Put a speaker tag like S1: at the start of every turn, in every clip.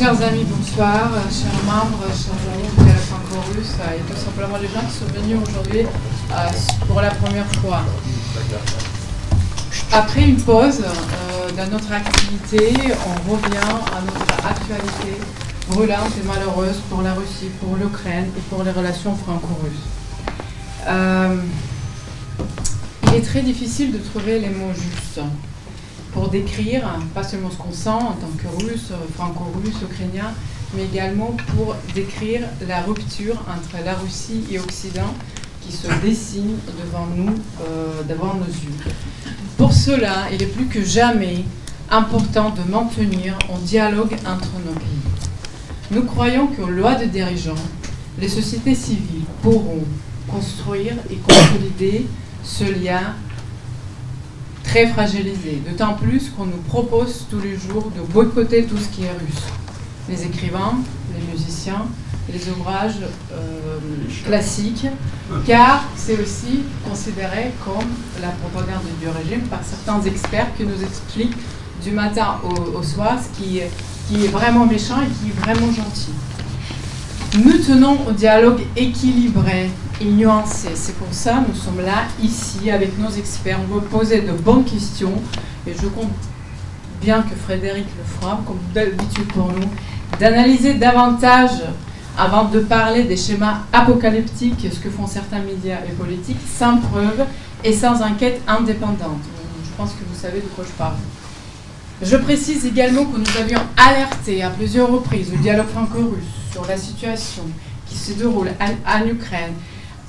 S1: chers amis, bonsoir. Chers membres, chers amis de la franco-russe et tout simplement les gens qui sont venus aujourd'hui euh, pour la première fois. Après une pause euh, dans notre activité, on revient à notre actualité brûlante et malheureuse pour la Russie, pour l'Ukraine et pour les relations franco-russes. Euh, il est très difficile de trouver les mots justes pour décrire pas seulement ce qu'on sent en tant que russe, franco-russe, ukrainien, mais également pour décrire la rupture entre la Russie et l'Occident qui se dessine devant nous, euh, devant nos yeux. Pour cela, il est plus que jamais important de maintenir un dialogue entre nos pays. Nous croyons qu'aux lois de dirigeants, les sociétés civiles pourront construire et consolider ce lien très fragilisé. D'autant plus qu'on nous propose tous les jours de boycotter tout ce qui est russe. Les écrivains, les musiciens, les ouvrages euh, classiques, car c'est aussi considéré comme la propagande du régime par certains experts qui nous expliquent du matin au, soir ce qui est, qui est vraiment méchant et qui est vraiment gentil. Nous tenons au dialogue équilibré et nuancé. C'est pour ça que nous sommes là, ici, avec nos experts. On veut poser de bonnes questions. Et je compte bien que Frédéric le fera, comme d'habitude pour nous, d'analyser davantage avant de parler des schémas apocalyptiques, ce que font certains médias et politiques, sans preuve et sans enquête indépendante. Je pense que vous savez de quoi je parle. Je précise également que nous avions alerté à plusieurs reprises au dialogue franco-russe sur la situation qui se déroule en, Ukraine,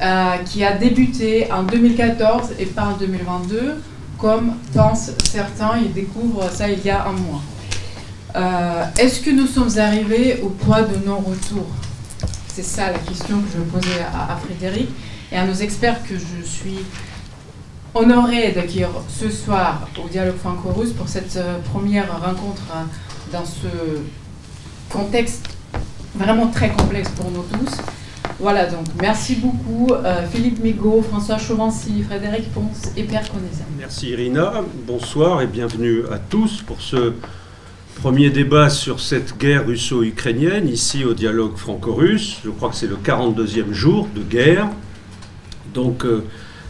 S1: euh, qui a débuté en 2014 et pas en 2022, comme pensent certains, ils découvrent ça il y a un mois. Euh, est-ce que nous sommes arrivés au point de non-retour c'est ça la question que je posais à, à, Frédéric et à nos experts que je suis honorée d'accueillir ce soir au Dialogue franco-russe pour cette euh, première rencontre dans ce contexte vraiment très complexe pour nous tous. Voilà, donc merci beaucoup euh, Philippe Migaud, François Chauvency, Frédéric Ponce et Pierre Connaisin.
S2: Merci Irina, bonsoir et bienvenue à tous pour ce Premier débat sur cette guerre russo-ukrainienne, ici au dialogue franco-russe. Je crois que c'est le 42e jour de guerre. Donc euh,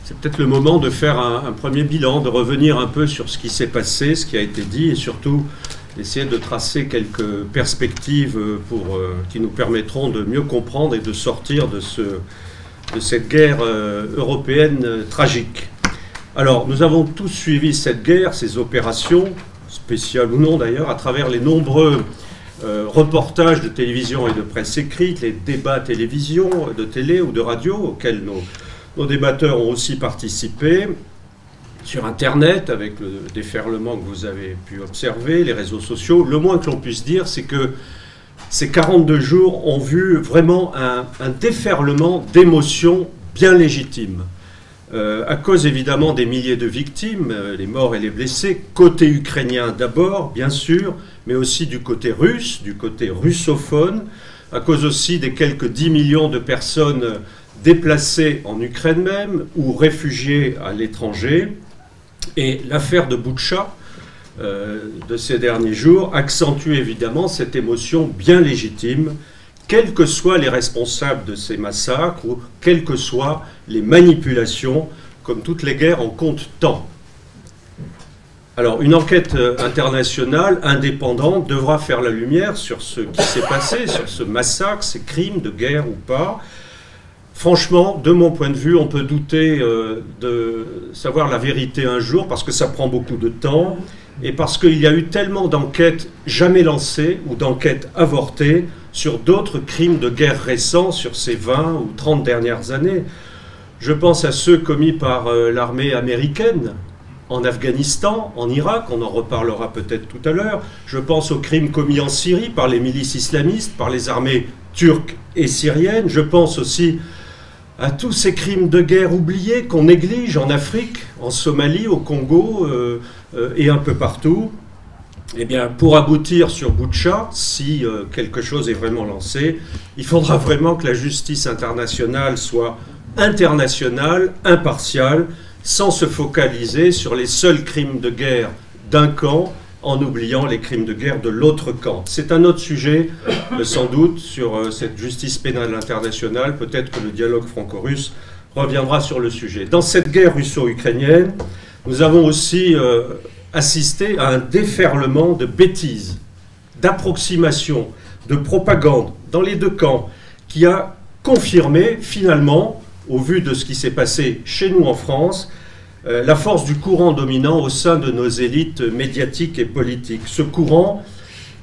S2: c'est peut-être le moment de faire un, premier bilan, de revenir un peu sur ce qui s'est passé, ce qui a été dit, et surtout d'essayer de tracer quelques perspectives pour, euh, qui nous permettront de mieux comprendre et de sortir de, ce, de cette guerre euh, européenne tragique. Alors, nous avons tous suivi cette guerre, ces opérations, spécial ou non d'ailleurs, à travers les nombreux euh, reportages de télévision et de presse écrite, les débats télévision, de télé ou de radio auxquels nos débatteurs ont aussi participé, sur Internet, avec le déferlement que vous avez pu observer, les réseaux sociaux, le moins que l'on puisse dire, c'est que ces 42 jours ont vu vraiment un, déferlement d'émotions bien légitimes. Euh, à cause évidemment des milliers de victimes, euh, les morts et les blessés, côté ukrainien d'abord, bien sûr, mais aussi du côté russe, du côté russophone, à cause aussi des quelques 10 millions de personnes déplacées en Ukraine même ou réfugiées à l'étranger. Et l'affaire de Boutcha euh, de ces derniers jours accentue évidemment cette émotion bien légitime quels que soient les responsables de ces massacres ou quelles que soient les manipulations, comme toutes les guerres en compte tant. Alors, une enquête euh, internationale indépendante devra faire la lumière sur ce qui s'est passé, sur ce massacre, ces crimes de guerre ou pas. Franchement, de mon point de vue, on peut douter euh, de savoir la vérité un jour parce que ça prend beaucoup de temps et parce qu'il y a eu tellement d'enquêtes jamais lancées ou d'enquêtes avortées sur d'autres crimes de guerre récents sur ces 20 ou 30 dernières années. Je pense à ceux commis par euh, l'armée américaine en Afghanistan, en Irak, on en reparlera peut-être tout à l'heure. Je pense aux crimes commis en Syrie par les milices islamistes, par les armées turques et syriennes. Je pense aussi à tous ces crimes de guerre oubliés qu'on néglige en Afrique, en Somalie, au Congo euh, euh, et un peu partout. Eh pour aboutir sur Boucha, si euh, quelque chose est vraiment lancé, il faudra vraiment que la justice internationale soit internationale, impartiale, sans se focaliser sur les seuls crimes de guerre d'un camp en oubliant les crimes de guerre de l'autre camp. C'est un autre sujet, euh, sans doute, sur euh, cette justice pénale internationale. Peut-être que le dialogue franco-russe reviendra sur le sujet. Dans cette guerre russo-ukrainienne, nous avons aussi euh, assisté à un déferlement de bêtises, d'approximations, de propagande dans les deux camps, qui a confirmé finalement, au vu de ce qui s'est passé chez nous en France, la force du courant dominant au sein de nos élites médiatiques et politiques. Ce courant,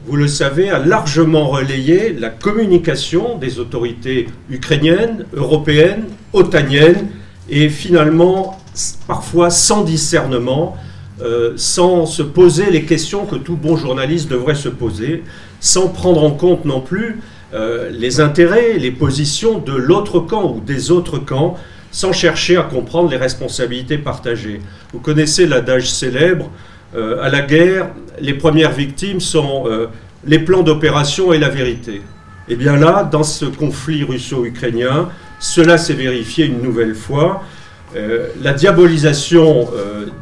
S2: vous le savez, a largement relayé la communication des autorités ukrainiennes, européennes, otaniennes, et finalement, parfois sans discernement, euh, sans se poser les questions que tout bon journaliste devrait se poser, sans prendre en compte non plus euh, les intérêts, les positions de l'autre camp ou des autres camps, sans chercher à comprendre les responsabilités partagées. Vous connaissez l'adage célèbre, euh, à la guerre, les premières victimes sont euh, les plans d'opération et la vérité. Et eh bien là, dans ce conflit russo-ukrainien, cela s'est vérifié une nouvelle fois. Euh, la diabolisation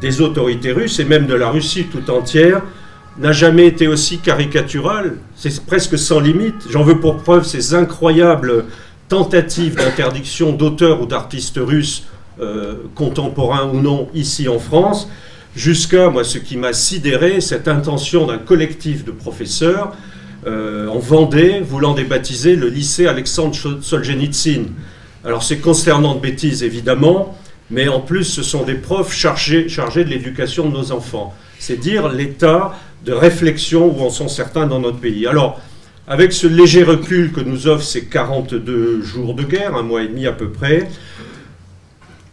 S2: des autorités russes et même de la Russie tout entière n'a jamais été aussi caricaturale. C'est presque sans limite. J'en veux pour preuve ces incroyables tentative d'interdiction d'auteurs ou d'artistes russes euh, contemporains ou non ici en France, jusqu'à moi ce qui m'a sidéré, cette intention d'un collectif de professeurs euh, en Vendée voulant débaptiser le lycée Alexandre Solzhenitsyn. Alors c'est concernant de bêtises évidemment, mais en plus ce sont des profs chargés, chargés de l'éducation de nos enfants. C'est dire l'état de réflexion où en sont certains dans notre pays. Alors avec ce léger recul que nous offrent ces 42 jours de guerre, un mois et demi à peu près,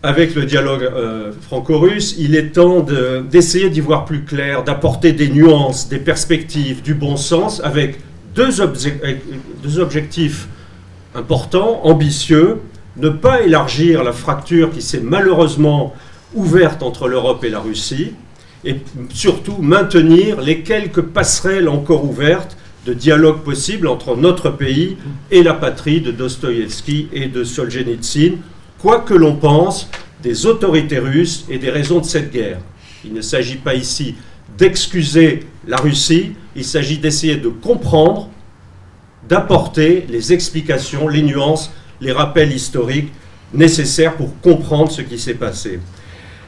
S2: avec le dialogue euh, franco-russe, il est temps d'essayer d'y voir plus clair, d'apporter des nuances, des perspectives, du bon sens, avec deux, deux objectifs importants, ambitieux, ne pas élargir la fracture qui s'est malheureusement ouverte entre l'Europe et la Russie, et surtout maintenir les quelques passerelles encore ouvertes de dialogue possible entre notre pays et la patrie de Dostoïevski et de Solzhenitsyn, quoi que l'on pense des autorités russes et des raisons de cette guerre. Il ne s'agit pas ici d'excuser la Russie, il s'agit d'essayer de comprendre, d'apporter les explications, les nuances, les rappels historiques nécessaires pour comprendre ce qui s'est passé.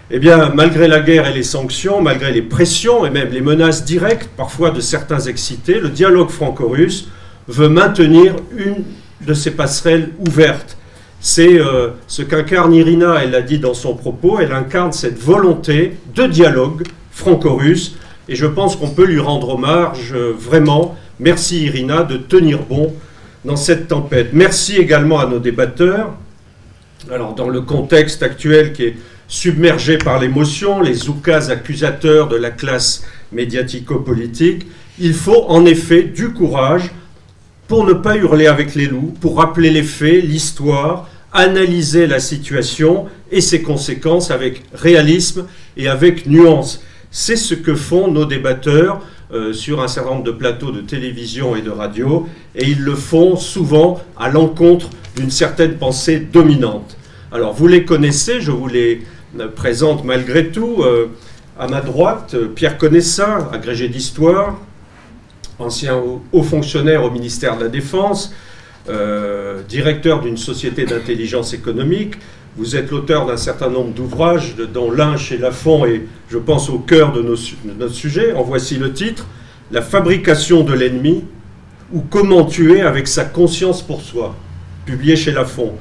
S2: Eh bien, malgré la guerre et les sanctions, malgré les pressions et même les menaces directes, parfois de certains excités, le dialogue franco-russe veut maintenir une de ces passerelles ouvertes. C'est euh, ce qu'incarne Irina, elle l'a dit dans son propos, elle incarne cette volonté de dialogue franco-russe, et je pense qu'on peut lui rendre hommage euh, vraiment. Merci Irina de tenir bon dans cette tempête. Merci également à nos débatteurs. Alors, dans le contexte actuel qui est submergés par l'émotion, les oukas accusateurs de la classe médiatico-politique, il faut en effet du courage pour ne pas hurler avec les loups, pour rappeler les faits, l'histoire, analyser la situation et ses conséquences avec réalisme et avec nuance. C'est ce que font nos débatteurs euh, sur un certain nombre de plateaux de télévision et de radio, et ils le font souvent à l'encontre d'une certaine pensée dominante. Alors vous les connaissez, je vous les présente malgré tout euh, à ma droite Pierre Connessin, agrégé d'histoire, ancien haut fonctionnaire au ministère de la Défense, euh, directeur d'une société d'intelligence économique. Vous êtes l'auteur d'un certain nombre d'ouvrages, dont l'un chez Lafont est, je pense, au cœur de, de notre sujet. En voici le titre La fabrication de l'ennemi ou comment tuer avec sa conscience pour soi, publié chez Lafont.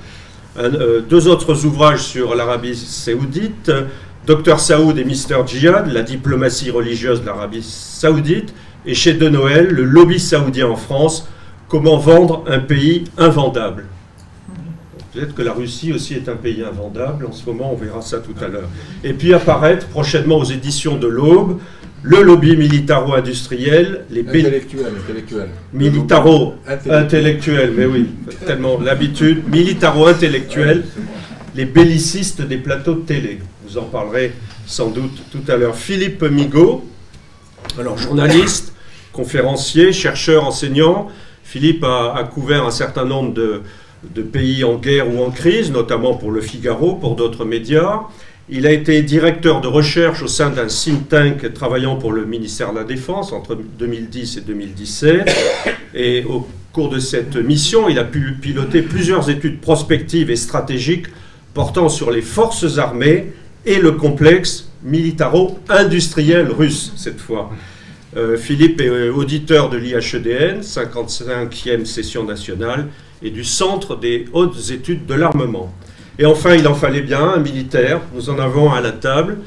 S2: Euh, deux autres ouvrages sur l'Arabie saoudite, Dr Saoud et Mister Djihad, la diplomatie religieuse de l'Arabie saoudite, et chez De Noël, le lobby saoudien en France, comment vendre un pays invendable. Peut-être que la Russie aussi est un pays invendable. En ce moment, on verra ça tout à l'heure. Et puis apparaître prochainement aux éditions de l'Aube le lobby militaro-industriel, les
S3: intellectuels, intellectuel.
S2: militaro-intellectuel, mais oui, tellement l'habitude, militaro-intellectuel, les bellicistes des plateaux de télé. Vous en parlerez sans doute tout à l'heure. Philippe Migaud, alors journaliste, conférencier, chercheur, enseignant. Philippe a, couvert un certain nombre de, de pays en guerre ou en crise, notamment pour Le Figaro, pour d'autres médias. Il a été directeur de recherche au sein d'un think tank travaillant pour le ministère de la Défense entre 2010 et 2017. Et au cours de cette mission, il a pu piloter plusieurs études prospectives et stratégiques portant sur les forces armées et le complexe militaro-industriel russe, cette fois. Euh, Philippe est euh, auditeur de l'IHEDN, 55e session nationale, et du Centre des hautes études de l'armement. Et enfin, il en fallait bien un militaire. Nous en avons à la table.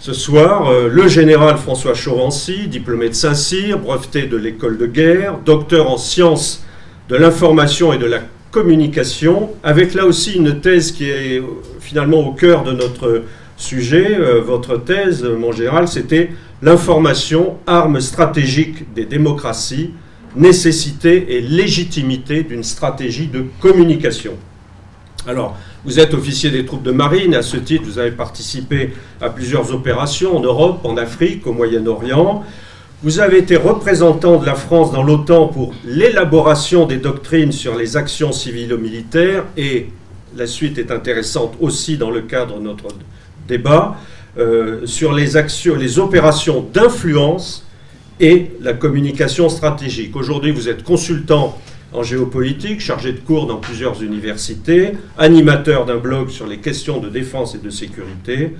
S2: Ce soir, euh, le général François Chauvency, diplômé de Saint-Cyr, breveté de l'école de guerre, docteur en sciences de l'information et de la communication, avec là aussi une thèse qui est finalement au cœur de notre sujet. votre thèse, mon général, c'était l'information, arme stratégique des démocraties, nécessité et légitimité d'une stratégie de communication. Alors, vous êtes officier des troupes de marine, à ce titre, vous avez participé à plusieurs opérations en Europe, en Afrique, au Moyen-Orient. Vous avez été représentant de la France dans l'OTAN pour l'élaboration des doctrines sur les actions civilo-militaires et la suite est intéressante aussi dans le cadre de notre débat. Euh, sur les actions, les opérations d'influence et la communication stratégique. Aujourd'hui, vous êtes consultant en géopolitique, chargé de cours dans plusieurs universités, animateur d'un blog sur les questions de défense et de sécurité.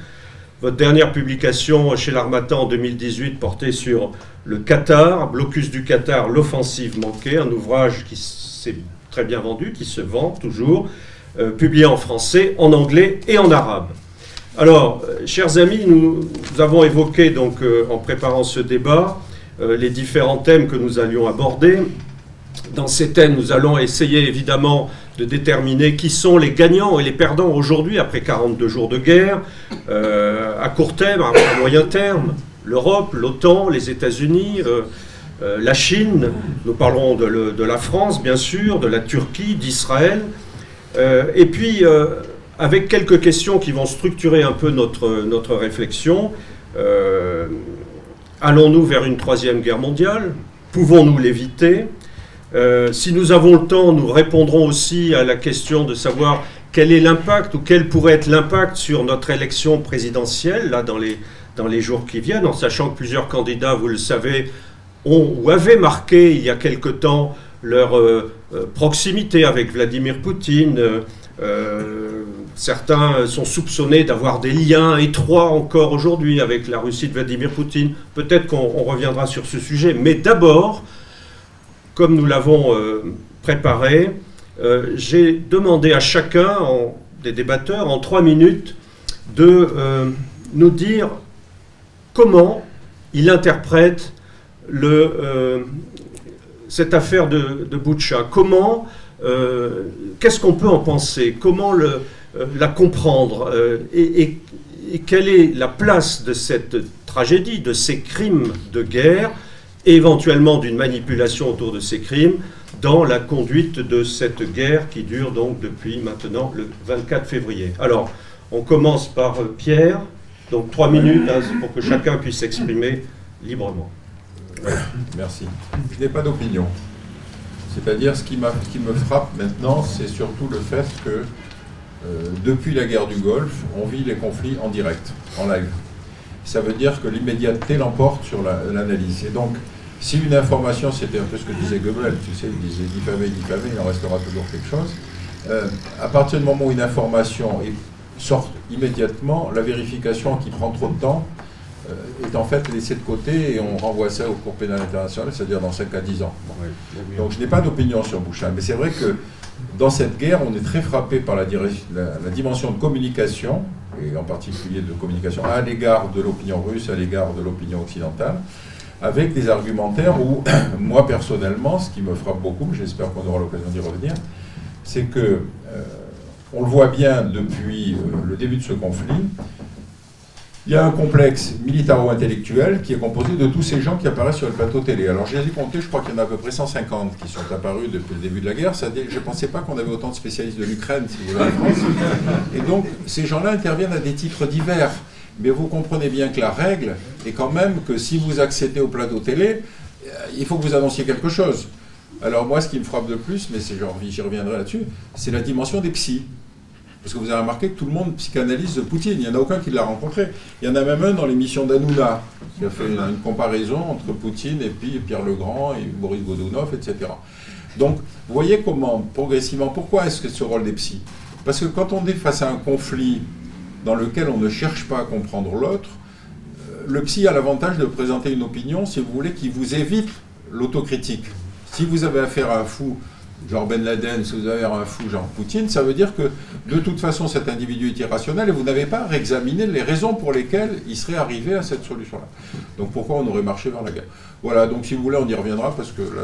S2: Votre dernière publication chez l'Armatan en 2018 portait sur le Qatar, blocus du Qatar, l'offensive manquée, un ouvrage qui s'est très bien vendu, qui se vend toujours, euh, publié en français, en anglais et en arabe. Alors, euh, chers amis, nous, avons évoqué donc euh, en préparant ce débat les différents thèmes que nous allions aborder. Dans ces thèmes, nous allons essayer évidemment de déterminer qui sont les gagnants et les perdants aujourd'hui après 42 jours de guerre, à court terme, à moyen terme, l'Europe, l'OTAN, les États-Unis. la Chine, nous parlerons de, de, la France bien sûr, de la Turquie, d'Israël, et puis avec quelques questions qui vont structurer un peu notre, notre réflexion. Euh, allons-nous vers une troisième guerre mondiale? Pouvons-nous l'éviter? Euh, Si nous avons le temps, nous répondrons aussi à la question de savoir quel est l'impact ou quel pourrait être l'impact sur notre élection présidentielle, dans les, jours qui viennent, en sachant que plusieurs candidats, vous le savez, ont ou avaient marqué il y a quelque temps leur euh, proximité avec Vladimir Poutine. Certains sont soupçonnés d'avoir des liens étroits encore aujourd'hui avec la Russie de Vladimir Poutine. Peut-être qu'on reviendra sur ce sujet. Mais d'abord, comme nous l'avons euh, préparé, euh, j'ai demandé à chacun des débatteurs en trois minutes de euh, nous dire comment il interprète cette affaire de, de. Comment, qu'est-ce qu'on peut en penser? Comment le, euh, la comprendre euh, et, quelle est la place de cette tragédie, de ces crimes de guerre, éventuellement d'une manipulation autour de ces crimes, dans la conduite de cette guerre qui dure donc depuis maintenant le 24 février. Alors, on commence par euh, Pierre, donc trois minutes hein, pour que chacun puisse s'exprimer librement.
S3: Merci. Je n'ai pas d'opinion. C'est-à-dire, ce qui, me frappe maintenant, c'est surtout le fait que euh, depuis la guerre du Golfe, on vit les conflits en direct, en live. Ça veut dire que l'immédiateté l'emporte sur l'analyse. et donc, si une information, c'était un peu ce que disait Goebbels, tu sais, il disait diffamer, diffamer, il en restera toujours quelque chose. Euh, à partir du moment où une information sort immédiatement, la vérification qui prend trop de temps euh, est en fait laissée de côté et on renvoie ça au cours pénal international, c'est-à-dire dans 5 à 10 ans. Donc je n'ai pas d'opinion sur Bouchin, mais c'est vrai que dans cette guerre, on est très frappé par la, dimension de communication, et en particulier de communication à l'égard de l'opinion russe, à l'égard de l'opinion occidentale, avec des argumentaires où, moi personnellement, ce qui me frappe beaucoup, j'espère qu'on aura l'occasion d'y revenir, c'est que, euh, on le voit bien depuis euh, le début de ce conflit, il y a un complexe militaro-intellectuel qui est composé de tous ces gens qui apparaissent sur le plateau télé. Alors j'ai dû je crois qu'il y en a à peu près 150 qui sont apparus depuis le début de la guerre. je ne pensais pas qu'on avait autant de spécialistes de l'Ukraine, si vous voulez, en France. Et donc ces gens-là interviennent à des titres divers. Mais vous comprenez bien que la règle est quand même que si vous accédez au plateau télé, euh, il faut que vous annonciez quelque chose. Alors moi, ce qui me frappe de plus, mais j'y reviendrai là-dessus, c'est la dimension des psys. Parce que vous avez remarqué que tout le monde psychanalyse Poutine. Il n'y en a aucun qui l'a rencontré. Il y en a même un dans l'émission d'Anouna qui a fait une, comparaison entre Poutine et puis Pierre Legrand et Boris Godunov, etc. Donc, vous voyez comment, progressivement, pourquoi est-ce que ce rôle des psys? Parce que quand on est face à un conflit dans lequel on ne cherche pas à comprendre l'autre, euh, le psy a l'avantage de présenter une opinion, si vous voulez, qui vous évite l'autocritique. Si vous avez affaire à un fou genre Ben Laden, si vous avez un fou genre Poutine, ça veut dire que de toute façon cet individu est irrationnel et vous n'avez pas réexaminé les raisons pour lesquelles il serait arrivé à cette solution-là. Donc pourquoi on aurait marché vers la guerre? Voilà, donc si vous voulez, on y reviendra parce que là,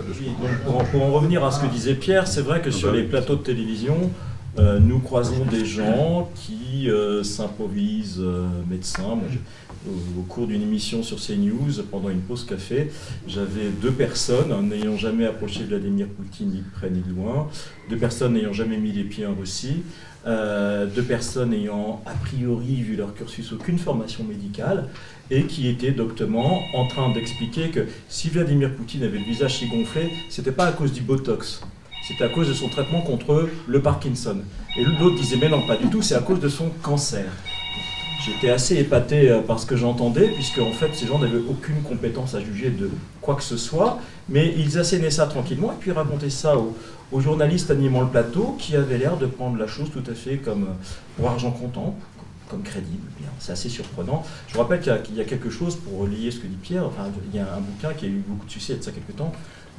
S4: pour, pour, en revenir à ce que disait Pierre, c'est vrai que sur les plateaux de télévision, euh, nous croisons des gens qui euh, s'improvisent euh, médecins au, cours d'une émission sur CNews, pendant une pause café, j'avais deux personnes n'ayant jamais approché Vladimir Poutine ni de près ni de loin, deux personnes n'ayant jamais mis les pieds en Russie, euh, deux personnes ayant a priori vu leur cursus aucune formation médicale et qui étaient doctement en train d'expliquer que si Vladimir Poutine avait le visage si gonflé, c'était pas à cause du Botox, c'était à cause de son traitement contre le Parkinson. Et l'autre disait mais non, pas du tout, c'est à cause de son cancer. J'étais assez épaté euh, par ce que j'entendais, puisque en fait ces gens n'avaient aucune compétence à juger de quoi que ce soit, mais ils assénaient ça tranquillement et puis racontaient ça aux, journalistes animant le plateau qui avaient l'air de prendre la chose tout à fait comme euh, pour argent comptant, comme crédible. C'est assez surprenant. Je vous rappelle qu'il y, a quelque chose, pour relier ce que dit Pierre, enfin, il y a un bouquin qui a eu beaucoup de succès il y a ça quelques temps,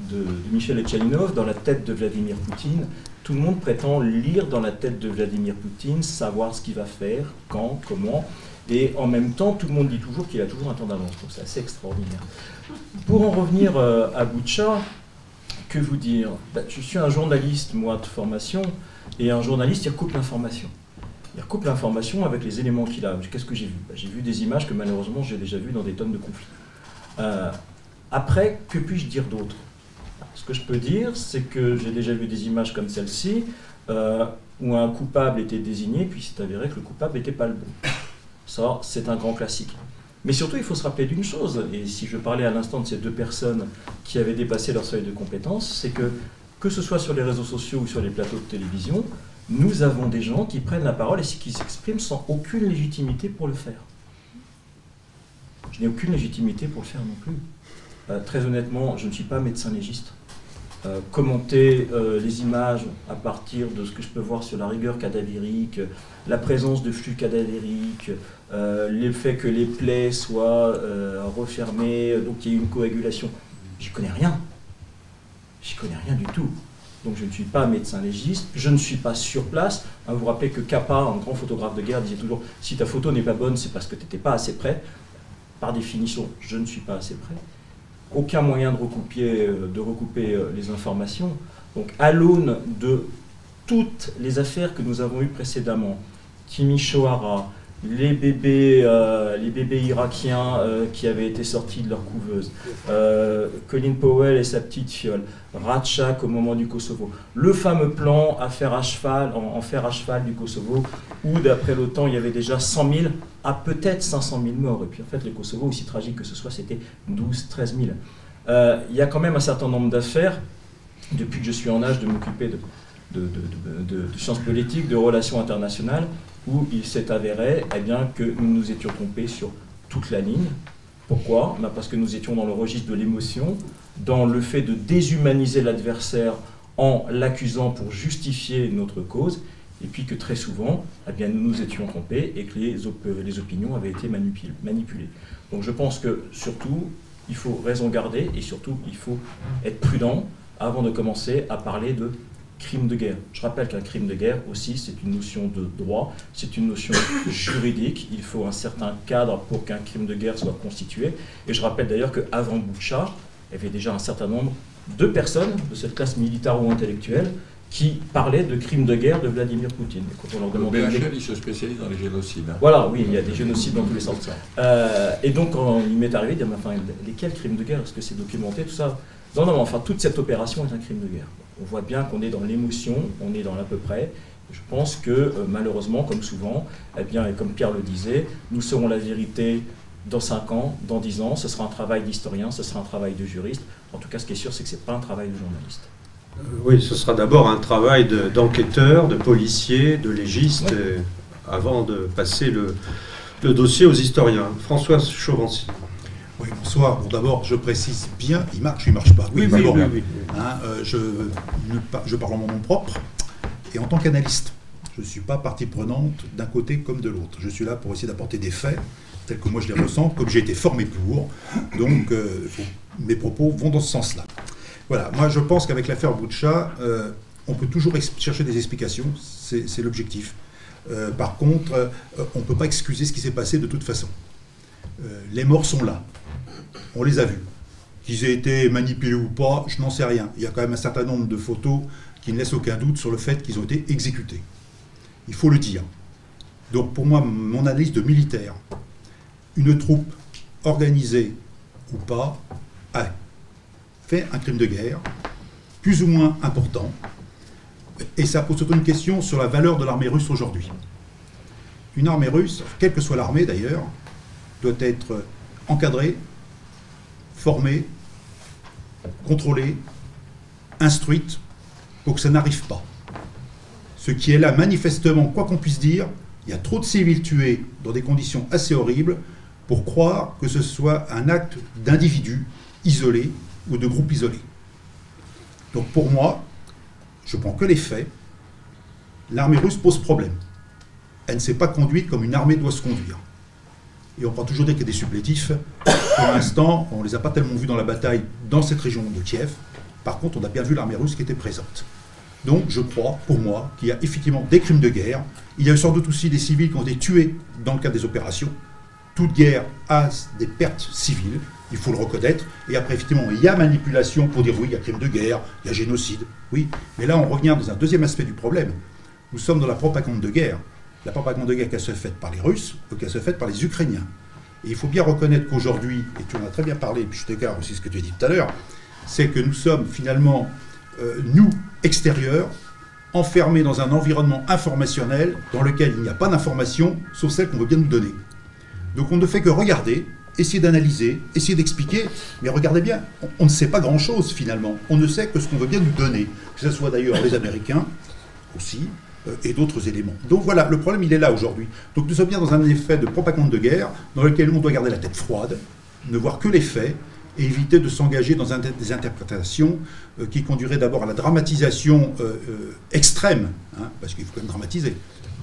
S4: de, Michel Etchaninov, Dans la tête de Vladimir Poutine. Tout le monde prétend lire dans la tête de Vladimir Poutine, savoir ce qu'il va faire, quand, comment. Et en même temps, tout le monde dit toujours qu'il a toujours un temps d'avance. Donc c'est assez extraordinaire. Pour en revenir euh, à Boucha, que vous dire? Ben, Je suis un journaliste, moi, de formation, et un journaliste, il recoupe l'information. Il recoupe l'information avec les éléments qu'il a. Qu'est-ce que j'ai vu? Ben, J'ai vu des images que malheureusement j'ai déjà vues dans des tonnes de conflits. Euh, après, que puis-je dire d'autre? Ce que je peux dire, c'est que j'ai déjà vu des images comme celle-ci, euh, où un coupable était désigné, puis c'est avéré que le coupable n'était pas le bon. Ça, c'est un grand classique. Mais surtout, il faut se rappeler d'une chose, et si je parlais à l'instant de ces deux personnes qui avaient dépassé leur seuil de compétence, c'est que, que ce soit sur les réseaux sociaux ou sur les plateaux de télévision, nous avons des gens qui prennent la parole et qui s'expriment sans aucune légitimité pour le faire. Je n'ai aucune légitimité pour le faire non plus. Euh, très honnêtement, je ne suis pas médecin légiste. Euh, commenter euh, les images à partir de ce que je peux voir sur la rigueur cadavérique, la présence de flux cadavériques, euh, le fait que les plaies soient refermées, donc qu'il y ait une coagulation. J'y connais rien. J'y connais rien du tout. Donc je ne suis pas médecin légiste, je ne suis pas sur place. Hein, vous vous rappelez que Kappa, un grand photographe de guerre, disait toujours si ta photo n'est pas bonne, c'est parce que tu n'étais pas assez près. Par définition, je ne suis pas assez près aucun moyen de recouper, euh, de recouper euh, les informations. Donc à l'aune de toutes les affaires que nous avons eues précédemment, Timisoara, les bébés, euh, les bébés irakiens euh, qui avaient été sortis de leur couveuse, euh, Colin Powell et sa petite fiole, Ratchak au moment du Kosovo, le fameux plan à à cheval, en, fer à cheval du Kosovo, où d'après l'OTAN il y avait déjà 100 000 à peut-être 500 000 morts. Et puis en fait, le Kosovo, aussi tragique que ce soit, c'était 12, 13 000. Il y a quand même un certain nombre d'affaires, depuis que je suis en âge de m'occuper de, sciences politiques, de relations internationales, il s'est avéré eh bien, que nous nous étions trompés sur toute la ligne. Pourquoi? Ben, Parce que nous étions dans le registre de l'émotion, dans le fait de déshumaniser l'adversaire en l'accusant pour justifier notre cause, et puis que très souvent, eh bien, nous nous étions trompés et que les, les opinions avaient été manipulées. Donc je pense que surtout, il faut raison garder et surtout, il faut être prudent avant de commencer à parler de crime de guerre. Je rappelle qu'un crime de guerre aussi, c'est une notion de droit, c'est une notion juridique. Il faut un certain cadre pour qu'un crime de guerre soit constitué. Et je rappelle d'ailleurs qu'avant Boucha, il y avait déjà un certain nombre de personnes de cette classe militaire ou intellectuelle qui parlaient de crimes de guerre de Vladimir Poutine.
S3: quand on leur demandait le BHL, il se spécialise dans les génocides. Hein.
S4: Voilà, oui, il y a des génocides dans tous les sens. Euh, et donc, quand il m'est arrivé de dire, enfin, lesquels crimes de guerre? Est-ce que c'est documenté, tout ça? Non, non, enfin, toute cette opération est un crime de guerre on voit bien qu'on est dans l'émotion, on est dans l'à peu près. Je pense que euh, malheureusement, comme souvent, eh bien, et comme Pierre le disait, nous serons la vérité dans 5 ans, dans 10 ans. Ce sera un travail d'historien, ce sera un travail de juriste. En tout cas, ce qui est sûr, c'est que ce n'est pas un travail de journaliste.
S2: Oui, ce sera d'abord un travail d'enquêteur, de, policier, de légiste, avant de passer le, le, dossier aux historiens. François Chauvency.
S5: Oui, bonsoir. Bon, d'abord, je précise bien, il marche il ne marche pas.
S2: Oui, oui, oui, oui,
S5: hein, euh, je, je parle en mon nom propre et en tant qu'analyste. Je ne suis pas partie prenante d'un côté comme de l'autre. Je suis là pour essayer d'apporter des faits tels que moi je les ressens, comme j'ai été formé pour. Donc, euh, mes propos vont dans ce sens-là. Voilà, moi je pense qu'avec l'affaire Boucha, euh, on peut toujours chercher des explications, c'est l'objectif. Par contre, on ne peut pas excuser ce qui s'est passé de toute façon. les morts sont là, on les a vus. Qu'ils aient été manipulés ou pas, je n'en sais rien. Il y a quand même un certain nombre de photos qui ne laissent aucun doute sur le fait qu'ils ont été exécutés. Il faut le dire. Donc pour moi, mon analyse de militaire, une troupe organisée ou pas a fait un crime de guerre, plus ou moins important, et ça pose surtout une question sur la valeur de l'armée russe aujourd'hui. Une armée russe, quelle que soit l'armée d'ailleurs, doit être encadrée, formée, contrôlée, instruite, pour que ça n'arrive pas. Ce qui est là, manifestement, quoi qu'on puisse dire, il y a trop de civils tués dans des conditions assez horribles pour croire que ce soit un acte d'individu isolé ou de groupe isolé. Donc pour moi, je prends que les faits, l'armée russe pose problème. Elle ne s'est pas conduite comme une armée doit se conduire. Et on prend toujours des, des supplétifs. Pour l'instant, on ne les a pas tellement vus dans la bataille dans cette région de Kiev. Par contre, on a bien vu l'armée russe qui était présente. Donc je crois, pour moi, qu'il y a effectivement des crimes de guerre. Il y a eu sans doute aussi des civils qui ont été tués dans le cadre des opérations. Toute guerre a des pertes civiles il faut le reconnaître. Et après, effectivement, il y a manipulation pour dire oui, il y a crime de guerre, il y a génocide. Oui, mais là, on revient dans un deuxième aspect du problème. Nous sommes dans la propagande de guerre. La propagande de guerre qu'elle se fait par les Russes ou qu'elle se fait par les Ukrainiens. Et il faut bien reconnaître qu'aujourd'hui, et tu en as très bien parlé, puis je t'égare aussi ce que tu as dit tout à l'heure, c'est que nous sommes finalement, euh, nous, extérieurs, enfermés dans un environnement informationnel dans lequel il n'y a pas d'information, sauf celle qu'on veut bien nous donner. Donc on ne fait que regarder, essayer d'analyser, essayer d'expliquer, mais regardez bien, on, ne sait pas grand-chose finalement. On ne sait que ce qu'on veut bien nous donner, que ce soit d'ailleurs les Américains aussi, et d'autres éléments. Donc voilà, le problème il est là aujourd'hui. Donc nous sommes bien dans un effet de propagande de guerre, dans lequel on doit garder la tête froide, ne voir que les faits, et éviter de s'engager dans des interprétations euh, qui conduiraient d'abord à la dramatisation euh, extrême, hein, parce qu'il faut quand même dramatiser.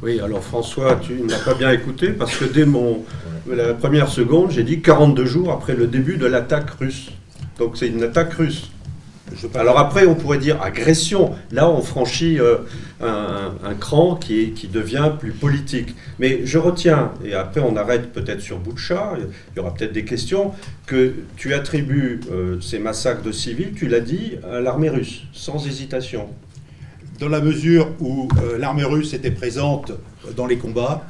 S2: Oui, alors François, tu n'as pas bien écouté parce que dès mon, la première seconde, j'ai dit 42 jours après le début de l'attaque russe. Donc c'est une attaque russe. Alors après, on pourrait dire agression. Là, on franchit euh, un, cran qui, devient plus politique. Mais je retiens, et après on arrête peut-être sur Boucha, il y aura peut-être des questions, que tu attribues euh, ces massacres de civils, tu l'as dit, à l'armée russe, sans hésitation
S5: dans la mesure où euh, l'armée russe était présente dans les combats,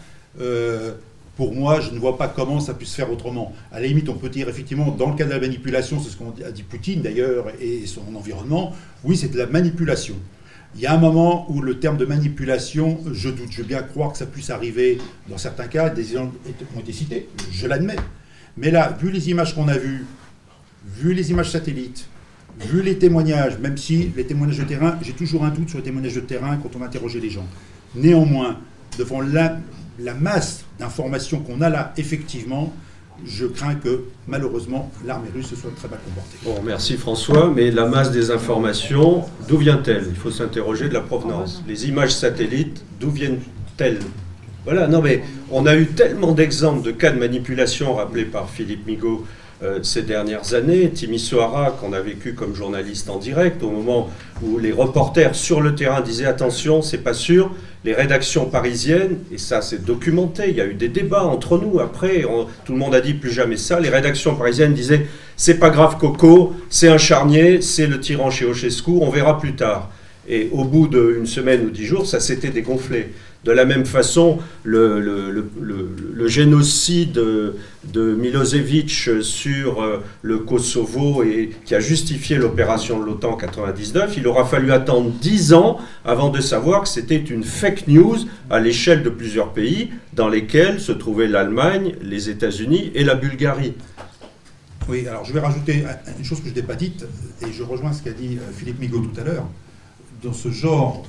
S5: pour moi, je ne vois pas comment ça puisse se faire autrement. À la limite, on peut dire effectivement, dans le cas de la manipulation, c'est ce qu'on a dit Poutine d'ailleurs et son environnement, oui, c'est de la manipulation. Il y a un moment où le terme de manipulation, je doute, je veux bien croire que ça puisse arriver dans certains cas, des gens ont été cités, je l'admets. Mais là, vu les images qu'on a vues, vu les images satellites, vu les témoignages, même si les témoignages de terrain, j'ai toujours un doute sur les témoignages de terrain quand on interrogeait les gens. Néanmoins, devant la, masse d'informations qu'on a là, effectivement, je crains que malheureusement l'armée russe se soit très mal comportée.
S2: Bon, merci François, mais la masse des informations, d'où vient-elle? Il faut s'interroger de la provenance. Les images satellites, d'où viennent-elles? Voilà, non mais on a eu tellement d'exemples de cas de manipulation rappelés par Philippe Migaud euh, ces dernières années. Timisoara, qu'on a vécu comme journaliste en direct, au moment où les reporters sur le terrain disaient attention, c'est pas sûr. Les rédactions parisiennes, et ça c'est documenté, il y a eu des débats entre nous après, tout le monde a dit plus jamais ça. Les rédactions parisiennes disaient c'est pas grave Coco, c'est un charnier, c'est le tyran chez Ochescu, on verra plus tard. Et au bout d'une semaine ou dix jours, ça s'était dégonflé. De la même façon, le, génocide de Milosevic sur euh, le Kosovo et qui a justifié l'opération de l'OTAN en 99, il aura fallu attendre dix ans avant de savoir que c'était une fake news à l'échelle de plusieurs pays dans lesquels se trouvaient l'Allemagne, les États-Unis et la Bulgarie.
S5: Oui, alors je vais rajouter une chose que je n'ai pas dite, et je rejoins ce qu'a dit euh, Philippe Migaud tout à l'heure. dans ce genre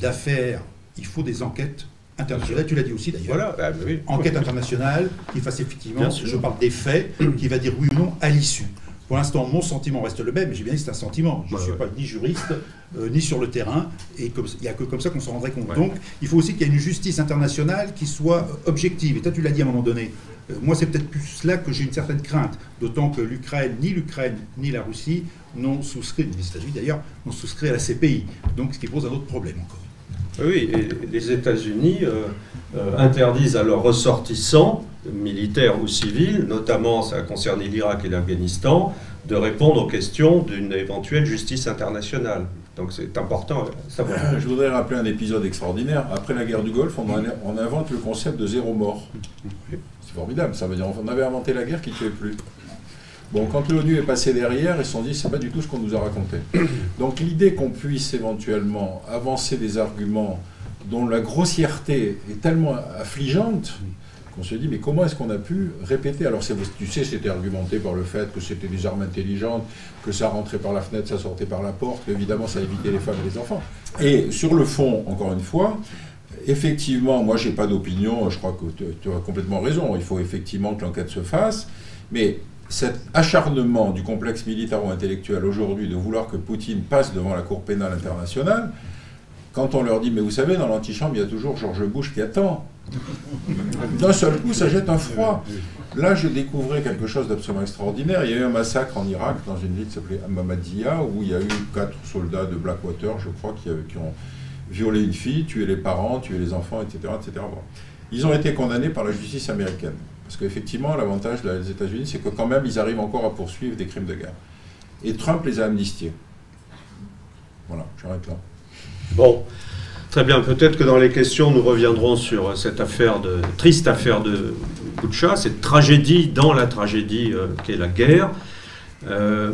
S5: d'affaires, il faut des enquêtes internationales. Tu l'as dit aussi d'ailleurs.
S2: Voilà, bah, oui.
S5: Enquête internationale qui fasse effectivement, je parle des faits, qui va dire oui ou non à l'issue. Pour l'instant, mon sentiment reste le même, mais j'ai bien dit que c'est un sentiment. Je ne suis pas ni juriste, euh, ni sur le terrain, et il n'y a que comme ça qu'on s'en rendrait compte. Donc, il faut aussi qu'il y ait une justice internationale qui soit objective. Et toi, tu l'as dit à un moment donné. Euh, moi, c'est peut-être plus là que j'ai une certaine crainte, d'autant que l'Ukraine, ni l'Ukraine, ni la Russie n'ont souscrit, ni les États-Unis d'ailleurs, n'ont souscrit à la CPI. Donc, ce qui pose un autre problème encore.
S2: Oui, et les États-Unis euh, interdisent à leurs ressortissants militaires ou civils, notamment ça a concerné l'Irak et l'Afghanistan, de répondre aux questions d'une éventuelle justice internationale. Donc c'est important
S3: Je voudrais rappeler un épisode extraordinaire. Après la guerre du Golfe, on, invente le concept de zéro mort. C'est formidable, ça veut dire qu'on avait inventé la guerre qui ne tuait plus. Bon, quand l'ONU est passé derrière, ils se sont dit, c'est pas du tout ce qu'on nous a raconté. Donc l'idée qu'on puisse éventuellement avancer des arguments dont la grossièreté est tellement affligeante, on se dit, mais comment est-ce qu'on a pu répéter? Alors, tu sais, c'était argumenté par le fait que c'était des armes intelligentes, que ça rentrait par la fenêtre, ça sortait par la porte, évidemment, ça évitait les femmes et les enfants. Et sur le fond, encore une fois, effectivement, moi, j'ai pas d'opinion, je crois que tu as complètement raison, il faut effectivement que l'enquête se fasse, mais cet acharnement du complexe militaro-intellectuel aujourd'hui de vouloir que Poutine passe devant la Cour pénale internationale, quand on leur dit, mais vous savez, dans l'antichambre, il y a toujours George Bush qui attend. D'un seul coup, ça jette un froid. Là, je découvrais quelque chose d'absolument extraordinaire. Il y a eu un massacre en Irak, dans une ville qui s'appelait Mamadiya, où il y a eu quatre soldats de Blackwater, je crois, qui, ont violé une fille, tué les parents, tué les enfants, etc. etc. Ils ont été condamnés par la justice américaine. Parce qu'effectivement, l'avantage des États-Unis, c'est que quand même, ils arrivent encore à poursuivre des crimes de guerre. Et Trump les a amnistiés. Voilà, j'arrête là.
S2: Bon, très bien. Peut-être que dans les questions, nous reviendrons sur cette affaire de triste affaire de Boucha, cette tragédie dans la tragédie euh, qu'est la guerre. Euh,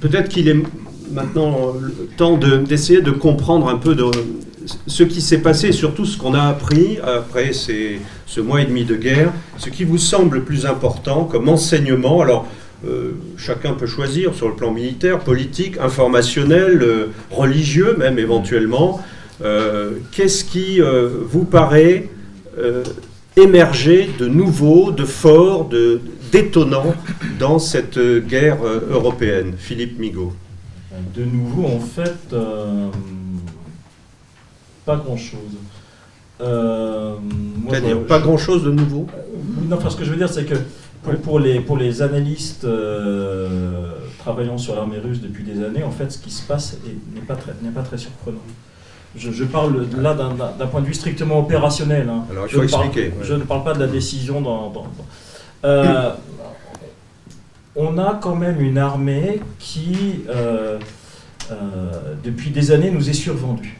S2: peut-être qu'il est maintenant le temps d'essayer de, comprendre un peu de, ce qui s'est passé surtout ce qu'on a appris après ce mois et demi de guerre, ce qui vous semble le plus important comme enseignement. Alors, euh, chacun peut choisir sur le plan militaire, politique, informationnel, euh, religieux même éventuellement. Euh, qu'est-ce qui vous paraît émerger de nouveau, de fort, de d'étonnant dans cette guerre européenne? Philippe Migaud.
S4: De nouveau, en fait, pas grand-chose.
S2: C'est-à-dire pas grand-chose de nouveau
S4: Non, parce que je veux dire, c'est que pour, les, pour les analystes euh, travaillant sur l'armée russe depuis des années, en fait, ce qui se passe n'est pas, très, pas très surprenant. Je, parle là d'un point de vue strictement opérationnel. Hein.
S2: Alors, il faut
S4: je
S2: expliquer.
S4: Je ne parle pas de la décision dans. Euh, on a quand même une armée qui, euh, depuis des années, nous est survendue.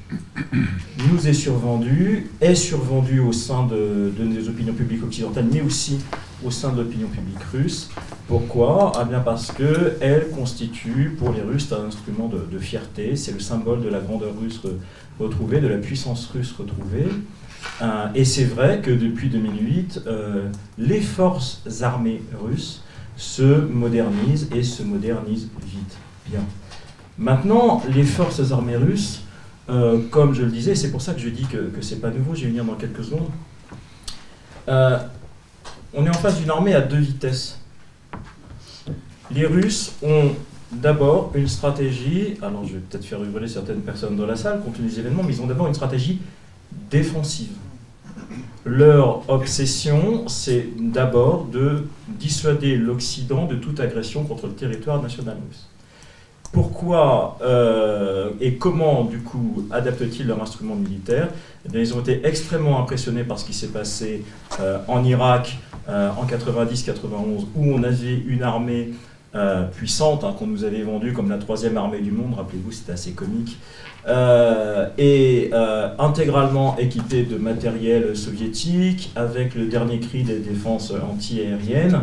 S4: Nous est survendue, est survendue au sein de, de nos opinions publiques occidentales, mais aussi au sein de l'opinion publique russe. Pourquoi? Ah bien Parce qu'elle constitue pour les Russes un instrument de, fierté, c'est le symbole de la grandeur russe retrouvée, de la puissance russe retrouvée. Euh, et c'est vrai que depuis 2008, euh, les forces armées russes se modernisent et se modernisent vite. Bien. Maintenant, les forces armées russes, euh, comme je le disais, c'est pour ça que je dis que, que c'est pas nouveau, je vais venir dans quelques secondes on est en face d'une armée à deux vitesses. Les Russes ont d'abord une stratégie, alors je vais peut-être faire hurler certaines personnes dans la salle compte tenu des événements, mais ils ont d'abord une stratégie défensive. Leur obsession, c'est d'abord de dissuader l'Occident de toute agression contre le territoire national russe. Pourquoi euh, et comment, du coup, adaptent-ils leur instrument militaire? Eh Ils ont été extrêmement impressionnés par ce qui s'est passé euh, en Irak euh, en 90-91, où on avait une armée puissante hein, qu'on nous avait vendue comme la troisième armée du monde, rappelez-vous, c'était assez comique, et intégralement équipée de matériel soviétique, avec le dernier cri des défenses anti-aériennes.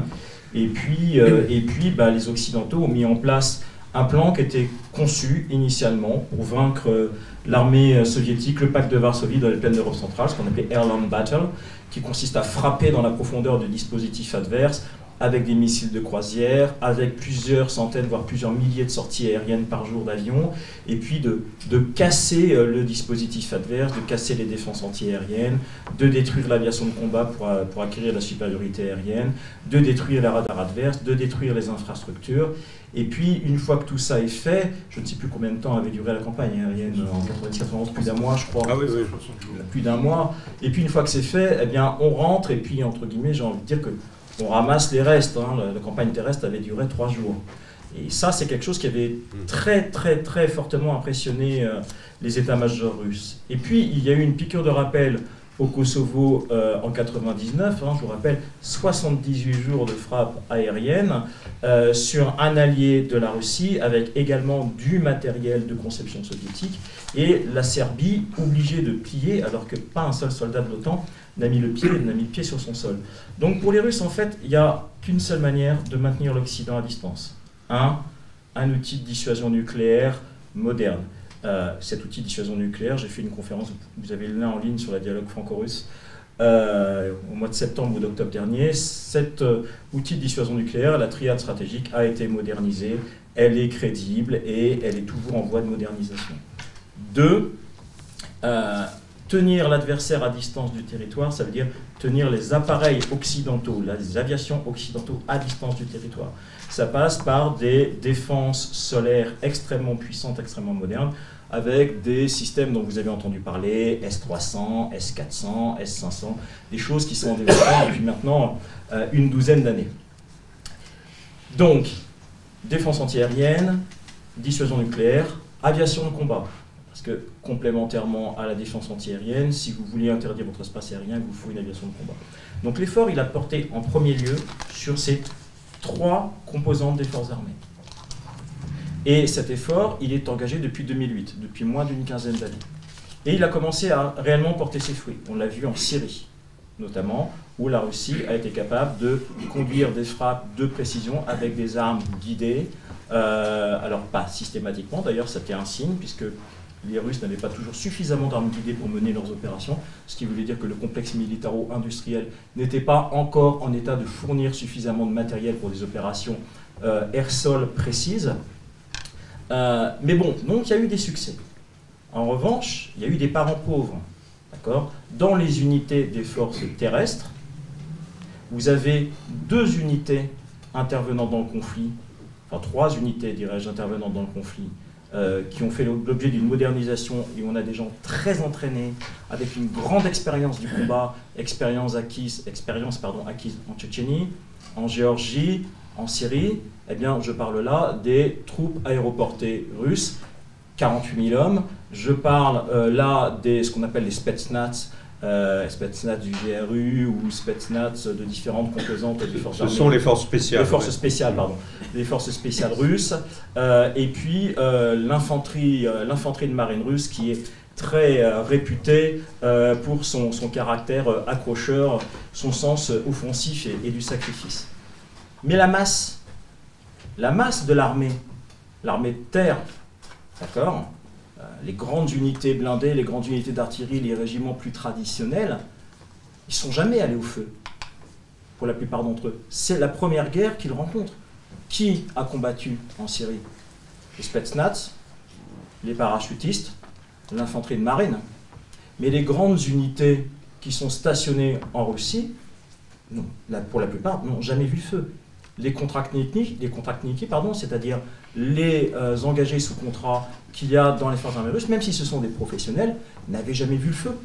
S4: Et puis, et puis bah, les Occidentaux ont mis en place un plan qui était conçu initialement pour vaincre l'armée euh, soviétique, le pacte de Varsovie dans les plaines d'Europe centrale, ce qu'on appelait Airland Battle, qui consiste à frapper dans la profondeur du dispositif adverse avec des missiles de croisière, avec plusieurs centaines, voire plusieurs milliers de sorties aériennes par jour d'avions, et puis de, de casser euh, le dispositif adverse, de casser les défenses antiaériennes, de détruire l'aviation de combat pour, euh, pour acquérir la supériorité aérienne, de détruire les radars adverses, de détruire les infrastructures. Et puis, une fois que tout ça est fait, je ne sais plus combien de temps avait duré la campagne aérienne, en 90-91, plus d'un mois, je crois.
S2: Ah oui, oui.
S4: Plus d'un mois. Et puis, une fois que c'est fait, eh bien, on rentre, et puis, entre guillemets, j'ai envie de dire que on ramasse les restes. hein. La, la campagne terrestre avait duré trois jours. Et ça, c'est quelque chose qui avait très, très, très fortement impressionné euh, les états-majors russes. Et puis, il y a eu une piqûre de rappel au Kosovo euh, en 99, hein, je vous rappelle, 78 jours de frappe aérienne euh, sur un allié de la Russie, avec également du matériel de conception soviétique, et la Serbie obligée de plier, alors que pas un seul soldat de l'OTAN n'a mis le pied, n'a mis le pied sur son sol. Donc pour les Russes, en fait, il n'y a qu'une seule manière de maintenir l'Occident à distance. Un, un outil de dissuasion nucléaire moderne. Euh, cet outil de dissuasion nucléaire, j'ai fait une conférence, vous avez le en ligne sur la dialogue franco-russe, euh, au mois de septembre ou d'octobre dernier. Cet euh, outil de dissuasion nucléaire, la triade stratégique, a été modernisée, elle est crédible et elle est toujours en voie de modernisation. Deux, tenir l'adversaire à distance du territoire, ça veut dire tenir les appareils occidentaux, les aviations occidentaux à distance du territoire. Ça passe par des défenses solaires extrêmement puissantes, extrêmement modernes, avec des systèmes dont vous avez entendu parler, S300, S400, S500, des choses qui sont en développement depuis maintenant euh, une douzaine d'années. Donc, défense antiaérienne, dissuasion nucléaire, aviation de combat. Complémentairement à la défense antiaérienne, si vous voulez interdire votre espace aérien, vous faut une aviation de combat. Donc l'effort, il a porté en premier lieu sur ces trois composantes des forces armées. Et cet effort, il est engagé depuis 2008, depuis moins d'une quinzaine d'années. Et il a commencé à réellement porter ses fruits. On l'a vu en Syrie, notamment, où la Russie a été capable de conduire des frappes de précision avec des armes guidées. Euh, alors pas systématiquement, d'ailleurs, c'était un signe, puisque les Russes n'avaient pas toujours suffisamment d'armes guidées pour mener leurs opérations, ce qui voulait dire que le complexe militaro-industriel n'était pas encore en état de fournir suffisamment de matériel pour des opérations euh, air-sol précises. Euh, mais bon, donc il y a eu des succès. En revanche, il y a eu des parents pauvres. Dans les unités des forces terrestres, vous avez deux unités intervenant dans le conflit, enfin trois unités, dirais-je, intervenant dans le conflit, euh, qui ont fait l'objet d'une modernisation et on a des gens très entraînés, avec une grande expérience du combat, expérience acquise, expérience, pardon, acquise en Tchétchénie, en Géorgie, en Syrie, eh bien, je parle là des troupes aéroportées russes, 48 000 hommes. Je parle euh, là des ce qu'on appelle les Spetsnaz, euh, Spetsnaz du GRU ou Spetsnaz de différentes composantes des forces
S2: Ce
S4: armées.
S2: sont les forces spéciales.
S4: Les forces
S2: ouais.
S4: spéciales, pardon. Les forces spéciales russes. Euh, et puis euh, l'infanterie, euh, l'infanterie de marine russe qui est très réputée pour son, son caractère accrocheur, son sens offensif et, et du sacrifice. Mais la masse, la masse de l'armée, l'armée de terre, d'accord Les grandes unités blindées, les grandes unités d'artillerie, les régiments plus traditionnels, ils sont jamais allés au feu pour la plupart d'entre eux. C'est la première guerre qu'ils rencontrent. Qui a combattu en Syrie? Les Spetsnaz, les parachutistes, l'infanterie de marine. Mais les grandes unités qui sont stationnées en Russie, pour la plupart, n'ont jamais vu feu. Les contractniki, les pardon, c'est-à-dire les euh, engagés sous contrat qu'il y a dans les forces armées russes, même si ce sont des professionnels, n'avaient jamais vu le feu.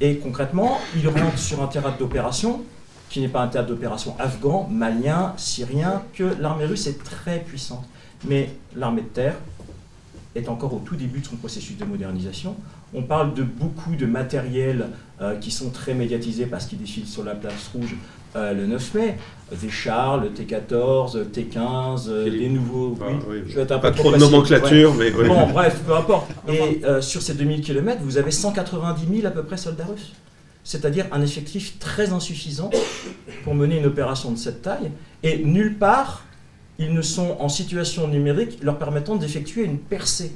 S4: Et concrètement, ils rentrent sur un théâtre d'opération qui n'est pas un théâtre d'opération afghan, malien, syrien, que l'armée russe est très puissante. Mais l'armée de terre est encore au tout début de son processus de modernisation. On parle de beaucoup de matériels euh, qui sont très médiatisés parce qu'ils défilent sur la place rouge euh, le 9 mai. Des chars, le T-14, T-15, euh, des nouveaux...
S2: Ah,
S4: oui,
S2: oui.
S4: je vais être un
S2: Pas
S4: peu
S2: trop de nomenclature, mais ouais.
S4: Bon, bref, peu importe. Et euh, sur ces 2000 km, vous avez 190 000 à peu près soldats russes. C'est-à-dire un effectif très insuffisant pour mener une opération de cette taille. Et nulle part, ils ne sont en situation numérique leur permettant d'effectuer une percée.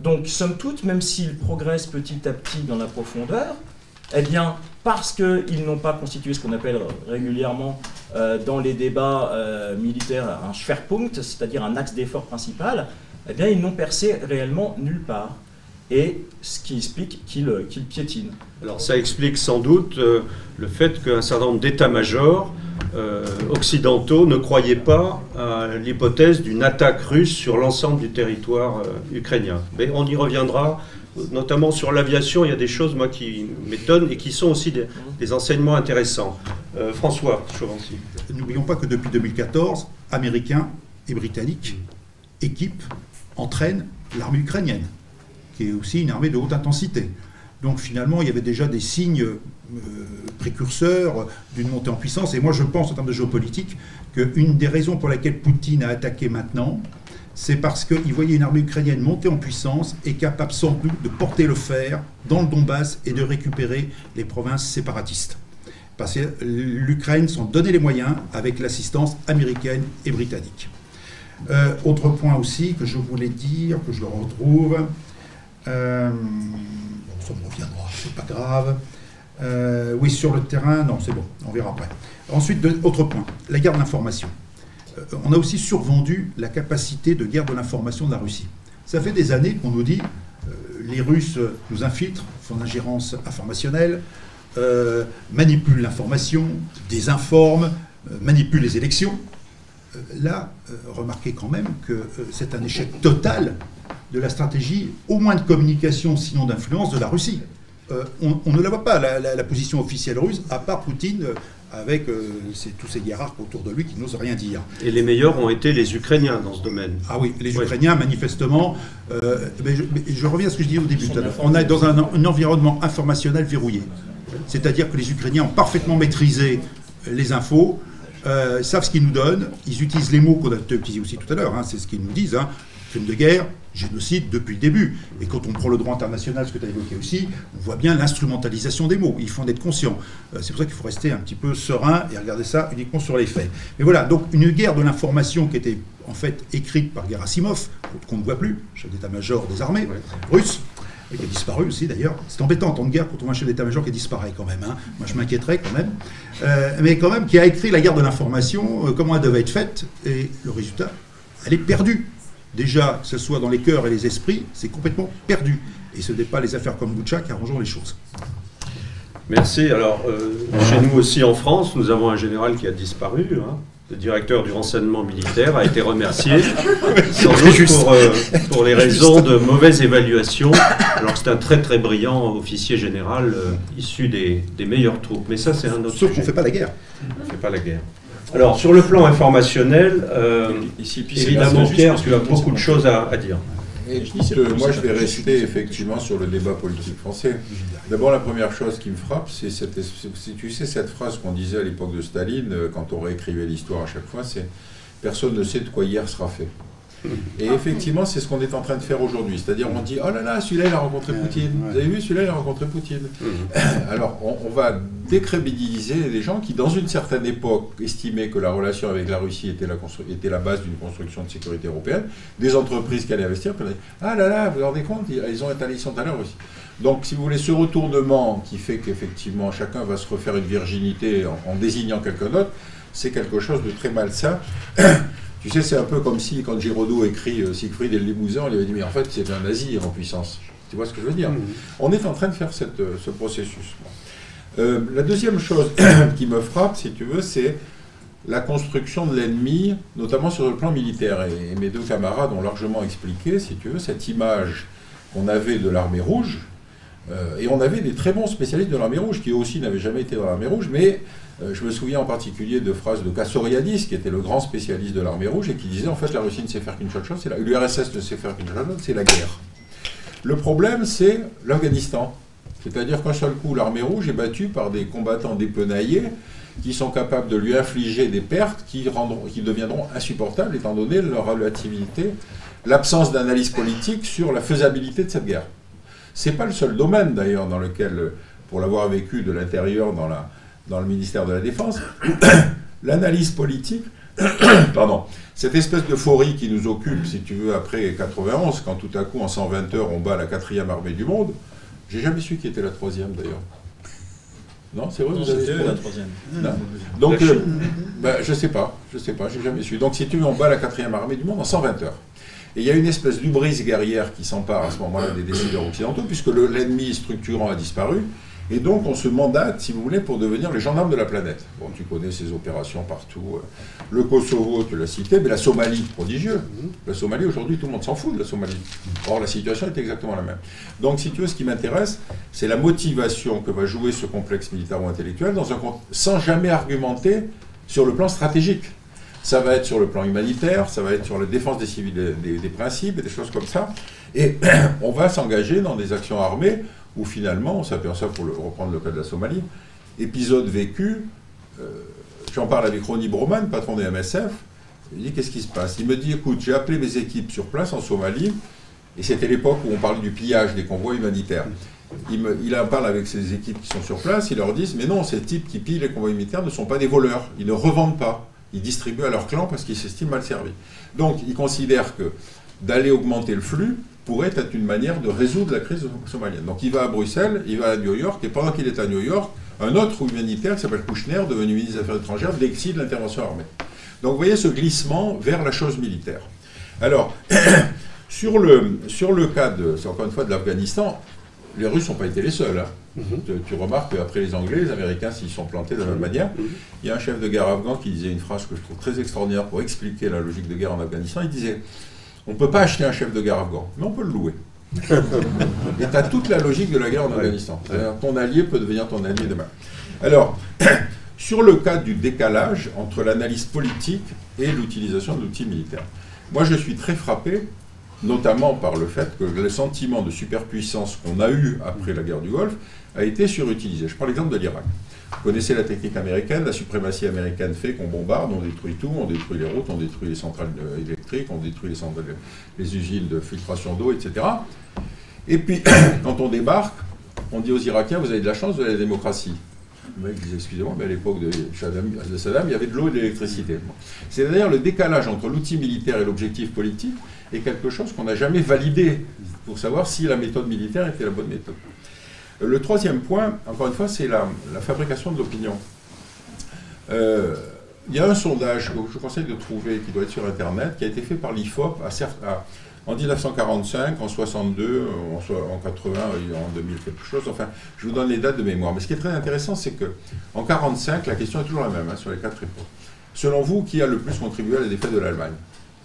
S4: Donc, somme toute, même s'ils progressent petit à petit dans la profondeur, Eh bien, parce qu'ils n'ont pas constitué ce qu'on appelle régulièrement euh, dans les débats euh, militaires un Schwerpunkt, c'est-à-dire un axe d'effort principal, eh bien, ils n'ont percé réellement nulle part. Et ce qui explique qu'ils piétinent.
S2: Alors ça explique sans doute euh, le fait qu'un certain nombre d'états-majors occidentaux ne croyaient pas à l'hypothèse d'une attaque russe sur l'ensemble du territoire ukrainien. Mais on y reviendra notamment sur l'aviation, il y a des choses moi qui m'étonnent et qui sont aussi des, enseignements intéressants. Euh, François Chauvency.
S5: N'oublions pas que depuis 2014, Américains et Britanniques équipent, entraînent l'armée ukrainienne, qui est aussi une armée de haute intensité. Donc finalement, il y avait déjà des signes euh, précurseurs d'une montée en puissance. Et moi, je pense, en termes de géopolitique, qu'une des raisons pour lesquelles Poutine a attaqué maintenant, c'est parce qu'il voyait une armée ukrainienne monter en puissance et capable sans doute de porter le fer dans le Donbass et de récupérer les provinces séparatistes. Parce que l'Ukraine s'en donnait les moyens avec l'assistance américaine et britannique. Euh, autre point aussi que je voulais dire, que je le retrouve, euh, ça me reviendra, c'est pas grave. Euh, oui, sur le terrain, non, c'est bon, on verra après. Ensuite, autre point, la guerre d'information. Euh, on a aussi survendu la capacité de guerre de l'information de la Russie. Ça fait des années qu'on nous dit les Russes nous infiltrent, font l'ingérence informationnelle, manipulent l'information, désinforment, manipulent les élections. là, remarquez quand même que c'est un échec total de la stratégie, au moins de communication, sinon d'influence, de la Russie. On, ne la voit pas, la, position officielle russe, à part Poutine avec euh, tous ces hiérarques autour de lui qui n'osent rien dire.
S2: Et les meilleurs ont été les Ukrainiens dans ce domaine.
S5: Ah oui, les Ukrainiens, manifestement, euh, mais, je, reviens à ce que je disais au début. On est dans un, environnement informationnel verrouillé. C'est-à-dire que les Ukrainiens ont parfaitement maîtrisé les infos, euh, savent ce qu'ils nous donnent, ils utilisent les mots qu'on a utilisés aussi tout à l'heure, hein, c'est ce qu'ils nous disent, hein, crime de guerre, génocide depuis le début. Et quand on prend le droit international, ce que tu as évoqué aussi, on voit bien l'instrumentalisation des mots. Il faut en être conscient. Euh, c'est pour ça qu'il faut rester un petit peu serein et regarder ça uniquement sur les faits. Mais voilà, donc une guerre de l'information qui était en fait écrite par Gerasimov, qu'on ne voit plus, chef d'état-major des armées russes, et qui a disparu aussi d'ailleurs. C'est embêtant en temps de guerre quand on voit un chef d'état-major qui disparaît quand même. Hein. Moi je m'inquiéterais quand même. Euh, mais quand même, qui a écrit la guerre de l'information, euh, comment elle devait être faite, et le résultat, elle est perdue déjà, que ce soit dans les cœurs et les esprits, c'est complètement perdu. Et ce n'est pas les affaires comme Boucha qui arrangeront les choses.
S2: Merci. Alors, euh, chez nous aussi en France, nous avons un général qui a disparu. Hein. Le directeur du renseignement militaire a été remercié, sans doute pour, euh, pour, les raisons de mauvaise évaluation, alors que c'est un très très brillant officier général euh, issu des, des, meilleures troupes. Mais ça, c'est un autre
S5: Sauf qu'on ne fait pas la guerre.
S2: On ne fait pas la guerre. Alors, sur le plan informationnel, euh, évidemment, Pierre, tu as beaucoup de choses à, dire.
S3: moi, je vais rester effectivement sur le débat politique français. D'abord, la première chose qui me frappe, c'est cette, tu sais, cette phrase qu'on disait à l'époque de Staline, euh, quand on réécrivait l'histoire à chaque fois, c'est Personne ne sait de quoi hier sera fait. Et effectivement, c'est ce qu'on est en train de faire aujourd'hui. C'est-à-dire, on dit, oh là là, celui-là, il a rencontré Poutine. Vous avez vu, celui-là, il a rencontré Poutine. Alors, on, va décrédibiliser les gens qui, dans une certaine époque, estimaient que la relation avec la Russie était la, était la base d'une construction de sécurité européenne. Des entreprises qui allaient investir, puis ah là là, vous vous rendez compte, ils, ont ils sont allés en Russie. Donc, si vous voulez, ce retournement qui fait qu'effectivement, chacun va se refaire une virginité en, en désignant quelqu'un d'autre, c'est quelque chose de très malsain. Tu sais, c'est un peu comme si, quand Giraudoux écrit euh, Siegfried et le Limousin, lui avait dit, mais en fait, c'est un nazi en puissance. Tu vois ce que je veux dire? Mmh. On est en train de faire euh, ce processus. Euh, la deuxième chose qui me frappe, si tu veux, c'est la construction de l'ennemi, notamment sur le plan militaire. Et, mes deux camarades ont largement expliqué, si tu veux, cette image qu'on avait de l'armée rouge. et on avait des très bons spécialistes de l'armée rouge, qui aussi n'avaient jamais été dans l'armée rouge, mais je me souviens en particulier de phrases de Kassoriadis, qui était le grand spécialiste de l'armée rouge, et qui disait en fait la Russie ne sait faire qu'une seule chose, l'URSS ne sait faire qu'une seule chose, c'est la guerre. Le problème, c'est l'Afghanistan. C'est-à-dire qu'un seul coup, l'armée rouge est battue par des combattants dépenaillés qui sont capables de lui infliger des pertes qui, rendront, qui deviendront insupportables étant donné leur relativité, l'absence d'analyse politique sur la faisabilité de cette guerre. Ce n'est pas le seul domaine d'ailleurs dans lequel, pour l'avoir vécu de l'intérieur dans la, dans le ministère de la Défense, l'analyse politique, pardon, cette espèce d'euphorie qui nous occupe, si tu veux, après 91, quand tout à coup, en 120 heures, on bat la quatrième armée du monde, j'ai jamais su qui était la troisième d'ailleurs. Non, c'est vrai,
S4: Non,
S3: vous avez
S4: la troisième.
S3: Non. Donc, euh, ben, je sais pas, je sais pas, j'ai jamais su. Donc, si tu veux, on bat la quatrième armée du monde en 120 heures. Et il y a une espèce d'ubris guerrière qui s'empare à ce moment-là des décideurs occidentaux, puisque le- l'ennemi structurant a disparu. Et donc, on se mandate, si vous voulez, pour devenir les gendarmes de la planète. Bon, tu connais ces opérations partout. euh, Le Kosovo, tu l'as cité, mais la Somalie, prodigieux. La Somalie, aujourd'hui, tout le monde s'en fout de la Somalie. Or, la situation est exactement la même. Donc, si tu veux, ce qui m'intéresse, c'est la motivation que va jouer ce complexe militaire ou intellectuel dans un, sans jamais argumenter sur le plan stratégique. Ça va être sur le plan humanitaire, ça va être sur la défense des civils, des- des principes et des choses comme ça. Et on va s'engager dans des actions armées où finalement, on s'aperçoit, pour reprendre le cas de la Somalie, épisode vécu, euh, j'en parle avec Ronnie Broman, patron des MSF, il dit qu'est-ce qui se passe? Il me dit écoute, j'ai appelé mes équipes sur place en Somalie, et c'était l'époque où on parlait du pillage des convois humanitaires. Il en parle avec ses équipes qui sont sur place, ils leur disent mais non, ces types qui pillent les convois humanitaires ne sont pas des voleurs, ils ne revendent pas, ils distribuent à leur clan parce qu'ils s'estiment mal servis. Donc ils considèrent que d'aller augmenter le flux pourrait être une manière de résoudre la crise somalienne. Donc il va à Bruxelles, il va à New York, et pendant qu'il est à New York, un autre humanitaire qui s'appelle Kouchner, devenu ministre des Affaires étrangères, décide l'intervention armée. Donc vous voyez ce glissement vers la chose militaire. Alors, sur le, sur le cas, de, encore une fois, de l'Afghanistan, les Russes n'ont pas été les seuls. hein. Tu, tu remarques qu'après les Anglais, les Américains s'y sont plantés de la même manière. Il y a un chef de guerre afghan qui disait une phrase que je trouve très extraordinaire pour expliquer la logique de guerre en Afghanistan. Il disait On ne peut pas acheter un chef de guerre afghan, mais on peut le louer. Et tu as toute la logique de la guerre en Afghanistan. Ton allié peut devenir ton allié demain. Alors, sur le cas du décalage entre l'analyse politique et l'utilisation de l'outil militaire, moi je suis très frappé, notamment par le fait que le sentiment de superpuissance qu'on a eu après la guerre du Golfe a été surutilisé. Je prends l'exemple de l'Irak. Vous connaissez la technique américaine, la suprématie américaine fait qu'on bombarde, on détruit tout, on détruit les routes, on détruit les centrales euh, électriques, on détruit les, centrales- les usines de filtration d'eau, etc. Et puis, quand on débarque, on dit aux Irakiens, vous avez de la chance, vous avez la démocratie. Le mec disait, excusez-moi, mais à l'époque de Saddam, de Saddam, il y avait de l'eau et de l'électricité. Bon. C'est-à-dire le décalage entre l'outil militaire et l'objectif politique est quelque chose qu'on n'a jamais validé pour savoir si la méthode militaire était la bonne méthode. Le troisième point, encore une fois, c'est la, fabrication de l'opinion. Euh, il y a un sondage que je conseille de trouver, qui doit être sur Internet, qui a été fait par l'IFOP en 1945, en 62, en, en 80, et en 2000 quelque chose. Enfin, je vous donne les dates de mémoire. Mais ce qui est très intéressant, c'est que en 45, la question est toujours la même hein, sur les quatre époques. Selon vous, qui a le plus contribué à la défaite de l'Allemagne?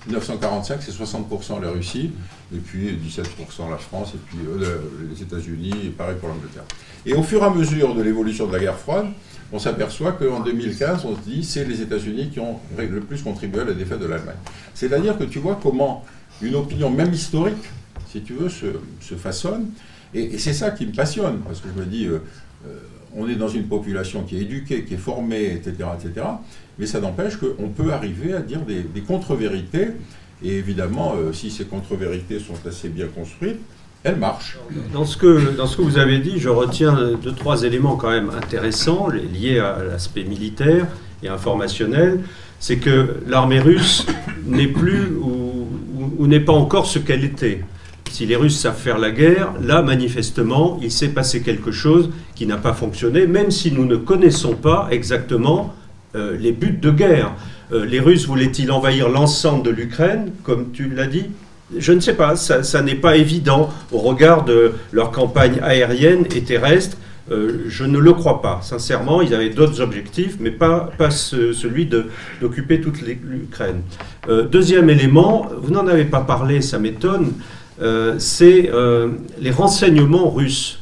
S3: 1945, c'est 60% la Russie, et puis 17% la France, et puis euh, le- les États-Unis, et pareil pour l'Angleterre. Et au fur et à mesure de l'évolution de la guerre froide, on s'aperçoit qu'en 2015, on se dit c'est les États-Unis qui ont le plus contribué à la défaite de l'Allemagne. C'est-à-dire que tu vois comment une opinion, même historique, si tu veux, se, façonne. Et, et c'est ça qui me passionne, parce que je me dis, euh, euh, on est dans une population qui est éduquée, qui est formée, etc., etc. Mais ça n'empêche qu'on peut arriver à dire des, contre-vérités. Et évidemment, euh, si ces contre-vérités sont assez bien construites, elles marchent.
S2: Dans ce, que, dans ce que vous avez dit, je retiens deux, trois éléments quand même intéressants li- liés à l'aspect militaire et informationnel. C'est que l'armée russe n'est plus ou n'est pas encore ce qu'elle était. Si les Russes savent faire la guerre, là, manifestement, il s'est passé quelque chose qui n'a pas fonctionné, même si nous ne connaissons pas exactement euh, les buts de guerre. Euh, les Russes voulaient-ils envahir l'ensemble de l'Ukraine, comme tu l'as dit? Je ne sais pas, ça, n'est pas évident au regard de leur campagne aérienne et terrestre. Euh, je ne le crois pas. Sincèrement, ils avaient d'autres objectifs, mais pas, pas ce- celui d'occuper toute l'U- l'Ukraine. Deuxième élément, vous n'en avez pas parlé, ça m'étonne, c'est les renseignements russes.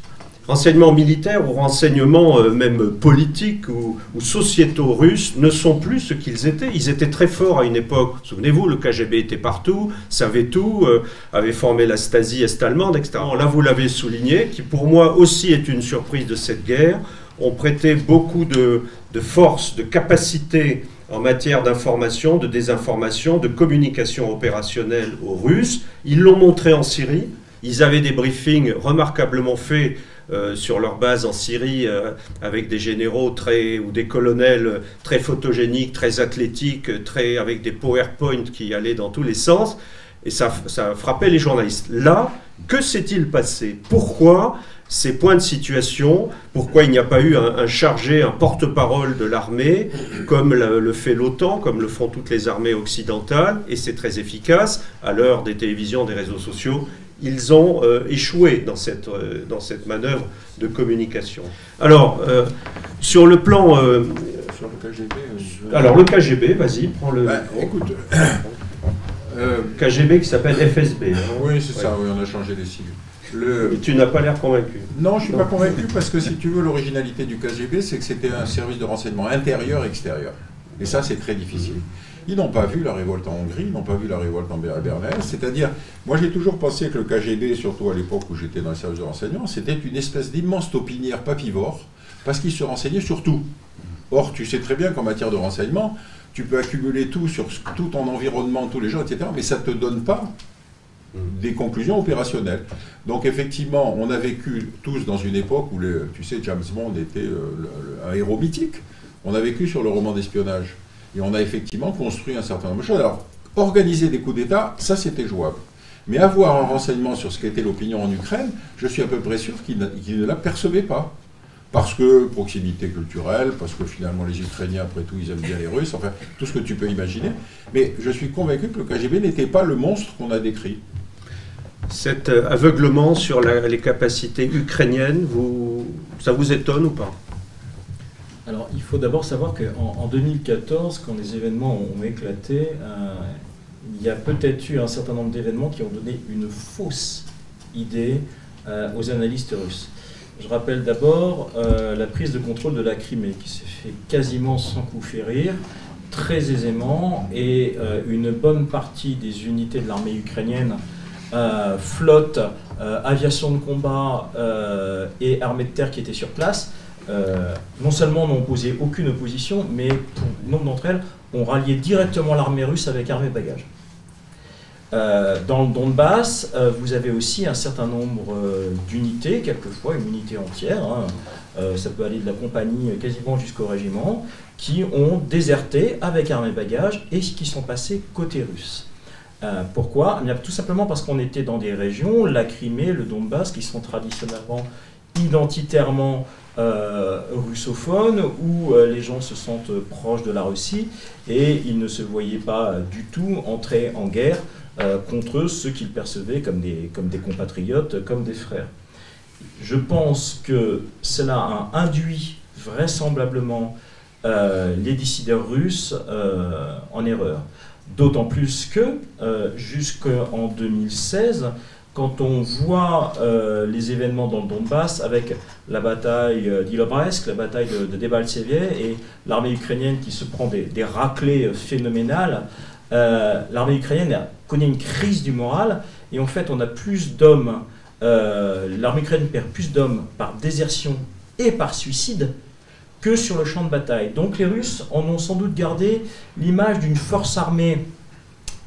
S2: Renseignements militaires ou renseignements euh, même politiques ou, ou sociétaux russes ne sont plus ce qu'ils étaient. Ils étaient très forts à une époque. Souvenez-vous, le KGB était partout, savait tout, euh, avait formé la Stasi est-allemande, etc. Là, vous l'avez souligné, qui pour moi aussi est une surprise de cette guerre. On prêtait beaucoup de, de force, de capacité en matière d'information, de désinformation, de communication opérationnelle aux Russes. Ils l'ont montré en Syrie. Ils avaient des briefings remarquablement faits euh, sur leur base en Syrie euh, avec des généraux très ou des colonels très photogéniques, très athlétiques, très avec des PowerPoint qui allaient dans tous les sens et ça, ça frappait les journalistes. Là, que s'est-il passé? Pourquoi ces points de situation, pourquoi il n'y a pas eu un, chargé, un porte-parole de l'armée, comme le, fait l'OTAN, comme le font toutes les armées occidentales, et c'est très efficace, à l'heure des télévisions, des réseaux sociaux, ils ont euh, échoué dans cette, euh, dans cette manœuvre de communication. Alors, euh, sur le plan... sur le KGB Alors, le KGB, vas-y, prends le...
S3: Bah, écoute...
S2: KGB qui s'appelle FSB.
S3: Hein. Oui, c'est ça, oui, on a changé les sigles.
S2: Et tu n'as pas l'air convaincu.
S3: Non, je ne suis pas convaincu parce que si tu veux, l'originalité du KGB, c'est que c'était un service de renseignement intérieur-extérieur. Et ça, c'est très difficile. Ils n'ont pas vu la révolte en Hongrie, ils n'ont pas vu la révolte en Berlin. C'est-à-dire, moi j'ai toujours pensé que le KGB, surtout à l'époque où j'étais dans le service de renseignement, c'était une espèce d'immense taupinière papivore, parce qu'ils se renseignaient sur tout. Or, tu sais très bien qu'en matière de renseignement, tu peux accumuler tout sur tout ton environnement, tous les gens, etc., mais ça ne te donne pas des conclusions opérationnelles. Donc effectivement, on a vécu tous dans une époque où, tu sais, James Bond était euh, un héros mythique. On a vécu sur le roman d'espionnage. Et on a effectivement construit un certain nombre de choses. Alors, organiser des coups d'État, ça c'était jouable. Mais avoir un renseignement sur ce qu'était l'opinion en Ukraine, je suis à peu près sûr qu'il ne l'apercevait pas. Parce que proximité culturelle, parce que finalement les Ukrainiens, après tout, ils aiment bien les Russes, enfin, tout ce que tu peux imaginer. Mais je suis convaincu que le KGB n'était pas le monstre qu'on a décrit.
S2: Cet euh, aveuglement sur les capacités ukrainiennes, ça vous étonne ou pas?
S4: Alors, il faut d'abord savoir qu'en en 2014, quand les événements ont éclaté, euh, il y a peut-être eu un certain nombre d'événements qui ont donné une fausse idée euh, aux analystes russes. Je rappelle d'abord la prise de contrôle de la Crimée, qui s'est fait quasiment sans coup férir, très aisément, et une bonne partie des unités de l'armée ukrainienne euh, flotte, euh, aviation de combat euh, et armée de terre qui étaient sur place, non seulement n'ont posé aucune opposition, mais pour nombre d'entre elles ont rallié directement l'armée russe avec armée bagages. dans le Donbass, vous avez aussi un certain nombre d'unités, quelquefois une unité entière, hein. ça peut aller de la compagnie quasiment jusqu'au régiment, qui ont déserté avec armée bagages et qui sont passés côté russe. Euh, pourquoi? Eh Tout simplement parce qu'on était dans des régions, la Crimée, le Donbass, qui sont traditionnellement identitairement euh, russophones, où euh, les gens se sentent proches de la Russie et ils ne se voyaient pas du tout entrer en guerre contre ceux qu'ils percevaient comme des, compatriotes, comme des frères. Je pense que cela a induit vraisemblablement les décideurs russes en erreur. D'autant plus que euh, jusqu'en 2016, quand on voit euh, les événements dans le Donbass avec la bataille euh, d'Ilobresk, la bataille de, de et l'armée ukrainienne qui se prend des, des raclées phénoménales, l'armée ukrainienne connaît une crise du moral et en fait on a plus d'hommes, l'armée ukrainienne perd plus d'hommes par désertion et par suicide que sur le champ de bataille. Donc les Russes en ont sans doute gardé l'image d'une force armée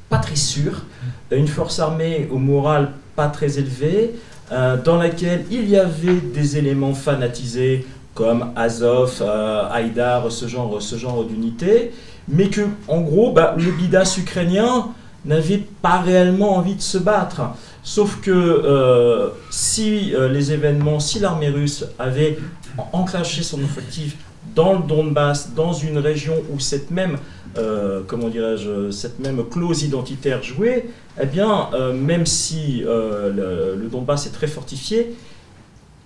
S4: pas très sûre, une force armée au moral pas très élevé, euh, dans laquelle il y avait des éléments fanatisés comme Azov, euh, Haïdar, ce genre, ce genre d'unité, mais que en gros bah, le bidas ukrainien n'avait pas réellement envie de se battre. Sauf que euh, si les événements, si l'armée russe avait enclenché son offensive dans le Donbass, dans une région où cette même, euh, comment dirais-je, cette même clause identitaire jouait, eh bien, euh, même si euh, le, Donbass est très fortifié,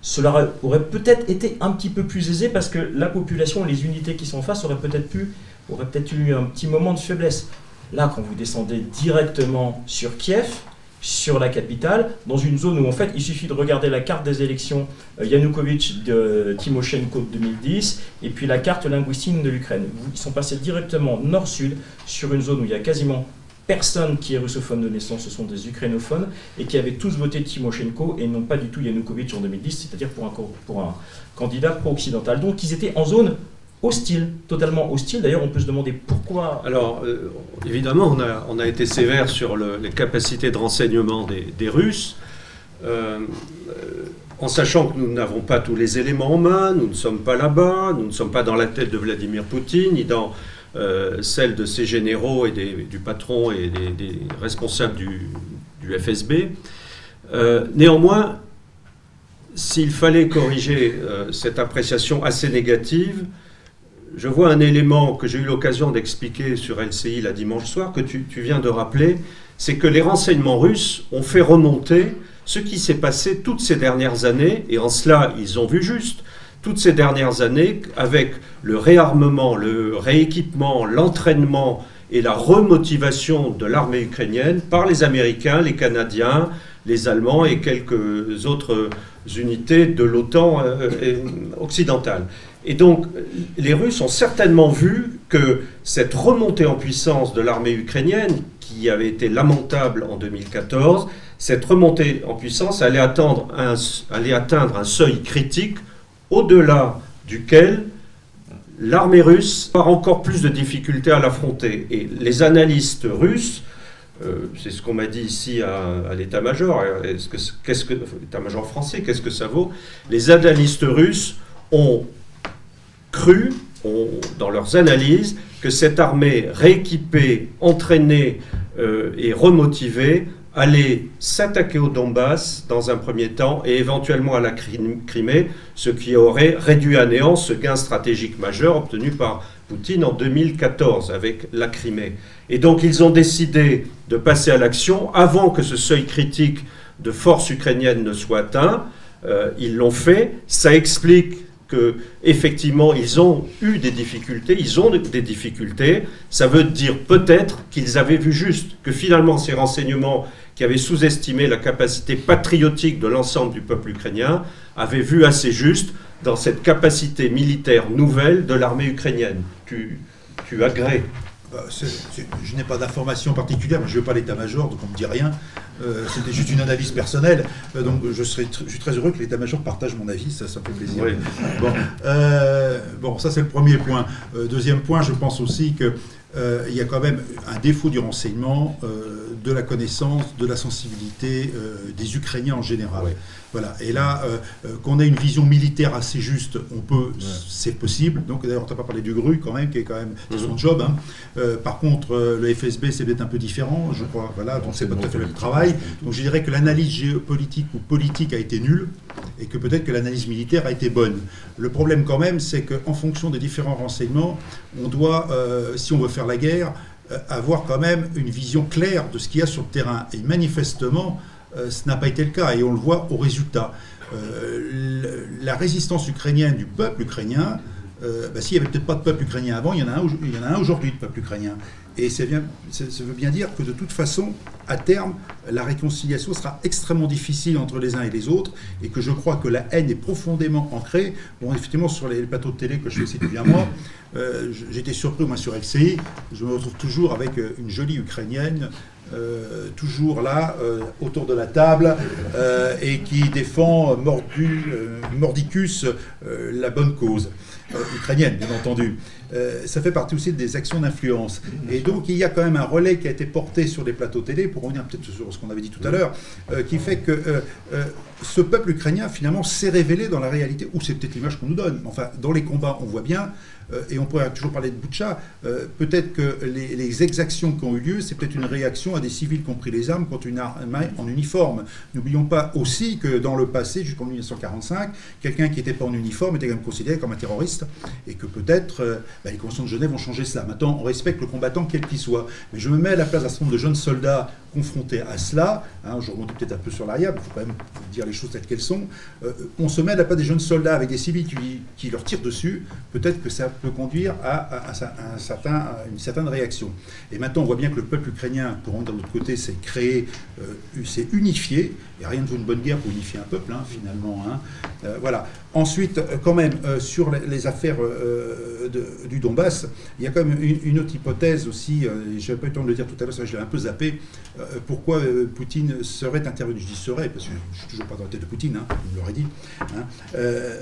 S4: cela aurait peut-être été un petit peu plus aisé parce que la population, les unités qui sont en face auraient peut-être pu, auraient peut-être eu un petit moment de faiblesse. Là, quand vous descendez directement sur Kiev, sur la capitale, dans une zone où en fait il suffit de regarder la carte des élections euh, Yanukovych de Timoshenko de 2010 et puis la carte linguistique de l'Ukraine. Ils sont passés directement nord-sud sur une zone où il y a quasiment personne qui est russophone de naissance, ce sont des ukrainophones et qui avaient tous voté Timoshenko et non pas du tout Yanukovych en 2010, c'est-à-dire pour un, pour un candidat pro-occidental. Donc ils étaient en zone hostile, totalement hostile. D'ailleurs, on peut se demander pourquoi.
S2: Alors, euh, évidemment, on a, on a, été sévère sur les capacités de renseignement des, Russes, euh, en sachant que nous n'avons pas tous les éléments en main, nous ne sommes pas là-bas, nous ne sommes pas dans la tête de Vladimir Poutine, ni dans euh, celle de ses généraux et du patron et des, responsables du, du FSB. néanmoins, s'il fallait corriger euh, cette appréciation assez négative, je vois un élément que j'ai eu l'occasion d'expliquer sur LCI la dimanche soir, que tu, viens de rappeler, c'est que les renseignements russes ont fait remonter ce qui s'est passé toutes ces dernières années, et en cela ils ont vu juste, toutes ces dernières années, avec le réarmement, le rééquipement, l'entraînement et la remotivation de l'armée ukrainienne par les Américains, les Canadiens, les Allemands et quelques autres unités de l'OTAN euh, euh, occidentale. Et donc, les Russes ont certainement vu que cette remontée en puissance de l'armée ukrainienne, qui avait été lamentable en 2014, cette remontée en puissance allait atteindre un, allait atteindre un seuil critique au-delà duquel l'armée russe aura encore plus de difficultés à l'affronter. Et les analystes russes euh, c'est ce qu'on m'a dit ici à, l'état-major. Que l'état-major français Qu'est-ce que ça vaut? Les analystes russes ont cru, dans leurs analyses, que cette armée rééquipée, entraînée euh, et remotivée allait s'attaquer au Donbass dans un premier temps et éventuellement à la Crimée, ce qui aurait réduit à néant ce gain stratégique majeur obtenu par Poutine en 2014 avec la Crimée. Et donc ils ont décidé de passer à l'action avant que ce seuil critique de force ukrainienne ne soit atteint. Euh, ils l'ont fait. Ça explique effectivement ils ont eu des difficultés, ils ont des difficultés. Ça veut dire peut-être qu'ils avaient vu juste, que finalement ces renseignements qui avaient sous-estimé la capacité patriotique de l'ensemble du peuple ukrainien avaient vu assez juste dans cette capacité militaire nouvelle de l'armée ukrainienne. Tu, tu agrées
S5: bah, je n'ai pas d'informations particulières, je ne veux pas l'état-major, donc on ne me dit rien. Euh, c'était juste une analyse personnelle. Euh, donc je, serais je suis très heureux que l'état-major partage mon avis, ça, ça fait plaisir. Bon, euh, bon, ça c'est le premier point. deuxième point, je pense aussi que il y a quand même un défaut du renseignement, de la connaissance, de la sensibilité des Ukrainiens en général. Voilà. Et là, euh, euh, qu'on ait une vision militaire assez juste, on peut, c'est possible. Donc d'ailleurs, on t'a pas parlé du GRU quand même, qui est quand même son mhm. job. Hein. Euh, par contre, le FSB, c'est peut-être un peu différent, je crois. Voilà, donc c'est pas tout à fait le travail. Donc je dirais que l'analyse géopolitique ou politique a été nulle et que peut-être que l'analyse militaire a été bonne. Le problème quand même, c'est qu'en fonction des différents renseignements, on doit, si on veut faire la guerre, avoir quand même une vision claire de ce qu'il y a sur le terrain. Et manifestement, ce n'a pas été le cas et on le voit au résultat. Euh, la résistance ukrainienne du peuple ukrainien, euh, bah, s'il n'y avait peut-être pas de peuple ukrainien avant, il y en a un, aujourd'hui de peuple ukrainien. Et ça, veut bien dire que de toute façon, à terme, la réconciliation sera extrêmement difficile entre les uns et les autres, et que je crois que la haine est profondément ancrée. Bon, effectivement, sur les plateaux de télé que je fais aussi depuis un mois, j'étais surpris, moi, sur XCI, je me retrouve toujours avec une jolie Ukrainienne euh, toujours là, euh, autour de la table, euh, et qui défend mordicus la bonne cause ukrainienne, bien entendu. ça fait partie aussi des actions d'influence. Et donc, il y a quand même un relais qui a été porté sur les plateaux télé, pour revenir peut-être sur ce qu'on avait dit tout à l'heure, qui fait que ce peuple ukrainien, finalement, s'est révélé dans la réalité, ou c'est peut-être l'image qu'on nous donne. Enfin, dans les combats, on voit bien et on pourrait toujours parler de Boucha, euh, peut-être que les, exactions qui ont eu lieu, c'est peut-être une réaction à des civils qui ont pris les armes contre une armée en uniforme. N'oublions pas aussi que dans le passé, jusqu'en 1945, quelqu'un qui n'était pas en uniforme était quand même considéré comme un terroriste, et que peut-être euh, bah, les conventions de Genève ont changé cela. Maintenant, on respecte le combattant quel qu'il soit. Mais je me mets à la place d'un certain nombre de jeunes soldats confrontés à cela, hein, je remonte peut-être un peu sur l'arrière, il faut quand même dire les choses telles qu'elles sont, on se met à la place des jeunes soldats avec des civils qui, qui leur tirent dessus, peut-être que ça peut conduire à, certain, une certaine réaction. Et maintenant, on voit bien que le peuple ukrainien, pour rendre de l'autre côté, s'est créé, euh, s'est unifié. A rien de une bonne guerre pour unifier un peuple, hein, finalement. Hein. Euh, voilà. Ensuite, euh, quand même, sur les, affaires du Donbass, il y a quand même une, autre hypothèse aussi, je n'avais pas eu le temps de le dire tout à l'heure, ça je un peu zappé, pourquoi Poutine serait intervenu. Je dis serait, parce que je ne suis toujours pas dans la tête de Poutine, hein, il l'aurait dit.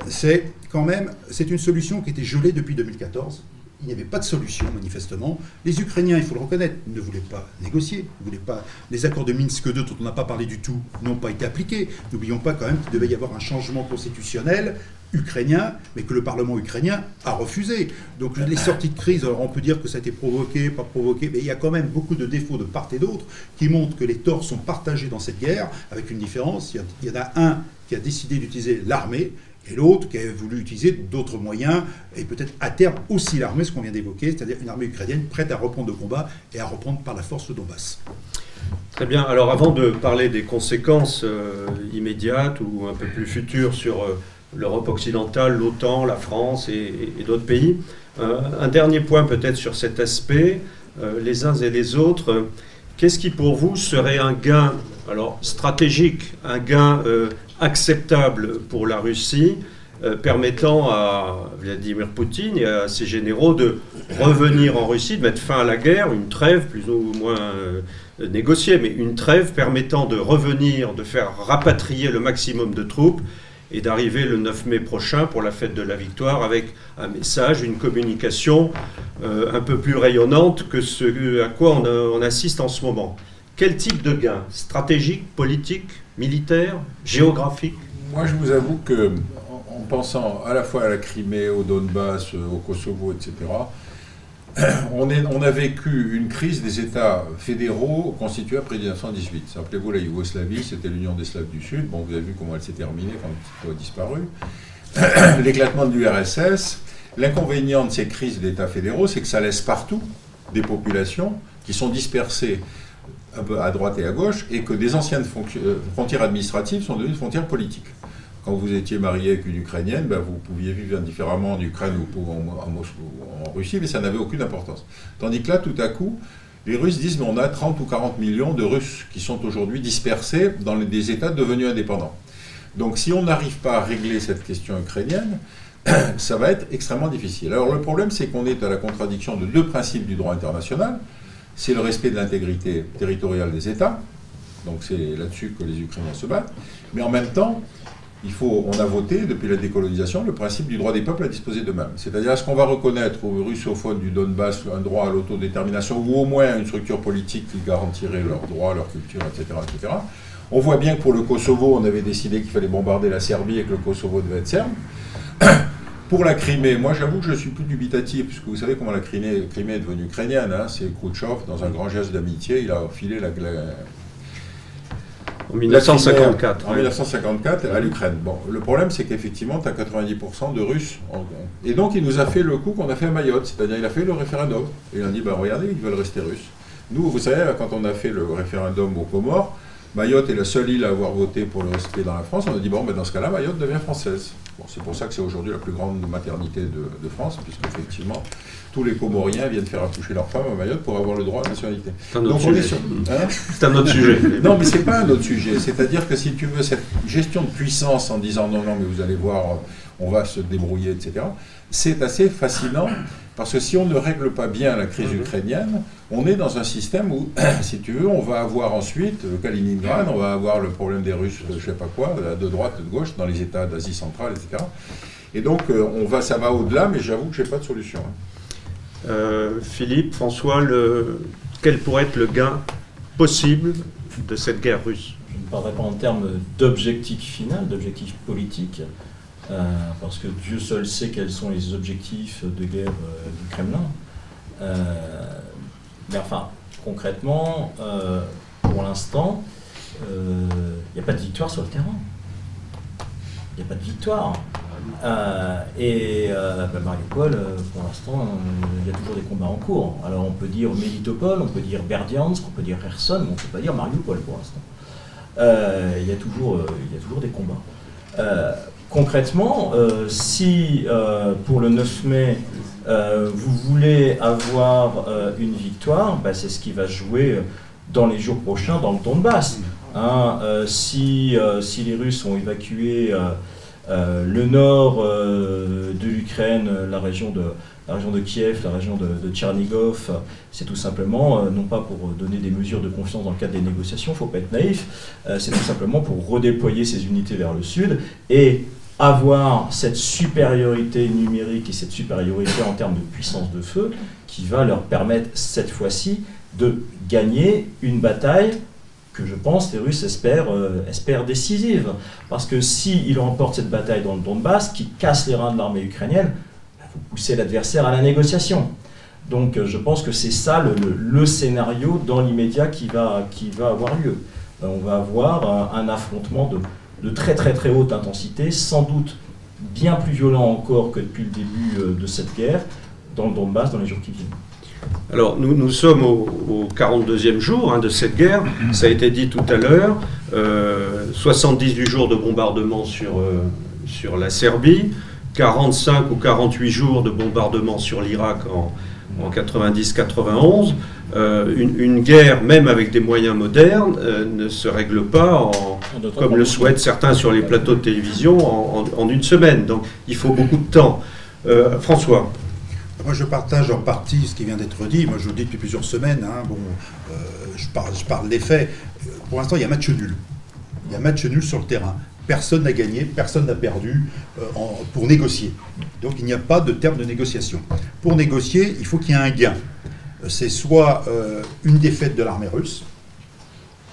S5: c'est quand même, c'est une solution qui était gelée depuis 2014. Il n'y avait pas de solution, manifestement. Les Ukrainiens, il faut le reconnaître, ne voulaient pas négocier. Ne voulaient pas... Les accords de Minsk II, dont on n'a pas parlé du tout, n'ont pas été appliqués. N'oublions pas quand même qu'il devait y avoir un changement constitutionnel ukrainien, mais que le Parlement ukrainien a refusé. Donc les sorties de crise, alors on peut dire que ça a été provoqué, pas provoqué, mais il y a quand même beaucoup de défauts de part et d'autre qui montrent que les torts sont partagés dans cette guerre, avec une différence. Il y en a un qui a décidé d'utiliser l'armée et l'autre qui a voulu utiliser d'autres moyens, et peut-être à terme aussi l'armée, ce qu'on vient d'évoquer, c'est-à-dire une armée ukrainienne prête à reprendre le combat et à reprendre par la force le Donbass.
S2: Très bien. Alors avant de parler des conséquences euh, immédiates ou un peu plus futures sur euh, l'Europe occidentale, l'OTAN, la France et, d'autres pays, euh, un dernier point peut-être sur cet aspect, les uns et les autres. Qu'est-ce qui pour vous serait un gain alors stratégique, un gain acceptable pour la Russie, euh, permettant à Vladimir Poutine et à ses généraux de revenir en Russie, de mettre fin à la guerre, une trêve plus ou moins euh, négociée, mais une trêve permettant de revenir, de faire rapatrier le maximum de troupes et d'arriver le 9 mai prochain pour la fête de la victoire avec un message, une communication euh, un peu plus rayonnante que ce à quoi on, on assiste en ce moment. Quel type de gain? Stratégique, politique? Militaire, géographique
S3: Moi, je vous avoue que, en pensant à la fois à la Crimée, au Donbass, au Kosovo, etc., on, est, on, a vécu une crise des États fédéraux constitués après 1918. Rappelez-vous, la Yougoslavie, c'était l'Union des Slaves du Sud. Bon, vous avez vu comment elle s'est terminée quand elle a disparu. L'éclatement de l'URSS. L'inconvénient de ces crises d'États fédéraux, c'est que ça laisse partout des populations qui sont dispersées un peu à droite et à gauche, et que des anciennes euh, frontières administratives sont devenues frontières politiques. Quand vous étiez marié avec une Ukrainienne, ben vous pouviez vivre indifféremment en Ukraine ou en, en Russie, mais ça n'avait aucune importance. Tandis que là, tout à coup, les Russes disent mais on a 30 ou 40 millions de Russes qui sont aujourd'hui dispersés dans des États devenus indépendants. Donc si on n'arrive pas à régler cette question ukrainienne, ça va être extrêmement difficile. Alors le problème, c'est qu'on est à la contradiction de deux principes du droit international c'est le respect de l'intégrité territoriale des États. Donc c'est là-dessus que les Ukrainiens se battent. Mais en même temps, il faut, on a voté depuis la décolonisation le principe du droit des peuples à disposer d'eux-mêmes. C'est-à-dire, est-ce qu'on va reconnaître aux russophones du Donbass un droit à l'autodétermination ou au moins une structure politique qui garantirait leurs droits, leur culture, etc., etc. On voit bien que pour le Kosovo, on avait décidé qu'il fallait bombarder la Serbie et que le Kosovo devait être serbe. Pour la Crimée, moi j'avoue que je suis plus dubitatif, puisque vous savez comment la Crimée, est devenue ukrainienne. Hein. c'est Khrouchtchev, dans un grand geste d'amitié, il a filé la,
S2: en 1954.
S3: En 1954 à l'Ukraine. Bon, le problème, c'est qu'effectivement, tu as 90% de Russes. Et donc, il nous a fait le coup qu'on a fait à Mayotte, c'est-à-dire il a fait le référendum. Et il a dit, bah, regardez, ils veulent rester russes. Nous, vous savez, quand on a fait le référendum aux Comores, Mayotte est la seule île à avoir voté pour le respect dans la France. On a dit, bon, ben dans ce cas-là, Mayotte devient française. Bon, c'est pour ça que c'est aujourd'hui la plus grande maternité de, France, puisque effectivement, tous les Comoriens viennent faire accoucher leurs femmes à Mayotte pour avoir le droit à la nationalité.
S2: C'est un autre sujet. Hein c'est un autre sujet.
S3: non, mais c'est pas un autre sujet. C'est-à-dire que si tu veux cette gestion de puissance en disant, non, non, mais vous allez voir, on va se débrouiller, etc., c'est assez fascinant parce que si on ne règle pas bien la crise mhm. ukrainienne, on est dans un système où, si tu veux, on va avoir ensuite Kaliningrad, on va avoir le problème des Russes, je ne sais pas quoi, de droite, de gauche, dans les États d'Asie centrale, etc. Et donc, euh, on va, ça va au-delà, mais j'avoue que je n'ai pas de solution. Hein.
S2: Euh, Philippe, François, quel pourrait être le gain possible de cette guerre russe?
S4: Je ne parlerai pas en termes d'objectif final, d'objectif politique. Euh, parce que Dieu seul sait quels sont les objectifs de guerre euh, du Kremlin. Mais enfin, concrètement, pour l'instant, il n'y a pas de victoire sur le terrain. Il n'y a pas de victoire. Et bah, Mariupol, pour l'instant, il y a toujours des combats en cours. Alors on peut dire Melitopol, on peut dire Berdiansk, on peut dire Kherson, mais on ne peut pas dire Mariupol pour l'instant. il, y a toujours, y a toujours des combats concrètement, euh, si euh, pour le 9 mai, euh, vous voulez avoir une victoire, bah, c'est ce qui va jouer dans les jours prochains dans le Donbass. Hein, si, si, les Russes ont évacué le nord de l'Ukraine, la région de, la région de Kiev, la région de, de Tchernigov, c'est tout simplement, non pas pour donner des mesures de confiance dans le cadre des négociations, il ne faut pas être naïf, c'est tout simplement pour redéployer ces unités vers le sud et avoir cette supériorité numérique et cette supériorité en termes de puissance de feu qui va leur permettre cette fois-ci de gagner une bataille que je pense les Russes espèrent, euh, espèrent décisive. Parce que s'ils remportent cette bataille dans le Donbass, qui casse les reins de l'armée ukrainienne, il faut pousser l'adversaire à la négociation. Donc euh, je pense que c'est ça le, scénario dans l'immédiat qui va, qui va avoir lieu. Euh, on va avoir un affrontement de de très très très haute intensité, sans doute bien plus violent encore que depuis le début euh, de cette guerre dans le Donbass dans les jours qui viennent.
S2: Alors, nous, nous sommes au, 42e jour hein, de cette guerre. Ça a été dit tout à l'heure. 78 jours de bombardement sur, sur la Serbie, 45 ou 48 jours de bombardement sur l'Irak en, en 90-91. Euh, une, guerre, même avec des moyens modernes, euh, ne se règle pas, en, comme le souhaitent certains sur les plateaux de télévision, en, une semaine. Donc il faut beaucoup de temps. Euh, François
S5: moi, je partage en partie ce qui vient d'être dit. Moi, je le dis depuis plusieurs semaines. Hein. Bon, je, parle, je parle des faits. Pour l'instant, il y a match nul. Il y a match nul sur le terrain. Personne n'a gagné, personne n'a perdu pour négocier. Donc, il n'y a pas de terme de négociation. Pour négocier, il faut qu'il y ait un gain c'est soit euh, une défaite de l'armée russe,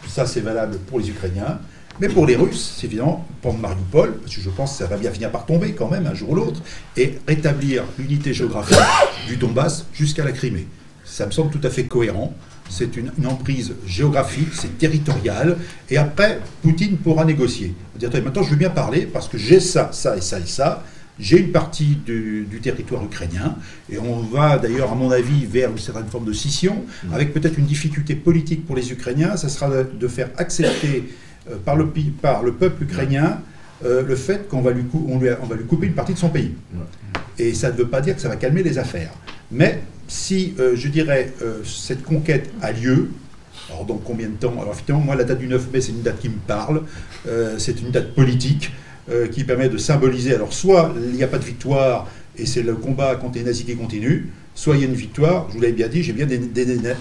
S5: ça c'est valable pour les Ukrainiens, mais pour les Russes, c'est évident, prendre Mariupol, parce que je pense que ça va bien finir par tomber quand même un jour ou l'autre, et rétablir l'unité géographique du Donbass jusqu'à la Crimée. Ça me semble tout à fait cohérent. C'est une, emprise géographique, c'est territorial, et après, Poutine pourra négocier. Dire, maintenant je veux bien parler parce que j'ai ça, ça et ça et ça, j'ai une partie du, territoire ukrainien, et on va d'ailleurs, à mon avis, vers une certaine forme de scission, mm. avec peut-être une difficulté politique pour les Ukrainiens, ça sera de, faire accepter par, le, par le peuple ukrainien euh, le fait qu'on va, lui, on lui, on va lui couper une partie de son pays. Et ça ne veut pas dire que ça va calmer les affaires. Mais si, euh, je dirais, cette conquête a lieu, alors dans combien de temps? Alors effectivement, moi, la date du 9 mai, c'est une date qui me parle, c'est une date politique. Euh, qui permet de symboliser, alors soit il n'y a pas de victoire et c'est le combat contre les nazis qui continue, soit il y a une victoire, je vous l'avais bien dit, j'ai bien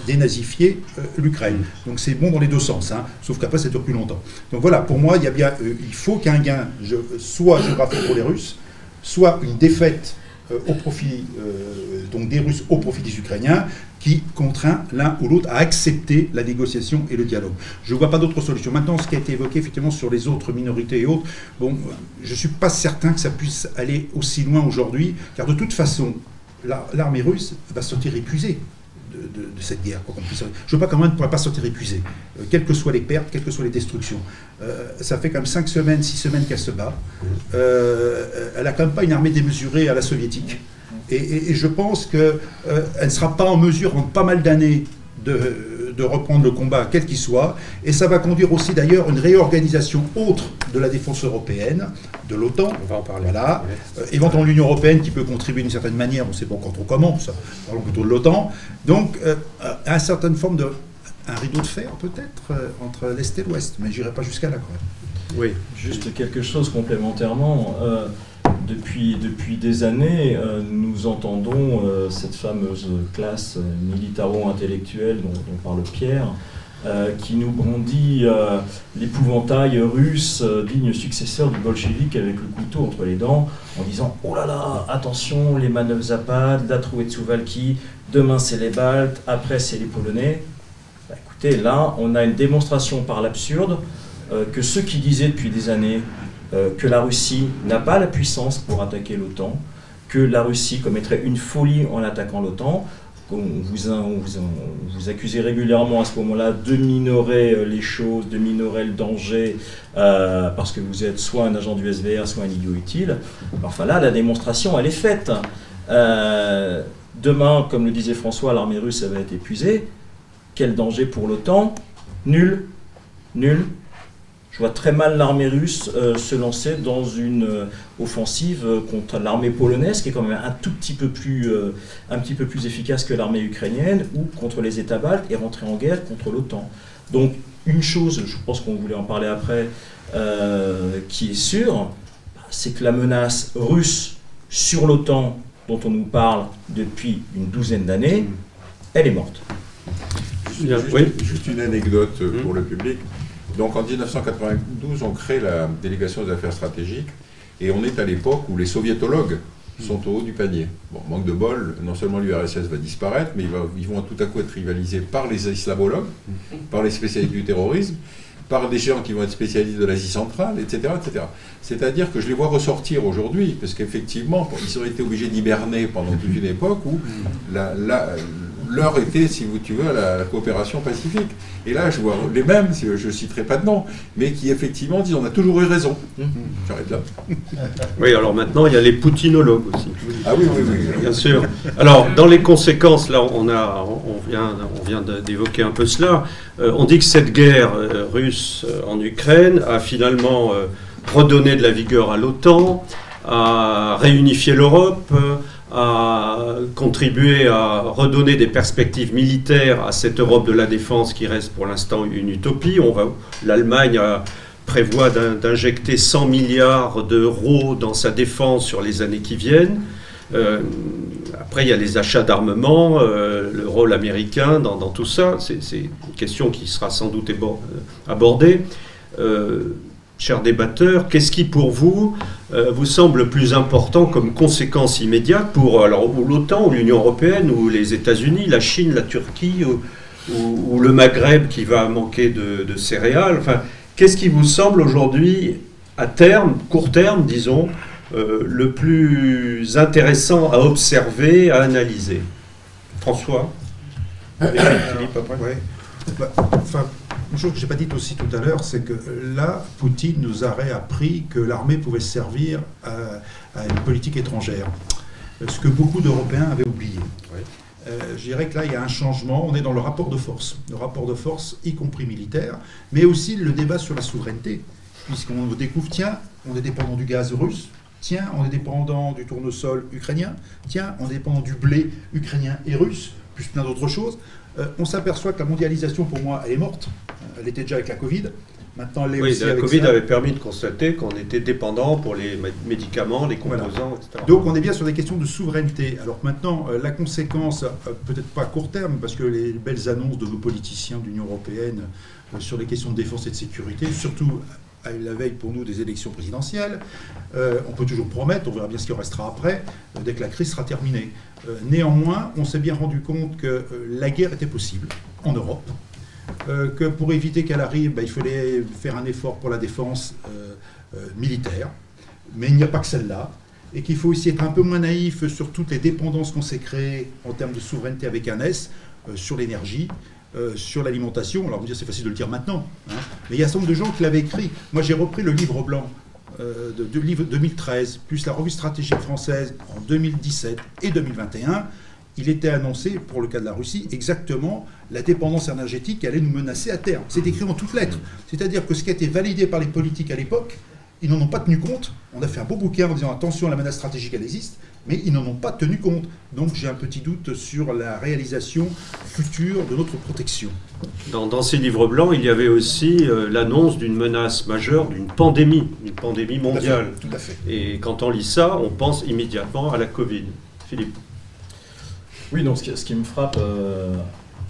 S5: dénazifié euh, l'Ukraine. Donc c'est bon dans les deux sens, hein, sauf qu'après ça dure plus longtemps. Donc voilà, pour moi, il, y a bien, euh, il faut qu'un gain soit géographique pour les Russes, soit une défaite au profit donc des Russes au profit des Ukrainiens, qui contraint l'un ou l'autre à accepter la négociation et le dialogue. Je ne vois pas d'autre solution. Maintenant, ce qui a été évoqué effectivement sur les autres minorités et autres, bon, je ne suis pas certain que ça puisse aller aussi loin aujourd'hui, car de toute façon, l'armée russe va sortir épuisée. De, cette guerre. Je ne veux pas quand même ne pourrait pas sortir épuisée, euh, quelles que soient les pertes, quelles que soient les destructions. Euh, ça fait quand même 5 semaines, 6 semaines qu'elle se bat. Euh, elle n'a quand même pas une armée démesurée à la soviétique. Et, je pense qu'elle ne sera pas en mesure, en pas mal d'années, de, reprendre le combat, quel qu'il soit. Et ça va conduire aussi d'ailleurs une réorganisation autre de la défense européenne, de l'OTAN.
S2: On va en parler.
S5: Voilà. Euh, éventuellement l'Union européenne qui peut contribuer d'une certaine manière, on ne sait pas encore trop comment, ça, parlons plutôt de l'OTAN. Donc, euh, une certaine forme de. un rideau de fer peut-être entre l'Est et l'Ouest, mais j'irai pas jusqu'à là quand même.
S4: Oui. Juste quelque chose complémentairement depuis, depuis des années, euh, nous entendons euh, cette fameuse classe militaro-intellectuelle dont, parle Pierre, euh, qui nous brandit l'épouvantail russe, digne successeur du bolchevique avec le couteau entre les dents, en disant Oh là là, attention, les manœuvres Zapad, la trouée de Souvalki, demain c'est les Baltes, après c'est les Polonais. Bah, écoutez, là, on a une démonstration par l'absurde que ceux qui disaient depuis des années euh, que la Russie n'a pas la puissance pour attaquer l'OTAN, que la Russie commettrait une folie en attaquant l'OTAN. On vous, vous, accusez régulièrement à ce moment-là de minorer euh, les choses, de minorer le danger, euh, parce que vous êtes soit un agent du SVR, soit un idiot utile. Enfin là, la démonstration, elle est faite. demain, comme le disait François, l'armée russe va être épuisée. Quel danger pour l'OTAN? Nul. Nul. Je vois très mal l'armée russe euh, se lancer dans une euh, offensive euh, contre l'armée polonaise, qui est quand même un tout petit peu plus, un petit peu plus efficace que l'armée ukrainienne, ou contre les États baltes, et rentrer en guerre contre l'OTAN. Donc, une chose, je pense qu'on voulait en parler après, qui est sûre, c'est que la menace russe sur l'OTAN, dont on nous parle depuis une douzaine d'années, elle est morte.
S3: Juste, une anecdote pour le public. Donc en 1992, on crée la délégation des affaires stratégiques et on est à l'époque où les soviétologues sont au haut du panier. Bon, manque de bol, non seulement l'URSS va disparaître, mais ils, vont tout à coup être rivalisés par les islamologues, par les spécialistes du terrorisme, par des gens qui vont être spécialistes de l'Asie centrale, etc. C'est-à-dire que je les vois ressortir aujourd'hui, parce qu'effectivement, ils ont été obligés d'hiberner pendant toute une époque où leur était, si vous tu veux, la, coopération pacifique. Et là, je vois les mêmes, je ne citerai pas de nom, mais qui effectivement disent on a toujours eu raison. Mmh. J'arrête là.
S2: Oui, alors maintenant, il y a les poutinologues aussi.
S3: Ah oui, oui, oui.
S2: Bien sûr. Alors, dans les conséquences, là, on, a, on vient, on vient d'évoquer un peu cela. Euh, on dit que cette guerre euh, russe euh, en Ukraine a finalement redonné de la vigueur à l'OTAN, a réunifié l'Europe, a contribué à redonner des perspectives militaires à cette Europe de la défense qui reste pour l'instant une utopie. L'Allemagne prévoit d'injecter 100 milliards d'euros dans sa défense sur les années qui viennent. Euh, après, il y a les achats d'armement, euh, le rôle américain dans, tout ça. C'est une question qui sera sans doute euh, abordée. Chers débatteurs, qu'est-ce qui pour vous vous semble plus important comme conséquence immédiate pour l'OTAN ou l'Union européenne ou les États-Unis, la Chine, la Turquie ou, le Maghreb qui va manquer de, de céréales? Enfin, Qu'est-ce qui vous semble aujourd'hui, à terme, court terme, disons, euh, le plus intéressant à observer, à analyser? François?
S5: Philippe, après. bah, enfin, une chose que je n'ai pas dite aussi tout à l'heure, c'est que là, Poutine nous aurait appris que l'armée pouvait se servir à, une politique étrangère. Ce que beaucoup d'Européens avaient oublié. Euh, je dirais que là, il y a un changement. On est dans le rapport de force. Le rapport de force, y compris militaire, mais aussi le débat sur la souveraineté. Puisqu'on découvre, tiens, on est dépendant du gaz russe, Tiens, on est dépendant du tournesol ukrainien. Tiens, on est dépendant du blé ukrainien et russe, plus plein d'autres choses. Euh, on s'aperçoit que la mondialisation, pour moi, elle est morte. Euh, elle était déjà avec la Covid. Maintenant, elle est
S2: oui, la Covid avait permis de constater qu'on était dépendant pour les médicaments, les composants, etc.
S5: Donc on est bien sur des questions de souveraineté. Alors maintenant, euh, la conséquence, peut-être pas à court terme, parce que les belles annonces de nos politiciens de l'Union européenne sur les questions de défense et de sécurité, surtout la veille pour nous des élections présidentielles. Euh, on peut toujours promettre, on verra bien ce qui restera après, euh, dès que la crise sera terminée. Euh, néanmoins, on s'est bien rendu compte que la guerre était possible en Europe, que pour éviter qu'elle arrive, bah, il fallait faire un effort pour la défense militaire, mais il n'y a pas que celle-là, et qu'il faut aussi être un peu moins naïf sur toutes les dépendances qu'on s'est créées en termes de souveraineté avec un S, sur l'énergie, euh, sur l'alimentation. Alors, vous dire, c'est facile de le dire maintenant, hein. mais il y a un certain nombre de gens qui l'avaient écrit. Moi, j'ai repris le livre blanc euh, de, livre 2013, plus la revue stratégique française en 2017 et 2021. Il était annoncé, pour le cas de la Russie, exactement la dépendance énergétique qui allait nous menacer à terme. C'est écrit en toutes lettres. C'est-à-dire que ce qui a été validé par les politiques à l'époque, ils n'en ont pas tenu compte. On a fait un beau bouquin en disant attention, la menace stratégique, elle existe mais ils n'en ont pas tenu compte. Donc j'ai un petit doute sur la réalisation future de notre protection.
S2: Dans, ces livres blancs, il y avait aussi euh, l'annonce d'une menace majeure, d'une pandémie, d'une pandémie mondiale.
S5: Tout à, fait,
S2: Et quand on lit ça, on pense immédiatement à la Covid. Philippe
S4: Oui, donc ce qui, me frappe euh,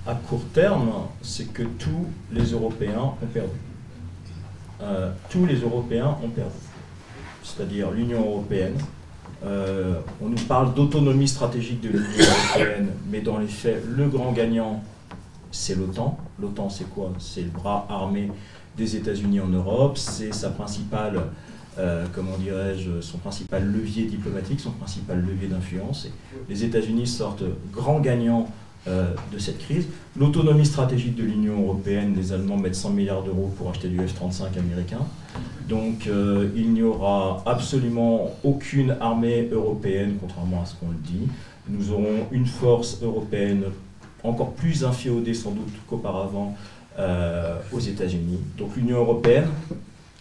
S4: à court terme, c'est que tous les Européens ont perdu. Euh, tous les Européens ont perdu. C'est-à-dire l'Union européenne, euh, on nous parle d'autonomie stratégique de l'Union européenne, mais dans les faits, le grand gagnant, c'est l'OTAN. L'OTAN, c'est quoi? C'est le bras armé des États-Unis en Europe, c'est sa principale, euh, comment dirais-je, son principal levier diplomatique, son principal levier d'influence. Les États-Unis sortent grands gagnants euh, de cette crise. L'autonomie stratégique de l'Union européenne, les Allemands mettent 100 milliards d'euros pour acheter du F-35 américain. Donc euh, il n'y aura absolument aucune armée européenne, contrairement à ce qu'on le dit. Nous aurons une force européenne encore plus inféodée sans doute qu'auparavant euh, aux États-Unis. Donc l'Union européenne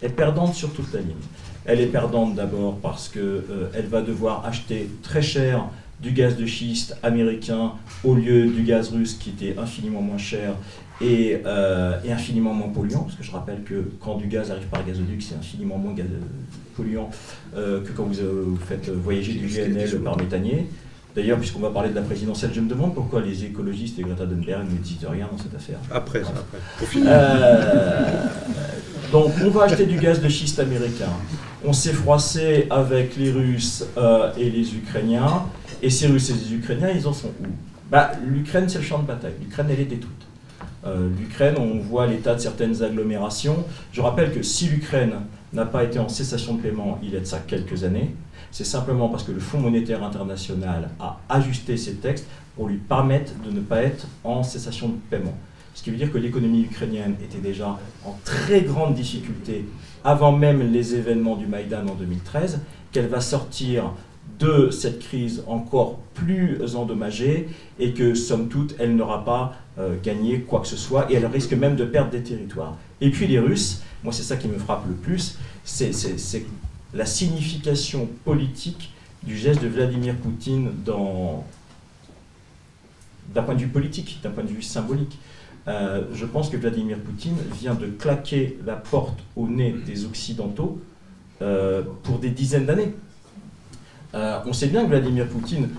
S4: est perdante sur toute la ligne. Elle est perdante d'abord parce qu'elle va devoir acheter très cher du gaz de schiste américain au lieu du gaz russe qui était infiniment moins cher et, euh, infiniment moins polluant, parce que je rappelle que quand du gaz arrive par gazoduc, c'est infiniment moins polluant euh, que quand vous, faites voyager du GNL par méthanier. D'ailleurs, puisqu'on va parler de la présidentielle, je me demande pourquoi les écologistes et Greta Thunberg ne disent rien dans cette affaire.
S2: Après, ça, après.
S4: Euh, donc, on va acheter du gaz de schiste américain. On s'est froissé avec les Russes et les Ukrainiens. Et ces Russes et les Ukrainiens, ils en sont où? Bah, L'Ukraine, c'est le champ de bataille. L'Ukraine, elle est détruite. Euh, L'Ukraine, on voit l'état de certaines agglomérations. Je rappelle que si l'Ukraine n'a pas été en cessation de paiement il y a de ça quelques années. C'est simplement parce que le Fonds monétaire international a ajusté ses textes pour lui permettre de ne pas être en cessation de paiement. Ce qui veut dire que l'économie ukrainienne était déjà en très grande difficulté avant même les événements du Maïdan en 2013, qu'elle va sortir de cette crise encore plus endommagée et que, somme toute, elle n'aura pas euh, gagné quoi que ce soit et elle risque même de perdre des territoires. Et puis les Russes, moi c'est ça qui me frappe le plus, c'est la signification politique du geste de Vladimir Poutine d'un point de vue politique, d'un point de vue symbolique. Euh, je pense que Vladimir Poutine vient de claquer la porte au nez des Occidentaux euh, pour des dizaines d'années. Euh, on sait bien que Vladimir Poutine,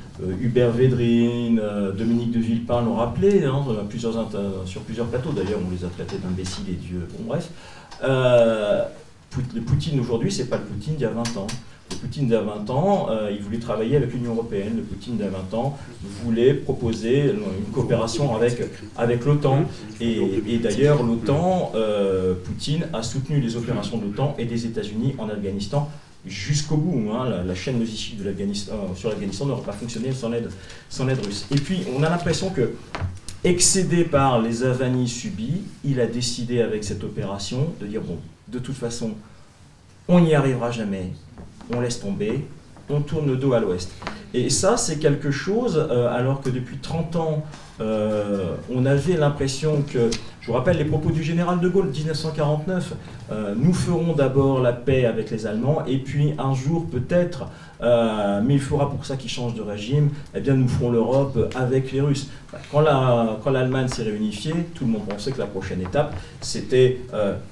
S4: Hubert Védrine, Dominique de Villepin l'ont rappelé hein, sur plusieurs plateaux, d'ailleurs on les a traités d'imbéciles et dieux, bon bref. le Poutine aujourd'hui, c'est pas le Poutine d'il y a 20 ans. Le Poutine d'il y a 20 ans, il voulait travailler avec l'Union Européenne. Le Poutine d'il y a 20 ans voulait proposer une coopération avec, avec l'OTAN. Et, d'ailleurs, l'OTAN, Poutine a soutenu les opérations de l'OTAN et des États-Unis en Afghanistan jusqu'au bout. Hein. La, chaîne logistique de l'Afghanistan, sur l'Afghanistan n'aurait pas fonctionné sans l'aide, sans russe. Et puis, on a l'impression que, excédé par les avanies subies, il a décidé avec cette opération de dire, bon, de toute façon, on n'y arrivera jamais, on laisse tomber, on tourne le dos à l'ouest. Et ça, c'est quelque chose, euh, alors que depuis 30 ans, euh, on avait l'impression que, je vous rappelle les propos du général de Gaulle, 1949, euh, nous ferons d'abord la paix avec les Allemands, et puis un jour peut-être, mais il faudra pour ça qu'ils changent de régime, eh bien nous ferons l'Europe avec les Russes. Quand l'Allemagne s'est réunifiée, tout le monde pensait que la prochaine étape, c'était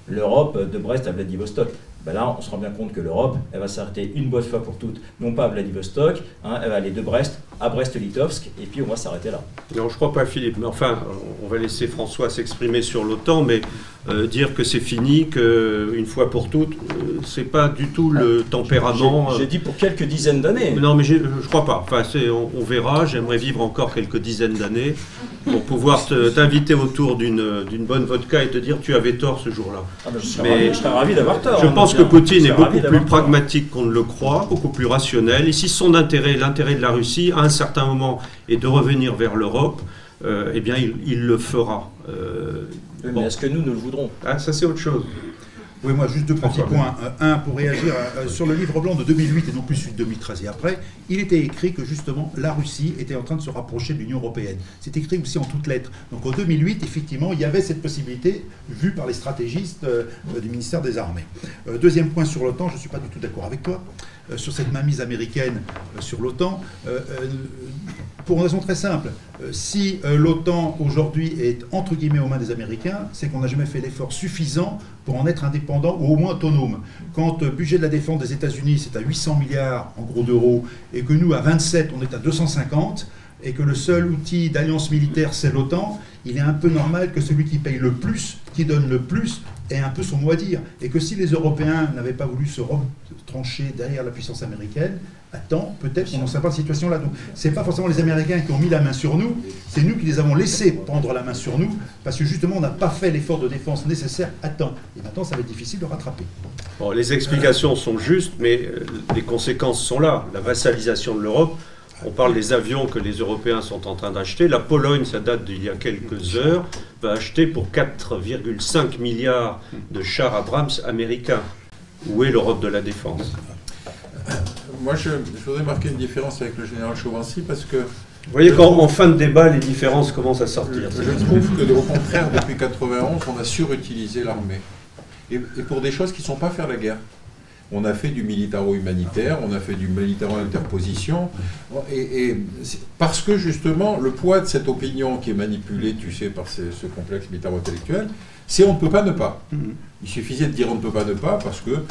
S4: l'Europe de Brest à Vladivostok. Ben là, on se rend bien compte que l'Europe, elle va s'arrêter une bonne fois pour toutes, non pas à Vladivostok, hein, elle va aller de Brest à Brest-Litovsk, et puis on va s'arrêter là.
S2: Non, je crois pas, Philippe. Mais enfin, on va laisser François s'exprimer sur l'OTAN, mais euh, dire que c'est fini, qu'une fois pour toutes, euh, c'est pas du tout le ah, tempérament.
S4: J'ai dit pour quelques dizaines d'années.
S2: Non, mais je crois pas. Enfin, on, on, verra. J'aimerais vivre encore quelques dizaines d'années pour pouvoir t'inviter autour d'une bonne vodka et te dire tu avais tort ce jour-là.
S4: Ah ben, je, serais ravi, d'avoir tort.
S2: Je hein, pense que Poutine est beaucoup plus pragmatique qu'on ne le croit, beaucoup plus rationnel. Et si son intérêt, l'intérêt de la Russie, à un certain moment, est de revenir vers l'Europe, euh, eh bien, il, le fera.
S4: Euh, mais est-ce que nous, nous le voudrons?
S2: Ah, Ça, c'est autre chose.
S5: Oui, moi, juste deux petits points. Un, pour réagir sur le livre blanc de 2008 et non plus celui de 2013 et après, il était écrit que justement la Russie était en train de se rapprocher de l'Union européenne. C'est écrit aussi en toutes lettres. Donc en 2008, effectivement, il y avait cette possibilité vue par les stratégistes euh, du ministère des Armées. Euh, deuxième point sur l'OTAN, je ne suis pas du tout d'accord avec toi. Euh, sur cette mainmise américaine sur l'OTAN, pour une raison très simple. si l'OTAN aujourd'hui est entre guillemets aux mains des Américains, c'est qu'on n'a jamais fait l'effort suffisant pour en être indépendant ou au moins autonome. Quand le budget de la défense des États-Unis c'est à 800 milliards en gros d'euros et que nous à 27 on est à 250 et que le seul outil d'alliance militaire c'est l'OTAN, il est un peu normal que celui qui paye le plus, qui donne le plus, ait un peu son mot à dire. Et que si les Européens n'avaient pas voulu se trancher derrière la puissance américaine, attends, peut-être qu'on n'en serait pas de situation là. Donc, c'est pas forcément les Américains qui ont mis la main sur nous, c'est nous qui les avons laissés prendre la main sur nous, parce que justement, on n'a pas fait l'effort de défense nécessaire à temps. Et maintenant, ça va être difficile de rattraper.
S2: Les explications sont justes, mais euh, les conséquences sont là. La vassalisation de l'Europe, on parle des avions que les Européens sont en train d'acheter. La Pologne, ça date d'il y a quelques heures, va acheter pour 4,5 milliards de chars Abrams américains. Où est l'Europe de la défense?
S3: Moi, je, voudrais marquer une différence avec le général Chauvency parce que.
S2: Vous voyez qu'en fin de débat, les différences commencent à sortir.
S3: Je, trouve que, au contraire, depuis 91, on a surutilisé l'armée. Et, et, pour des choses qui ne sont pas faire la guerre on a fait du militaro-humanitaire, on a fait du militaro-interposition, et, parce que justement, le poids de cette opinion qui est manipulée, tu sais, par ce, complexe militaro-intellectuel, c'est on ne peut pas ne pas. Mm-hmm. Il suffisait de dire on ne peut pas ne pas parce que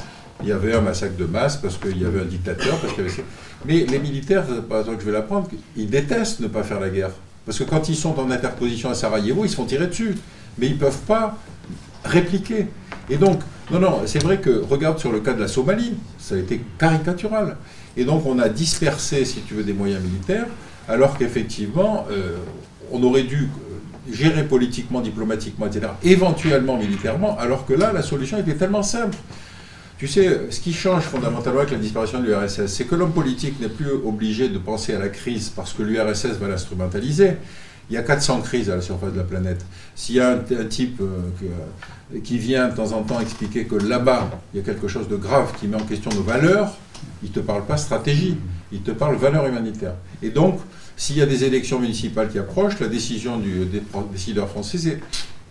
S3: il y avait un massacre de masse, parce qu'il y avait un dictateur, parce qu'il y avait... Mais les militaires, par exemple, je vais l'apprendre, ils détestent ne pas faire la guerre. Parce que quand ils sont en interposition à Sarajevo, ils se font tirer dessus. Mais ils ne peuvent pas répliquer. Et donc, non, non, c'est vrai que, regarde sur le cas de la Somalie, ça a été caricatural. Et donc, on a dispersé, si tu veux, des moyens militaires, alors qu'effectivement, euh, on aurait dû euh, gérer politiquement, diplomatiquement, etc., éventuellement militairement, alors que là, la solution était tellement simple. Tu sais, ce qui change fondamentalement avec la disparition de l'URSS, c'est que l'homme politique n'est plus obligé de penser à la crise parce que l'URSS va l'instrumentaliser. Il y a 400 crises à la surface de la planète. S'il y a un, type euh, qui vient de temps en temps expliquer que là-bas, il y a quelque chose de grave qui met en question nos valeurs, il ne te parle pas stratégie, il te parle valeurs humanitaires. Et donc, s'il y a des élections municipales qui approchent, la décision du, des décideurs français, c'est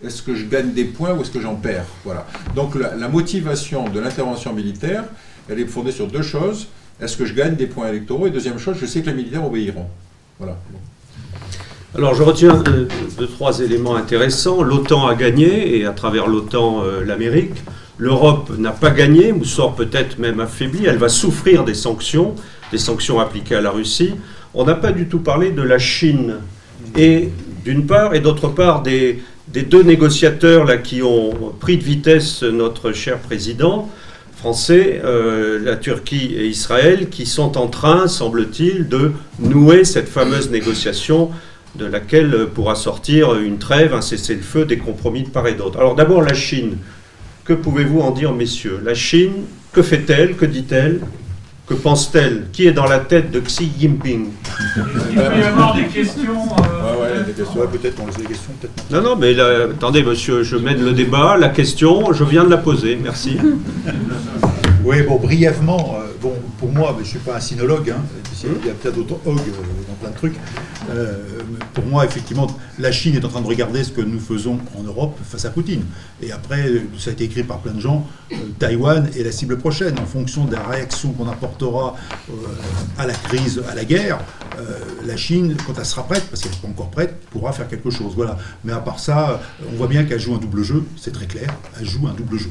S3: est-ce que je gagne des points ou est-ce que j'en perds? Voilà. Donc la, motivation de l'intervention militaire, elle est fondée sur deux choses. Est-ce que je gagne des points électoraux? Et deuxième chose, je sais que les militaires obéiront. Voilà.
S2: Alors je retiens deux, trois éléments intéressants. L'OTAN a gagné, et à travers l'OTAN, euh, l'Amérique. L'Europe n'a pas gagné, ou sort peut-être même affaiblie. Elle va souffrir des sanctions, des sanctions appliquées à la Russie. On n'a pas du tout parlé de la Chine, et d'une part, et d'autre part des, deux négociateurs là, qui ont pris de vitesse notre cher président français, euh, la Turquie et Israël, qui sont en train, semble-t-il, de nouer cette fameuse négociation de laquelle pourra sortir une trêve, un cessez-le-feu, des compromis de part et d'autre. Alors d'abord la Chine. Que pouvez-vous en dire, messieurs? La Chine, que fait-elle? Que dit-elle? Que pense-t-elle? Qui est dans la tête de Xi Jinping?
S6: Il peut y avoir des questions. Euh...
S5: Ouais, ouais, des questions. Ouais, peut-être on les des questions, peut-être.
S2: Non, non, mais là, attendez, monsieur, je mène le débat. La question, je viens de la poser. Merci.
S5: oui, bon, brièvement, euh, bon, pour moi, je ne suis pas un sinologue, hein, il y a peut-être d'autres hogs euh, dans plein de trucs. Euh, pour moi, effectivement, la Chine est en train de regarder ce que nous faisons en Europe face à Poutine. Et après, ça a été écrit par plein de gens, euh, Taïwan est la cible prochaine. En fonction de la réaction qu'on apportera à la crise, à la guerre, la Chine, quand elle sera prête, parce qu'elle n'est pas encore prête, pourra faire quelque chose. Voilà. Mais à part ça, on voit bien qu'elle joue un double jeu, c'est très clair, elle joue un double jeu.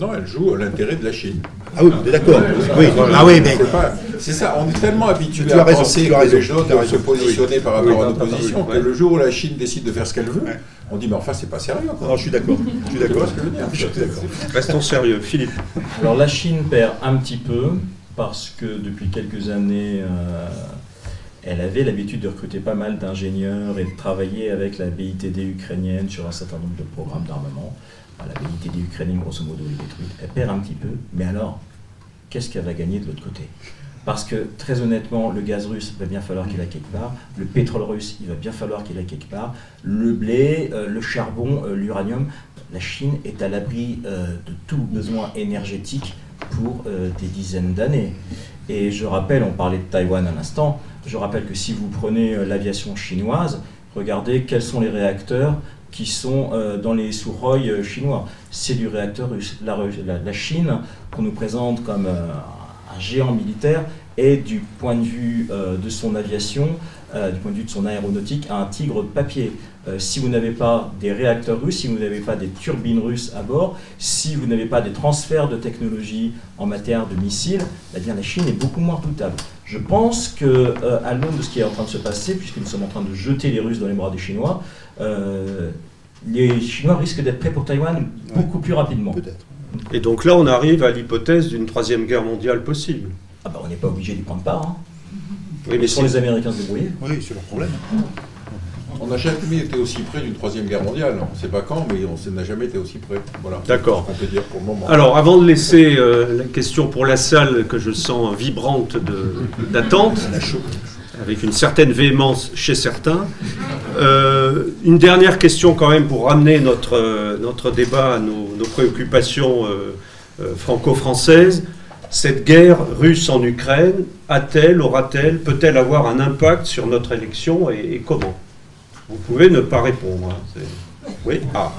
S3: Non, elle joue l'intérêt de la Chine.
S5: Ah oui, on est d'accord. oui. Ah oui, mais
S3: c'est ça. On est tellement habitué à penser que les gens doivent se positionner par rapport à l'opposition que le jour où la Chine décide de faire ce qu'elle veut, on dit mais enfin c'est pas sérieux.
S5: Non, je suis d'accord. Je suis d'accord.
S2: Je suis d'accord. Restons sérieux, Philippe.
S4: Alors la Chine perd un petit peu parce que depuis quelques années. Euh, elle avait l'habitude de recruter pas mal d'ingénieurs et de travailler avec la BITD ukrainienne sur un certain nombre de programmes d'armement la vérité des Ukrainiens, grosso modo, est détruite. Elle perd un petit peu, mais alors, qu'est-ce qu'elle va gagner de l'autre côté? Parce que très honnêtement, le gaz russe va bien falloir qu'il aille quelque part, le pétrole russe, il va bien falloir qu'il aille quelque part, le blé, euh, le charbon, euh, l'uranium, la Chine est à l'abri euh, de tout besoin énergétique pour des dizaines d'années. Et je rappelle, on parlait de Taïwan à l'instant, je rappelle que si vous prenez l'aviation chinoise, regardez quels sont les réacteurs qui sont euh, dans les Sukhoi euh, chinois. C'est du réacteur russe. La, Chine, qu'on nous présente comme euh, un géant militaire, est du point de vue de son aviation, du point de vue de son aéronautique, un tigre de papier. si vous n'avez pas des réacteurs russes, si vous n'avez pas des turbines russes à bord, si vous n'avez pas des transferts de technologie en matière de missiles, eh bien la Chine est beaucoup moins redoutable. Je pense que à l'aune de ce qui est en train de se passer, puisque nous sommes en train de jeter les Russes dans les bras des Chinois, euh, les Chinois risquent d'être prêts pour Taïwan beaucoup plus rapidement.
S2: Et donc là, on arrive à l'hypothèse d'une troisième guerre mondiale possible.
S4: Ah bah on n'est pas obligé d'y prendre part. Hein. Oui, mais sont les Américains se débrouiller.
S5: Oui, c'est leur problème.
S3: On n'a jamais été aussi près d'une troisième guerre mondiale. On ne sait pas quand, mais on n'a jamais été aussi près. Voilà.
S2: D'accord.
S3: On peut dire pour le moment.
S2: Alors, avant de laisser euh, la question pour la salle que je sens vibrante d'attente, avec une certaine véhémence chez certains. Euh, une dernière question quand même pour ramener notre, notre débat à nos, préoccupations euh, euh, franco-françaises. Cette guerre russe en Ukraine a-t-elle, aura-t-elle, peut-elle avoir un impact sur notre élection et, comment? Vous pouvez ne pas répondre. Hein,
S5: oui. Ah.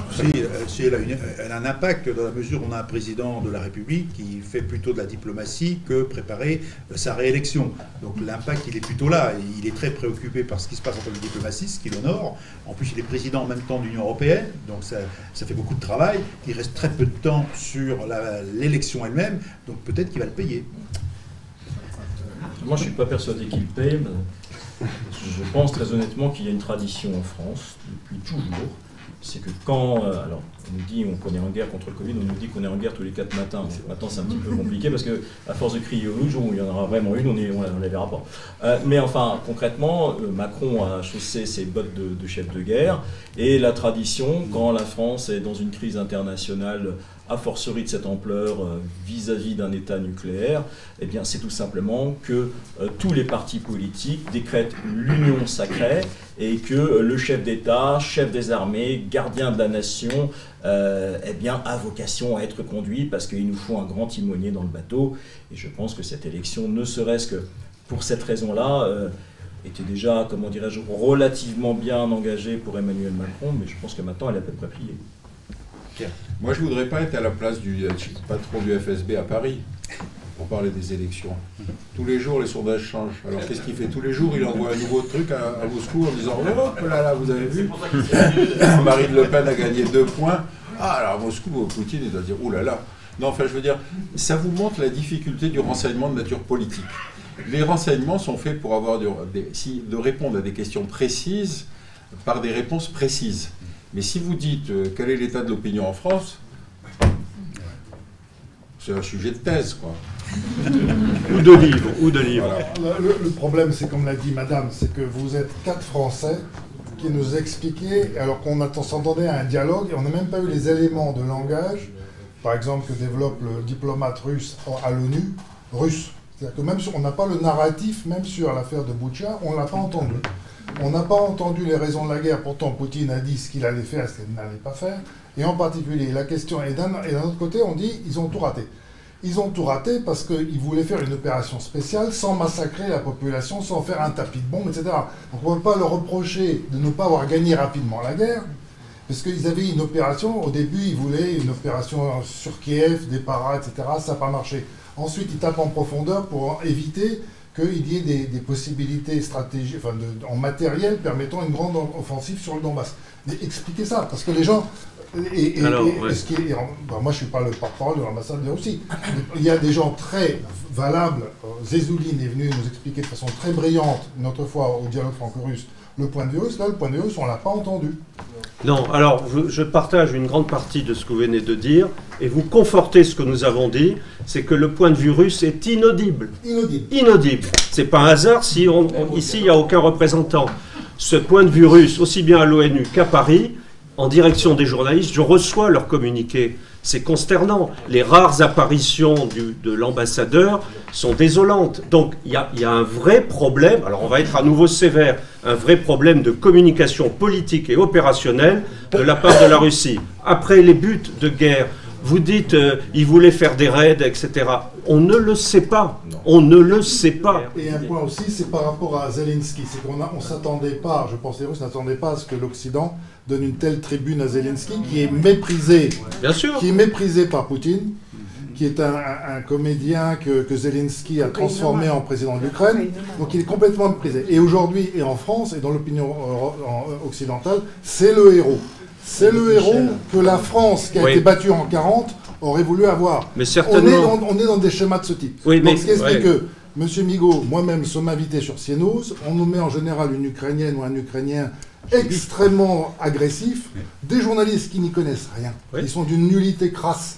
S5: Si, elle, a un impact dans la mesure où on a un président de la République qui fait plutôt de la diplomatie que préparer sa réélection. Donc l'impact, il est plutôt là. Il est très préoccupé par ce qui se passe en termes de diplomatie, ce qui l'honore. En plus, il est président en même temps de l'Union européenne, donc ça, ça, fait beaucoup de travail. Il reste très peu de temps sur l'élection elle-même, donc peut-être qu'il va le payer.
S4: Moi, je ne suis pas persuadé qu'il paye. Je pense très honnêtement qu'il y a une tradition en France, depuis toujours, c'est que quand, euh, alors on nous dit on est en guerre contre le Covid, on nous dit qu'on est en guerre tous les quatre matins. maintenant c'est un petit peu compliqué parce que à force de crier au jour où il y en aura vraiment une, on ne la verra pas. Euh, mais enfin concrètement, euh, Macron a chaussé ses bottes de, chef de guerre et la tradition, quand la France est dans une crise internationale fortiori de cette ampleur euh, vis-à-vis d'un État nucléaire, eh bien, c'est tout simplement que euh, tous les partis politiques décrètent l'union sacrée et que euh, le chef d'État, chef des armées, gardien de la nation, eh bien, a vocation à être conduit parce qu'il nous faut un grand timonier dans le bateau. Et je pense que cette élection, ne serait-ce que pour cette raison-là, était déjà, comment dirais-je, relativement bien engagée pour Emmanuel Macron, mais je pense que maintenant elle est à peu près pliée.
S3: Moi, je ne voudrais pas être à la place du patron du FSB à Paris pour parler des élections. Tous les jours, les sondages changent. Alors, qu'est-ce qu'il fait? Tous les jours, il envoie un nouveau truc à, Moscou en disant Oh là là, vous avez vu? Marine Le Pen a gagné deux points. Ah, alors Moscou, Poutine, il doit dire Oh là là. Non, enfin, je veux dire, ça vous montre la difficulté du renseignement de nature politique. Les renseignements sont faits pour avoir de répondre à des questions précises par des réponses précises. Mais si vous dites euh, quel est l'état de l'opinion en France, c'est un sujet de thèse, quoi.
S2: ou de livre, ou de livre.
S7: Le, problème, c'est comme l'a dit Madame, c'est que vous êtes quatre Français qui nous expliquaient, alors qu'on s'entendait à un dialogue, et on n'a même pas eu les éléments de langage, par exemple, que développe le diplomate russe à l'ONU, russe. C'est-à-dire que même si on n'a pas le narratif, même sur l'affaire de Boucha, on ne l'a pas entendu. On n'a pas entendu les raisons de la guerre, pourtant Poutine a dit ce qu'il allait faire, ce qu'il n'allait pas faire. Et en particulier, la question est d'un autre côté, on dit ils ont tout raté. Ils ont tout raté parce qu'ils voulaient faire une opération spéciale sans massacrer la population, sans faire un tapis de bombes, etc. Donc on ne peut pas leur reprocher de ne pas avoir gagné rapidement la guerre, parce qu'ils avaient une opération, au début ils voulaient une opération sur Kiev, des paras, etc. Ça n'a pas marché. Ensuite ils tapent en profondeur pour éviter qu'il y ait des, possibilités stratégiques, enfin en matériel permettant une grande offensive sur le Donbass. Mais expliquez ça, parce que les gens. Et, bah, moi, je ne suis pas le porte-parole de l'ambassade de Russie. Il y a des gens très valables. Zezouline est venu nous expliquer de façon très brillante, une autre fois au dialogue franco-russe, le point de vue russe. Là, le point de vue russe, on ne l'a pas entendu.
S2: Non, alors je partage une grande partie de ce que vous venez de dire et vous confortez ce que nous avons dit, c'est que le point de vue russe est inaudible.
S7: Inaudible.
S2: Inaudible. C'est pas un hasard si ici il n'y a aucun représentant. Ce point de vue russe, aussi bien à l'ONU qu'à Paris, en direction des journalistes, je reçois leur communiqué. C'est consternant. Les rares apparitions de l'ambassadeur sont désolantes. Donc il y, a, un vrai problème, alors on va être à nouveau sévère, un vrai problème de communication politique et opérationnelle de la part de la Russie. Après les buts de guerre, vous dites euh, il voulait faire des raids, etc. On ne le sait pas. On ne le sait pas.
S7: Et un point aussi, c'est par rapport à Zelensky. C'est qu'on ne s'attendait pas, je pense les Russes n'attendaient pas à ce que l'Occident donne une telle tribune à Zelensky, qui est méprisé,
S2: Bien sûr.
S7: qui est méprisé par Poutine, qui est un, comédien que, Zelensky a transformé en président de l'Ukraine. Donc il est complètement méprisé. Et aujourd'hui, et en France, et dans l'opinion occidentale, c'est le héros. C'est le héros que la France, qui a été battue en 40, aurait voulu avoir.
S2: Mais certainement.
S7: On est dans, des schémas de ce type.
S2: Oui,
S7: Donc, ce qui explique que M. Migaud, moi-même, sommes invités sur CNews. On nous met en général une Ukrainienne ou un Ukrainien extrêmement agressif, des journalistes qui n'y connaissent rien, Ils sont d'une nullité crasse.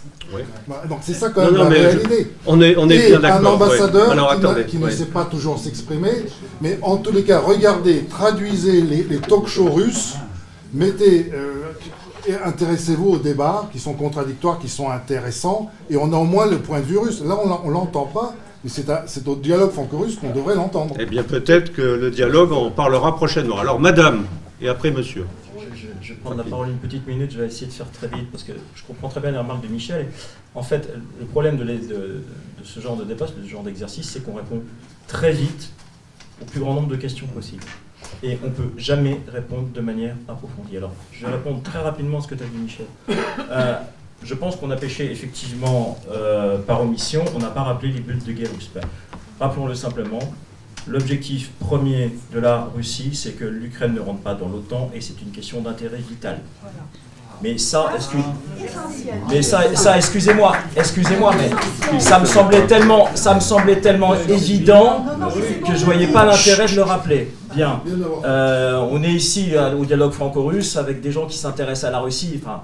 S7: Bah, donc c'est ça quand même la réalité.
S2: On est, on est
S7: bien d'accord. Un ambassadeur qui, ne, sait pas toujours s'exprimer, mais en tous les cas, regardez, traduisez les, les talk shows russes mettez, euh, intéressez-vous aux débats qui sont contradictoires, qui sont intéressants, et on a au moins le point de vue russe. Là, on ne l'entend pas, mais c'est au dialogue franco-russe qu'on devrait l'entendre.
S2: Eh bien, peut-être que le dialogue en parlera prochainement. Alors, madame, et après monsieur.
S4: Je, vais prendre la parole une petite minute, je vais essayer de faire très vite, parce que je comprends très bien les remarques de Michel. En fait, le problème de, ce genre de débat, de ce genre d'exercice, c'est qu'on répond très vite au plus grand nombre de questions possibles et on ne peut jamais répondre de manière approfondie. Alors, je vais répondre très rapidement à ce que tu as dit, Michel. Euh, je pense qu'on a pêché effectivement euh, par omission, on n'a pas rappelé les buts de russe. Rappelons-le simplement, l'objectif premier de la Russie, c'est que l'Ukraine ne rentre pas dans l'OTAN et c'est une question d'intérêt vital. Mais ça, mais ça, ça excusez-moi, excusez-moi, mais ça me semblait tellement, ça me semblait tellement évident que je voyais pas l'intérêt de le rappeler. Bien, euh, on est ici au dialogue franco-russe avec des gens qui s'intéressent à la Russie. Enfin,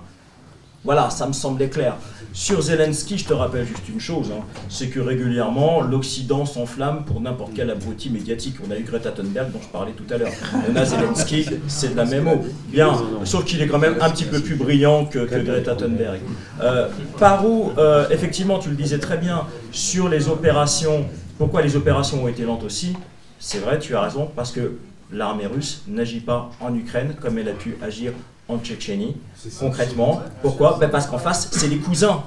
S4: Voilà, ça me semblait clair. Sur Zelensky, je te rappelle juste une chose, hein, c'est que régulièrement, l'Occident s'enflamme pour n'importe quel abruti médiatique. On a eu Greta Thunberg, dont je parlais tout à l'heure. On a Zelensky, c'est de la même eau. Bien, sauf qu'il est quand même un petit peu plus brillant que, Greta Thunberg. Euh, par où, euh, effectivement, tu le disais très bien, sur les opérations, pourquoi les opérations ont été lentes aussi? C'est vrai, tu as raison, parce que l'armée russe n'agit pas en Ukraine comme elle a pu agir en Tchétchénie, concrètement. Pourquoi? Ben Parce qu'en face, c'est les cousins.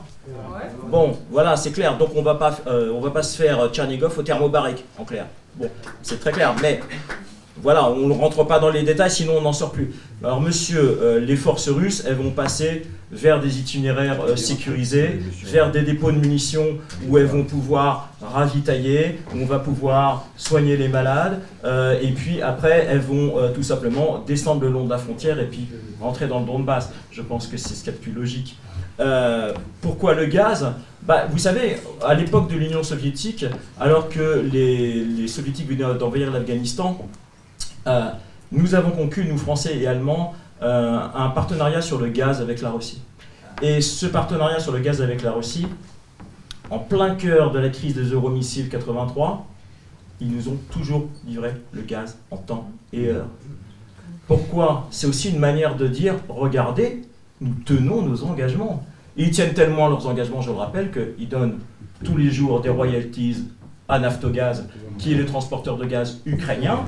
S4: Bon, voilà, c'est clair. Donc on va pas, euh, on va pas se faire Tchernigov au thermobarique, en clair. Bon, c'est très clair. Mais voilà, on ne rentre pas dans les détails, sinon on n'en sort plus. Alors monsieur, euh, les forces russes, elles vont passer vers des itinéraires euh, sécurisés, vers des dépôts de munitions où elles vont pouvoir ravitailler, où on va pouvoir soigner les malades, euh, et puis après elles vont tout simplement descendre le long de la frontière et puis rentrer dans le Donbass. Je pense que c'est ce qu'il y a de plus logique. pourquoi le gaz? Bah, Vous savez, à l'époque de l'Union soviétique, alors que les, les soviétiques venaient d'envahir l'Afghanistan, euh, nous avons conclu, nous Français et Allemands, euh, un partenariat sur le gaz avec la Russie. Et ce partenariat sur le gaz avec la Russie, en plein cœur de la crise des euromissiles 83, ils nous ont toujours livré le gaz en temps et heure. Pourquoi? C'est aussi une manière de dire, regardez, nous tenons nos engagements. ils tiennent tellement leurs engagements, je le rappelle, qu'ils donnent tous les jours des royalties à Naftogaz, qui est le transporteur de gaz ukrainien,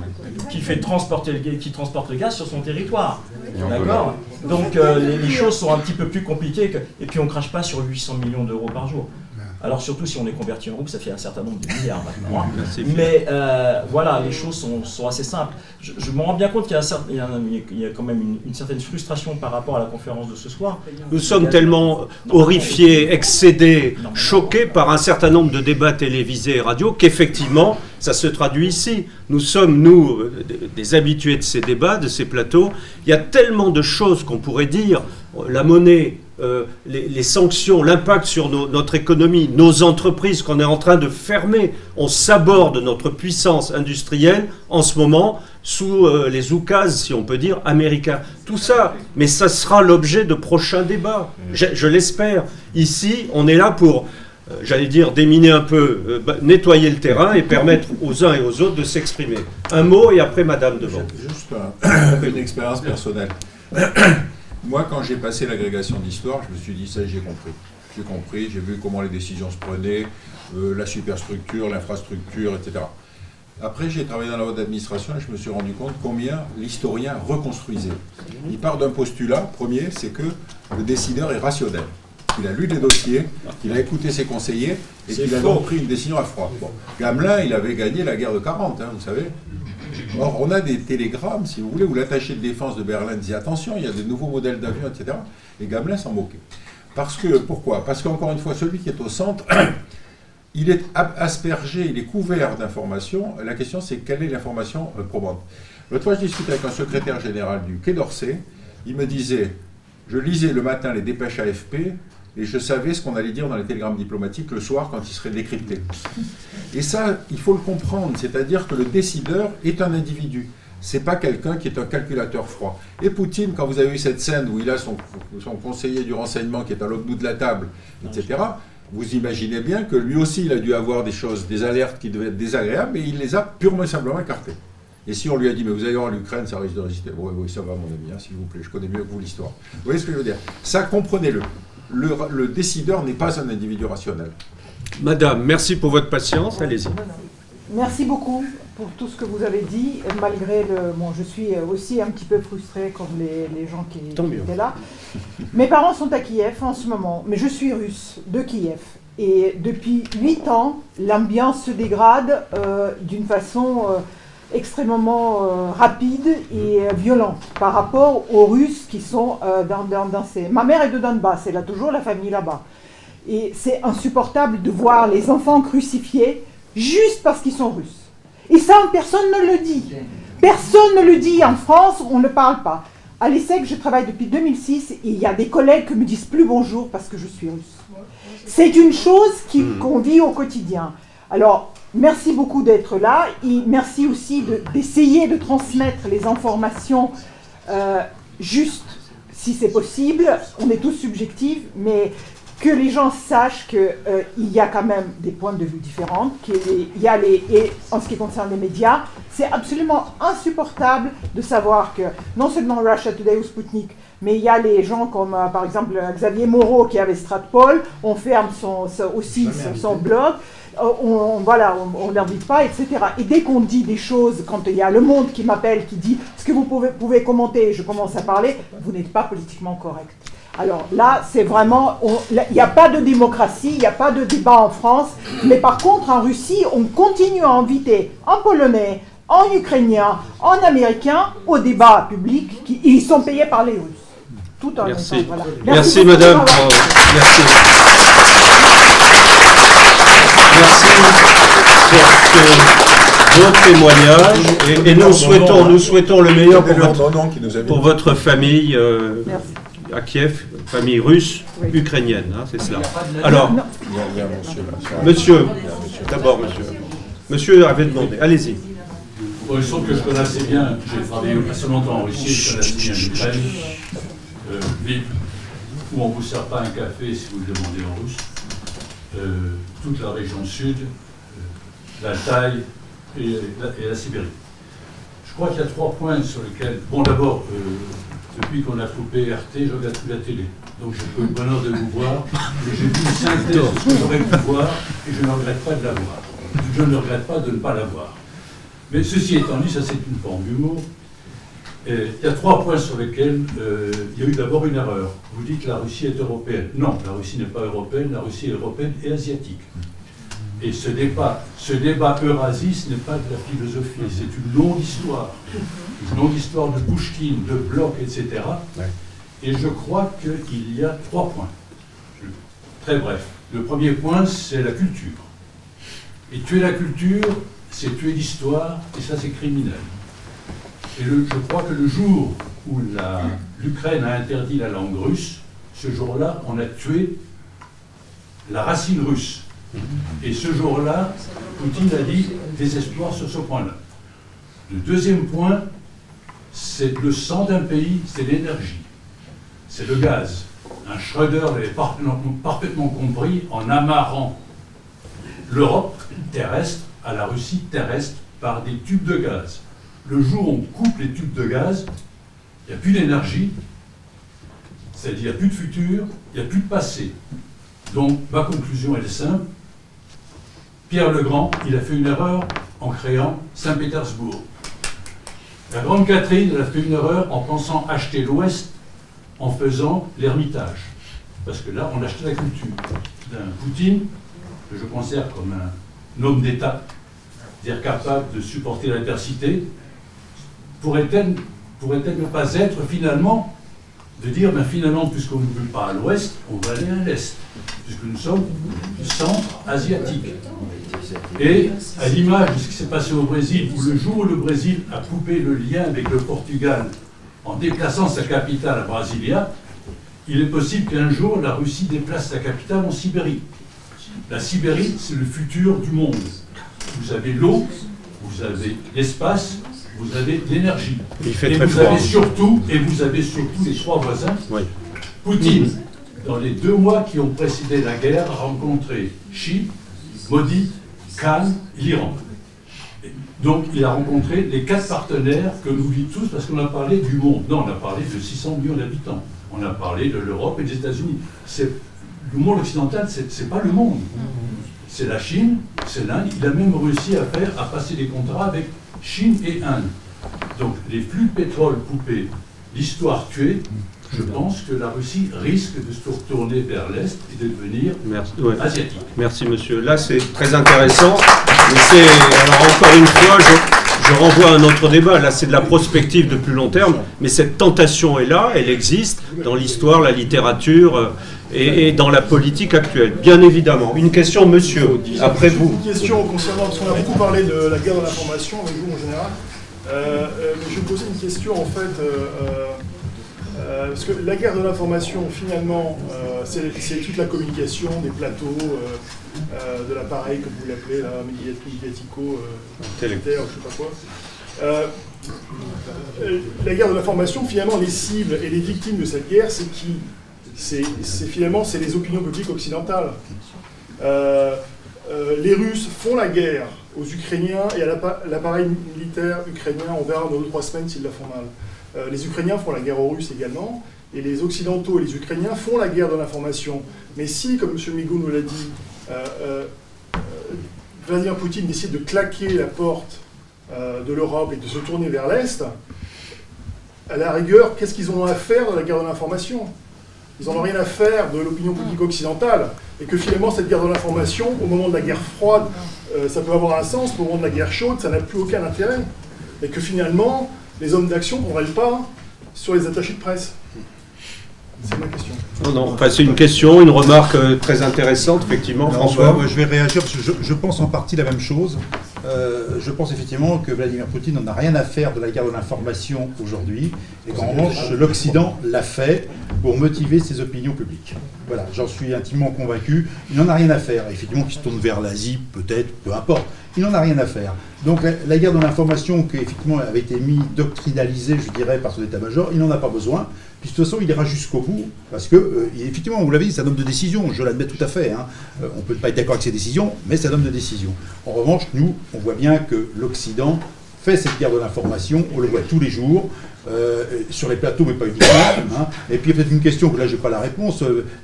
S4: qui, fait transporter, qui transporte le gaz sur son territoire. D'accord Donc euh, les, les, choses sont un petit peu plus compliquées, que, et puis on ne crache pas sur 800 millions d'euros par jour. Alors surtout si on est converti en rouble, ça fait un certain nombre de milliards maintenant. Hein. Mais euh, voilà, les choses sont, assez simples. Je, me rends bien compte qu'il y, a quand même une, certaine frustration par rapport à la conférence de ce soir.
S2: Nous sommes tellement horrifiés, excédés, choqués par un certain nombre de débats télévisés et radio qu'effectivement, ça se traduit ici. Nous sommes, nous, des habitués de ces débats, de ces plateaux. Il y a tellement de choses qu'on pourrait dire. La monnaie, euh, les, sanctions, l'impact sur notre économie, nos entreprises qu'on est en train de fermer. On s'aborde notre puissance industrielle en ce moment sous euh, les oukases, si on peut dire, américains. Tout ça, mais ça sera l'objet de prochains débats, je, l'espère. Ici, on est là pour, euh, j'allais dire, déminer un peu, bah, nettoyer le terrain et permettre aux uns et aux autres de s'exprimer. Un mot et après Madame devant.
S3: Juste une expérience personnelle. Moi, quand j'ai passé l'agrégation d'histoire, je me suis dit, ça, j'ai compris. J'ai compris, j'ai vu comment les décisions se prenaient, euh, la superstructure, l'infrastructure, etc. Après, j'ai travaillé dans la haute administration et je me suis rendu compte combien l'historien reconstruisait. Il part d'un postulat, premier, c'est que le décideur est rationnel. Il a lu des dossiers, il a écouté ses conseillers et qu'il a donc pris une décision à froid. Gamelin, il avait gagné la guerre de 40, hein, vous savez. Or, on a des télégrammes, si vous voulez, où l'attaché de défense de Berlin disait attention, il y a de nouveaux modèles d'avions, etc. Et Gamelin s'en moquait. Parce que, pourquoi? Parce qu'encore une fois, celui qui est au centre, il est aspergé, il est couvert d'informations. La question, c'est quelle est l'information euh, probante? L'autre fois, je discutais avec un secrétaire général du Quai d'Orsay. Il me disait je lisais le matin les dépêches AFP, et je savais ce qu'on allait dire dans les télégrammes diplomatiques le soir quand ils seraient décryptés. Et ça, il faut le comprendre, c'est-à-dire que le décideur est un individu. C'est pas quelqu'un qui est un calculateur froid. Et Poutine, quand vous avez eu cette scène où il a son, conseiller du renseignement qui est à l'autre bout de la table, etc., vous imaginez bien que lui aussi, il a dû avoir des choses, des alertes qui devaient être désagréables, mais il les a purement et simplement écartées. Et si on lui a dit, mais vous allez voir l'Ukraine, ça risque de résister. Oui, ça va, mon ami, hein, s'il vous plaît, je connais mieux que vous l'histoire. Vous voyez ce que je veux dire? Ça, comprenez-le le, décideur n'est pas un individu rationnel.
S2: Madame, merci pour votre patience. Allez-y.
S8: Merci beaucoup pour tout ce que vous avez dit, malgré le... Bon, je suis aussi un petit peu frustrée comme les, gens qui, étaient là. Mes parents sont à Kiev en ce moment, mais je suis russe, de Kiev. Et depuis huit ans, l'ambiance se dégrade euh, d'une façon... Euh, extrêmement euh, rapide et euh, violente par rapport aux Russes qui sont euh, dans, dans, ces... Ma mère est de Donbass, elle a toujours la famille là-bas. Et c'est insupportable de voir les enfants crucifiés juste parce qu'ils sont russes. Et ça, personne ne le dit. Personne ne le dit en France, on ne parle pas. À l'ESSEC, je travaille depuis 2006 et il y a des collègues qui me disent plus bonjour parce que je suis russe. C'est une chose hmm. qu'on vit au quotidien. Alors, Merci beaucoup d'être là. Et merci aussi d'essayer de, transmettre les informations euh, justes si c'est possible, on est tous subjectifs, mais que les gens sachent qu'il euh, y a quand même des points de vue différents, qu'il y a les, et en ce qui concerne les médias, c'est absolument insupportable de savoir que non seulement Russia Today ou Sputnik, mais il y a les gens comme euh, par exemple Xavier Moreau qui avait Stratpol, on ferme son, aussi son, blog, on, voilà, on l'invite pas, etc. Et dès qu'on dit des choses, quand il y a Le Monde qui m'appelle, qui dit ce que vous pouvez, pouvez commenter, je commence à parler, vous n'êtes pas politiquement correct. Alors là, c'est vraiment, il n'y a pas de démocratie, il n'y a pas de débat en France, mais par contre, en Russie, on continue à inviter en polonais, en ukrainien, en américain au débat public, qui ils sont payés par les Russes.
S2: Tout en Merci. Voilà. Merci, madame. merci. Merci pour ce témoignage et, nous, souhaitons, le meilleur pour votre, famille. Euh, à Kiev, famille russe, ukrainienne, hein, c'est cela. Alors, monsieur, d'abord monsieur. Monsieur avait demandé, allez-y.
S6: Bon, que je connais assez bien, j'ai travaillé assez longtemps en Russie, je connais assez bien l'Ukraine, euh, où on ne vous sert pas un café si vous le demandez en russe, toute la région sud, euh, l'Altaï et, et, la Sibérie. Je crois qu'il y a trois points sur lesquels, bon d'abord, euh, depuis qu'on a coupé RT, je regarde plus la télé. Donc j'ai eu le bonheur de vous voir. J'ai une synthèse de ce que j'aurais pu voir et je ne regrette pas de l'avoir. Je ne regrette pas de ne pas l'avoir. Mais ceci étant dit, ça c'est une forme d'humour. Il y a trois points sur lesquels euh, il y a eu d'abord une erreur. Vous dites que la Russie est européenne. Non, la Russie n'est pas européenne, la Russie est européenne et asiatique. Et ce débat, ce débat eurasiste n'est pas de la philosophie, c'est une longue histoire. Une longue histoire de Pushkin, de Bloch, etc. Et je crois qu'il y a trois points. Très bref. Le premier point, c'est la culture. Et tuer la culture, c'est tuer l'histoire, et ça, c'est criminel. Et je crois que le jour où l'Ukraine a interdit la langue russe, ce jour-là, on a tué la racine russe. Et ce jour-là, Poutine a dit désespoir sur ce point-là. Le deuxième point, c'est le sang d'un pays, c'est l'énergie, c'est le gaz. Un Schröder l'avait parfaitement compris en amarrant l'Europe terrestre à la Russie terrestre par des tubes de gaz. Le jour où on coupe les tubes de gaz, il n'y a plus d'énergie, c'est-à-dire il n'y a plus de futur, il n'y a plus de passé. Donc ma conclusion est simple, Pierre le Grand, il a fait une erreur en créant Saint-Pétersbourg. La grande Catherine, elle a fait une erreur en pensant acheter l'Ouest en faisant l'Ermitage. Parce que là, on achetait la culture d'un Poutine, que je considère comme un homme d'État, c'est-à-dire capable de supporter l'adversité, pourrait-elle pourrait ne pas être finalement de dire, ben finalement, puisqu'on ne veut pas à l'ouest, on va aller à l'est, puisque nous sommes du centre asiatique. Et à l'image de ce qui s'est passé au Brésil, où le jour où le Brésil a coupé le lien avec le Portugal en déplaçant sa capitale à Brasilia, il est possible qu'un jour la Russie déplace sa capitale en Sibérie. La Sibérie, c'est le futur du monde. Vous avez l'eau, vous avez l'espace, vous avez l'énergie. Et vous avez surtout, et vous avez surtout les trois voisins. Poutine, dans les deux mois qui ont précédé la guerre, a rencontré Xi, Modi, Khan, l'Iran. Donc il a rencontré les quatre partenaires que nous vivons tous parce qu'on a parlé du monde. Non, on a parlé de 600 millions d'habitants. On a parlé de l'Europe et des États-Unis. Le monde occidental, ce n'est pas le monde. C'est la Chine, c'est l'Inde. Il a même réussi à faire, à passer des contrats avec Chine et Inde. Donc les flux de pétrole coupés, l'histoire tuée, je pense que la Russie risque de se retourner vers l'Est et de devenir asiatique.
S2: Merci monsieur. Là c'est très intéressant. Mais c'est, alors encore une fois, je, renvoie à un autre débat. Là c'est de la prospective de plus long terme. Mais cette tentation est là, elle existe dans l'histoire, la littérature. Euh, et, dans la politique actuelle, bien évidemment. Une question, monsieur, après vous.
S9: Une question concernant, parce qu'on a beaucoup parlé de la guerre de l'information avec vous en général. Euh, euh, je vais poser une question en fait. Euh, parce que la guerre de l'information, finalement, c'est toute la communication, des plateaux, de l'appareil, comme vous l'appelez, là, médiatico, euh, je ne sais pas quoi. la guerre de l'information, finalement, les cibles et les victimes de cette guerre, c'est qui? C'est finalement c'est les opinions publiques occidentales. les Russes font la guerre aux Ukrainiens et à l'appareil militaire ukrainien. On verra dans deux trois semaines s'ils la font mal. les Ukrainiens font la guerre aux Russes également et les Occidentaux et les Ukrainiens font la guerre de l'information. Mais si, comme M. Migou nous l'a dit, euh, euh, euh, Vladimir Poutine décide de claquer la porte de l'Europe et de se tourner vers l'Est, à la rigueur, qu'est-ce qu'ils ont à faire de la guerre de l'information? Ils n'en ont rien à faire de l'opinion publique occidentale. Et que finalement, cette guerre de l'information, au moment de la guerre froide, ça peut avoir un sens, au moment de la guerre chaude, ça n'a plus aucun intérêt. Et que finalement, les hommes d'action ne pas sur les attachés de presse. C'est ma question.
S2: Non, non, c'est une question, une remarque euh, très intéressante, effectivement, François.
S5: je vais réagir parce que je, pense en partie la même chose. Euh, je pense effectivement que Vladimir Poutine n'en a rien à faire de la guerre de l'information aujourd'hui, et qu'en revanche, l'Occident l'a fait pour motiver ses opinions publiques. Voilà, j'en suis intimement convaincu. Il n'en a rien à faire. Effectivement, qu'il se tourne vers l'Asie, peut-être, peu importe. Il n'en a rien à faire. Donc la, guerre de l'information, qui effectivement avait été mise, doctrinalisée, je dirais, par son état-major, il n'en a pas besoin. Puis de toute façon, il ira jusqu'au bout, parce que, euh, effectivement, vous l'avez dit, c'est un homme de décision, je l'admets tout à fait. Hein. Euh, on ne peut pas être d'accord avec ses décisions, mais c'est un homme de décision. En revanche, nous, on voit bien que l'Occident fait cette guerre de l'information, on le voit tous les jours, euh, sur les plateaux, mais pas uniquement. Hein. Et puis peut-être une question que là, je n'ai pas la réponse.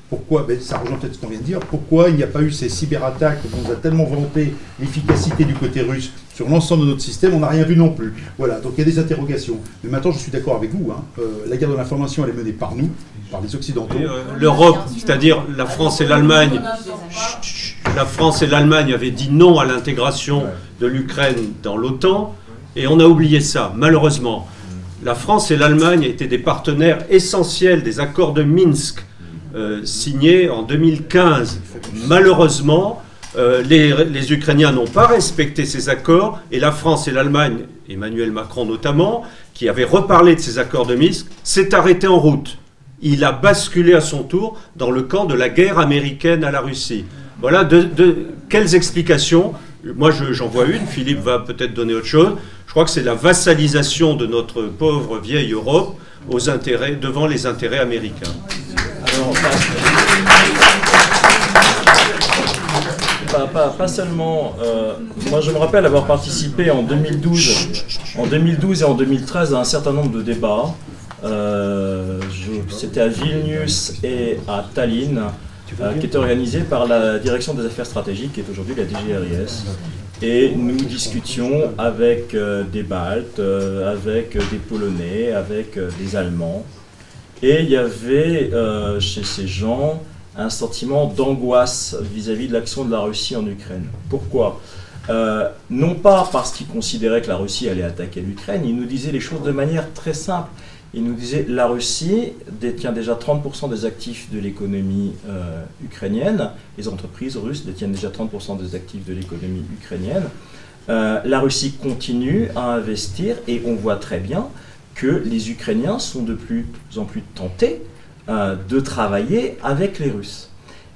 S5: Pourquoi, ben, ça rejoint peut-être ce qu'on vient de dire, pourquoi il n'y a pas eu ces cyberattaques dont on a tellement vanté l'efficacité du côté russe sur l'ensemble de notre système, on n'a rien vu non plus. Voilà, donc il y a des interrogations. Mais maintenant, je suis d'accord avec vous. Hein. Euh, la guerre de l'information, elle est menée par nous, par les Occidentaux.
S2: L'Europe, c'est-à-dire la France et l'Allemagne, la France et l'Allemagne avaient dit non à l'intégration de l'Ukraine dans l'OTAN. Et on a oublié ça, malheureusement. La France et l'Allemagne étaient des partenaires essentiels des accords de Minsk euh, signés en 2015. Malheureusement, euh, les, Ukrainiens n'ont pas respecté ces accords et la France et l'Allemagne, Emmanuel Macron notamment, qui avait reparlé de ces accords de Minsk, s'est arrêté en route. Il a basculé à son tour dans le camp de la guerre américaine à la Russie. Voilà quelles explications moi, j'en vois une, Philippe va peut-être donner autre chose. Je crois que c'est la vassalisation de notre pauvre vieille Europe aux intérêts, devant les intérêts américains.
S4: Pas, seulement. Euh, moi, je me rappelle avoir participé en 2012, en 2012 et en 2013 à un certain nombre de débats. Euh, c'était à Vilnius et à Tallinn euh, qui est organisé par la Direction des Affaires Stratégiques, qui est aujourd'hui la DGRIS. Et nous discutions avec des Baltes, avec des Polonais, avec des Allemands. Et il y avait chez ces gens un sentiment d'angoisse vis-à-vis de l'action de la Russie en Ukraine. Pourquoi? Non pas parce qu'ils considéraient que la Russie allait attaquer l'Ukraine, ils nous disaient les choses de manière très simple. Il nous disait la Russie détient déjà 30% des actifs de l'économie euh, ukrainienne, les entreprises russes détiennent déjà 30% des actifs de l'économie ukrainienne. Euh, la Russie continue à investir et on voit très bien que les Ukrainiens sont de plus en plus tentés euh, de travailler avec les Russes.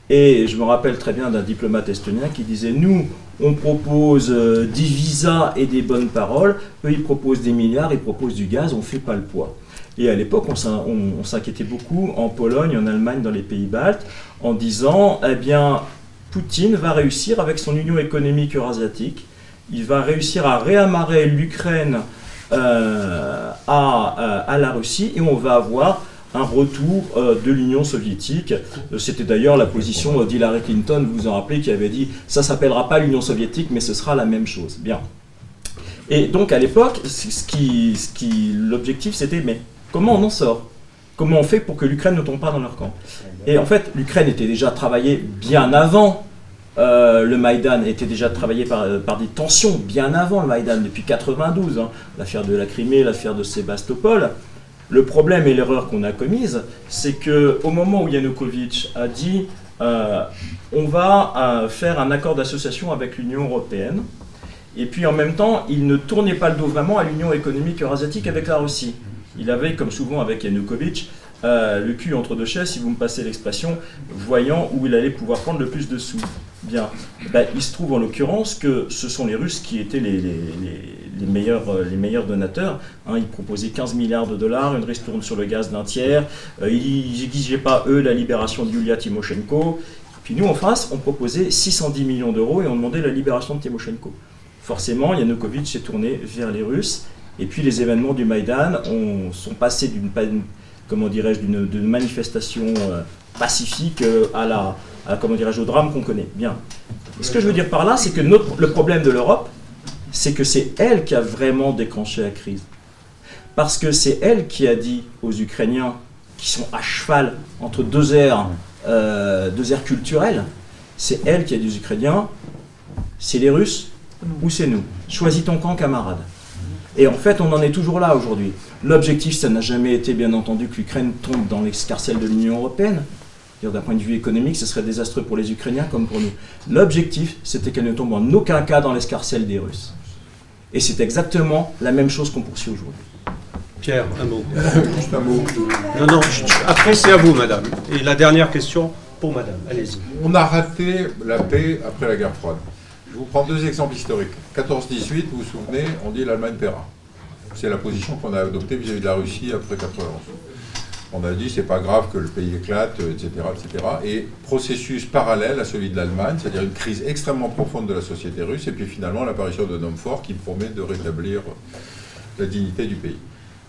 S4: Et je me rappelle très bien d'un diplomate estonien qui disait Nous, on propose des visas et des bonnes paroles, eux, ils proposent des milliards, ils proposent du gaz, on ne fait pas le poids. Et à l'époque, on s'inquiétait beaucoup en Pologne, en Allemagne, dans les pays baltes, en disant, eh bien, Poutine va réussir avec son union économique eurasiatique, il va réussir à réamarrer l'Ukraine euh, à, euh, à, la Russie et on va avoir un retour euh, de l'Union soviétique. C'était d'ailleurs la position d'Hillary Clinton, vous vous en rappelez, qui avait dit ça s'appellera pas l'Union soviétique, mais ce sera la même chose. Bien. Et donc à l'époque, l'objectif c'était mais Comment on en sort? Comment on fait pour que l'Ukraine ne tombe pas dans leur camp? Et en fait, l'Ukraine était déjà travaillée bien avant euh, le Maïdan, était déjà travaillé par, euh, par, des tensions bien avant le Maïdan, depuis 92. Hein. L'affaire de la Crimée, l'affaire de Sébastopol. Le problème et l'erreur qu'on a commise, c'est que au moment où Yanukovych a dit euh, on va faire un accord d'association avec l'Union européenne, et puis en même temps, il ne tournait pas le dos vraiment à l'Union économique eurasiatique avec la Russie il avait, comme souvent avec Yanukovych, euh, le cul entre deux chaises, si vous me passez l'expression, voyant où il allait pouvoir prendre le plus de sous. Bien, ben, il se trouve en l'occurrence que ce sont les Russes qui étaient les, euh, les meilleurs donateurs. Hein. ils proposaient 15 milliards de dollars, une ristourne sur le gaz d'un tiers. Euh, ils n'exigeaient pas, eux, la libération de Yulia Tymoshenko. Puis nous, en face, on proposait 610 millions d'euros et on demandait la libération de Tymoshenko. Forcément, Yanukovych s'est tourné vers les Russes. Et puis les événements du Maïdan ont, sont passés d'une comment dirais-je d'une manifestation euh, pacifique à la comment dirais-je au drame qu'on connaît. Bien. ce que je veux dire par là, c'est que notre, le problème de l'Europe, c'est que c'est elle qui a vraiment déclenché la crise. Parce que c'est elle qui a dit aux Ukrainiens, qui sont à cheval entre deux aires, euh, deux aires culturelles, c'est elle qui a dit aux Ukrainiens, c'est les Russes ou c'est nous? Choisis ton camp, camarade. Et en fait, on en est toujours là aujourd'hui. L'objectif, ça n'a jamais été, bien entendu, que l'Ukraine tombe dans l'escarcelle de l'Union européenne. D'un point de vue économique, ce serait désastreux pour les Ukrainiens comme pour nous. L'objectif, c'était qu'elle ne tombe en aucun cas dans l'escarcelle des Russes. Et c'est exactement la même chose qu'on poursuit aujourd'hui.
S2: Pierre, un mot. Juste un mot. Non, non, après c'est à vous, madame. Et la dernière question pour madame, allez-y.
S3: On a raté la paix après la guerre froide. Je vous prends deux exemples historiques. 14-18, vous vous souvenez, on dit l'Allemagne paiera. C'est la position qu'on a adoptée vis-à-vis de la Russie après 91 on a dit c'est pas grave que le pays éclate, etc., etc. Et processus parallèle à celui de l'Allemagne, c'est-à-dire une crise extrêmement profonde de la société russe, et puis finalement l'apparition d'un homme fort qui promet de rétablir la dignité du pays.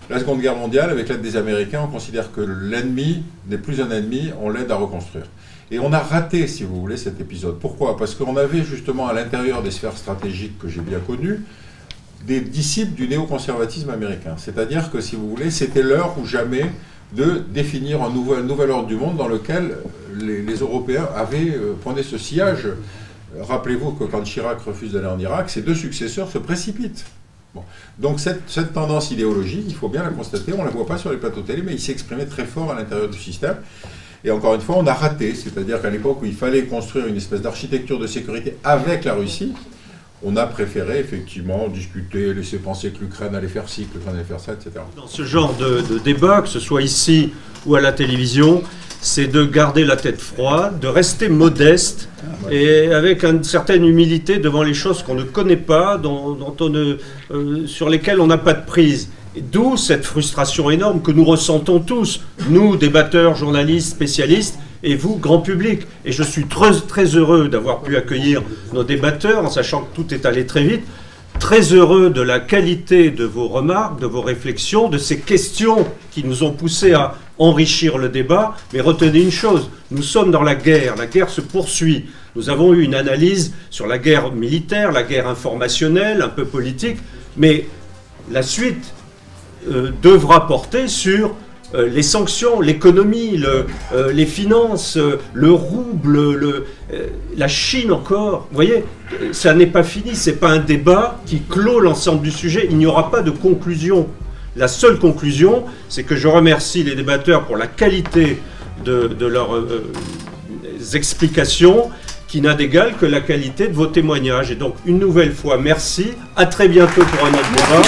S3: La Seconde Guerre mondiale, avec l'aide des Américains, on considère que l'ennemi n'est plus un ennemi, on l'aide à reconstruire. Et on a raté, si vous voulez, cet épisode. Pourquoi? Parce qu'on avait justement à l'intérieur des sphères stratégiques que j'ai bien connues, des disciples du néoconservatisme américain. C'est-à-dire que, si vous voulez, c'était l'heure où jamais de définir un nouvel, nouvel, ordre du monde dans lequel les, Européens avaient euh, ce sillage. Rappelez-vous que quand Chirac refuse d'aller en Irak, ses deux successeurs se précipitent. Donc cette, cette, tendance idéologique, il faut bien la constater, on ne la voit pas sur les plateaux télé, mais il exprimé très fort à l'intérieur du système. Et encore une fois, on a raté, c'est-à-dire qu'à l'époque où il fallait construire une espèce d'architecture de sécurité avec la Russie, on a préféré effectivement discuter, laisser penser que l'Ukraine allait faire ci, que l'Ukraine allait faire ça, etc.
S2: Dans ce genre de, débat, que ce soit ici ou à la télévision, c'est de garder la tête froide, de rester modeste et avec une certaine humilité devant les choses qu'on ne connaît pas, dont, on euh, sur lesquelles on n'a pas de prise. D'où cette frustration énorme que nous ressentons tous, nous, débatteurs, journalistes, spécialistes, et vous, grand public. Et je suis très, très heureux d'avoir pu accueillir nos débatteurs, en sachant que tout est allé très vite. Très heureux de la qualité de vos remarques, de vos réflexions, de ces questions qui nous ont poussés à enrichir le débat. Mais retenez une chose, nous sommes dans la guerre, la guerre se poursuit. Nous avons eu une analyse sur la guerre militaire, la guerre informationnelle, un peu politique, mais la suite euh, devra porter sur euh, les sanctions, l'économie, euh, les finances, euh, le rouble, la Chine encore. Vous voyez, ça n'est pas fini, ce n'est pas un débat qui clôt l'ensemble du sujet. Il n'y aura pas de conclusion. La seule conclusion, c'est que je remercie les débatteurs pour la qualité de leurs explications qui n'a d'égal que la qualité de vos témoignages. Et donc, une nouvelle fois, merci. À très bientôt pour un autre débat.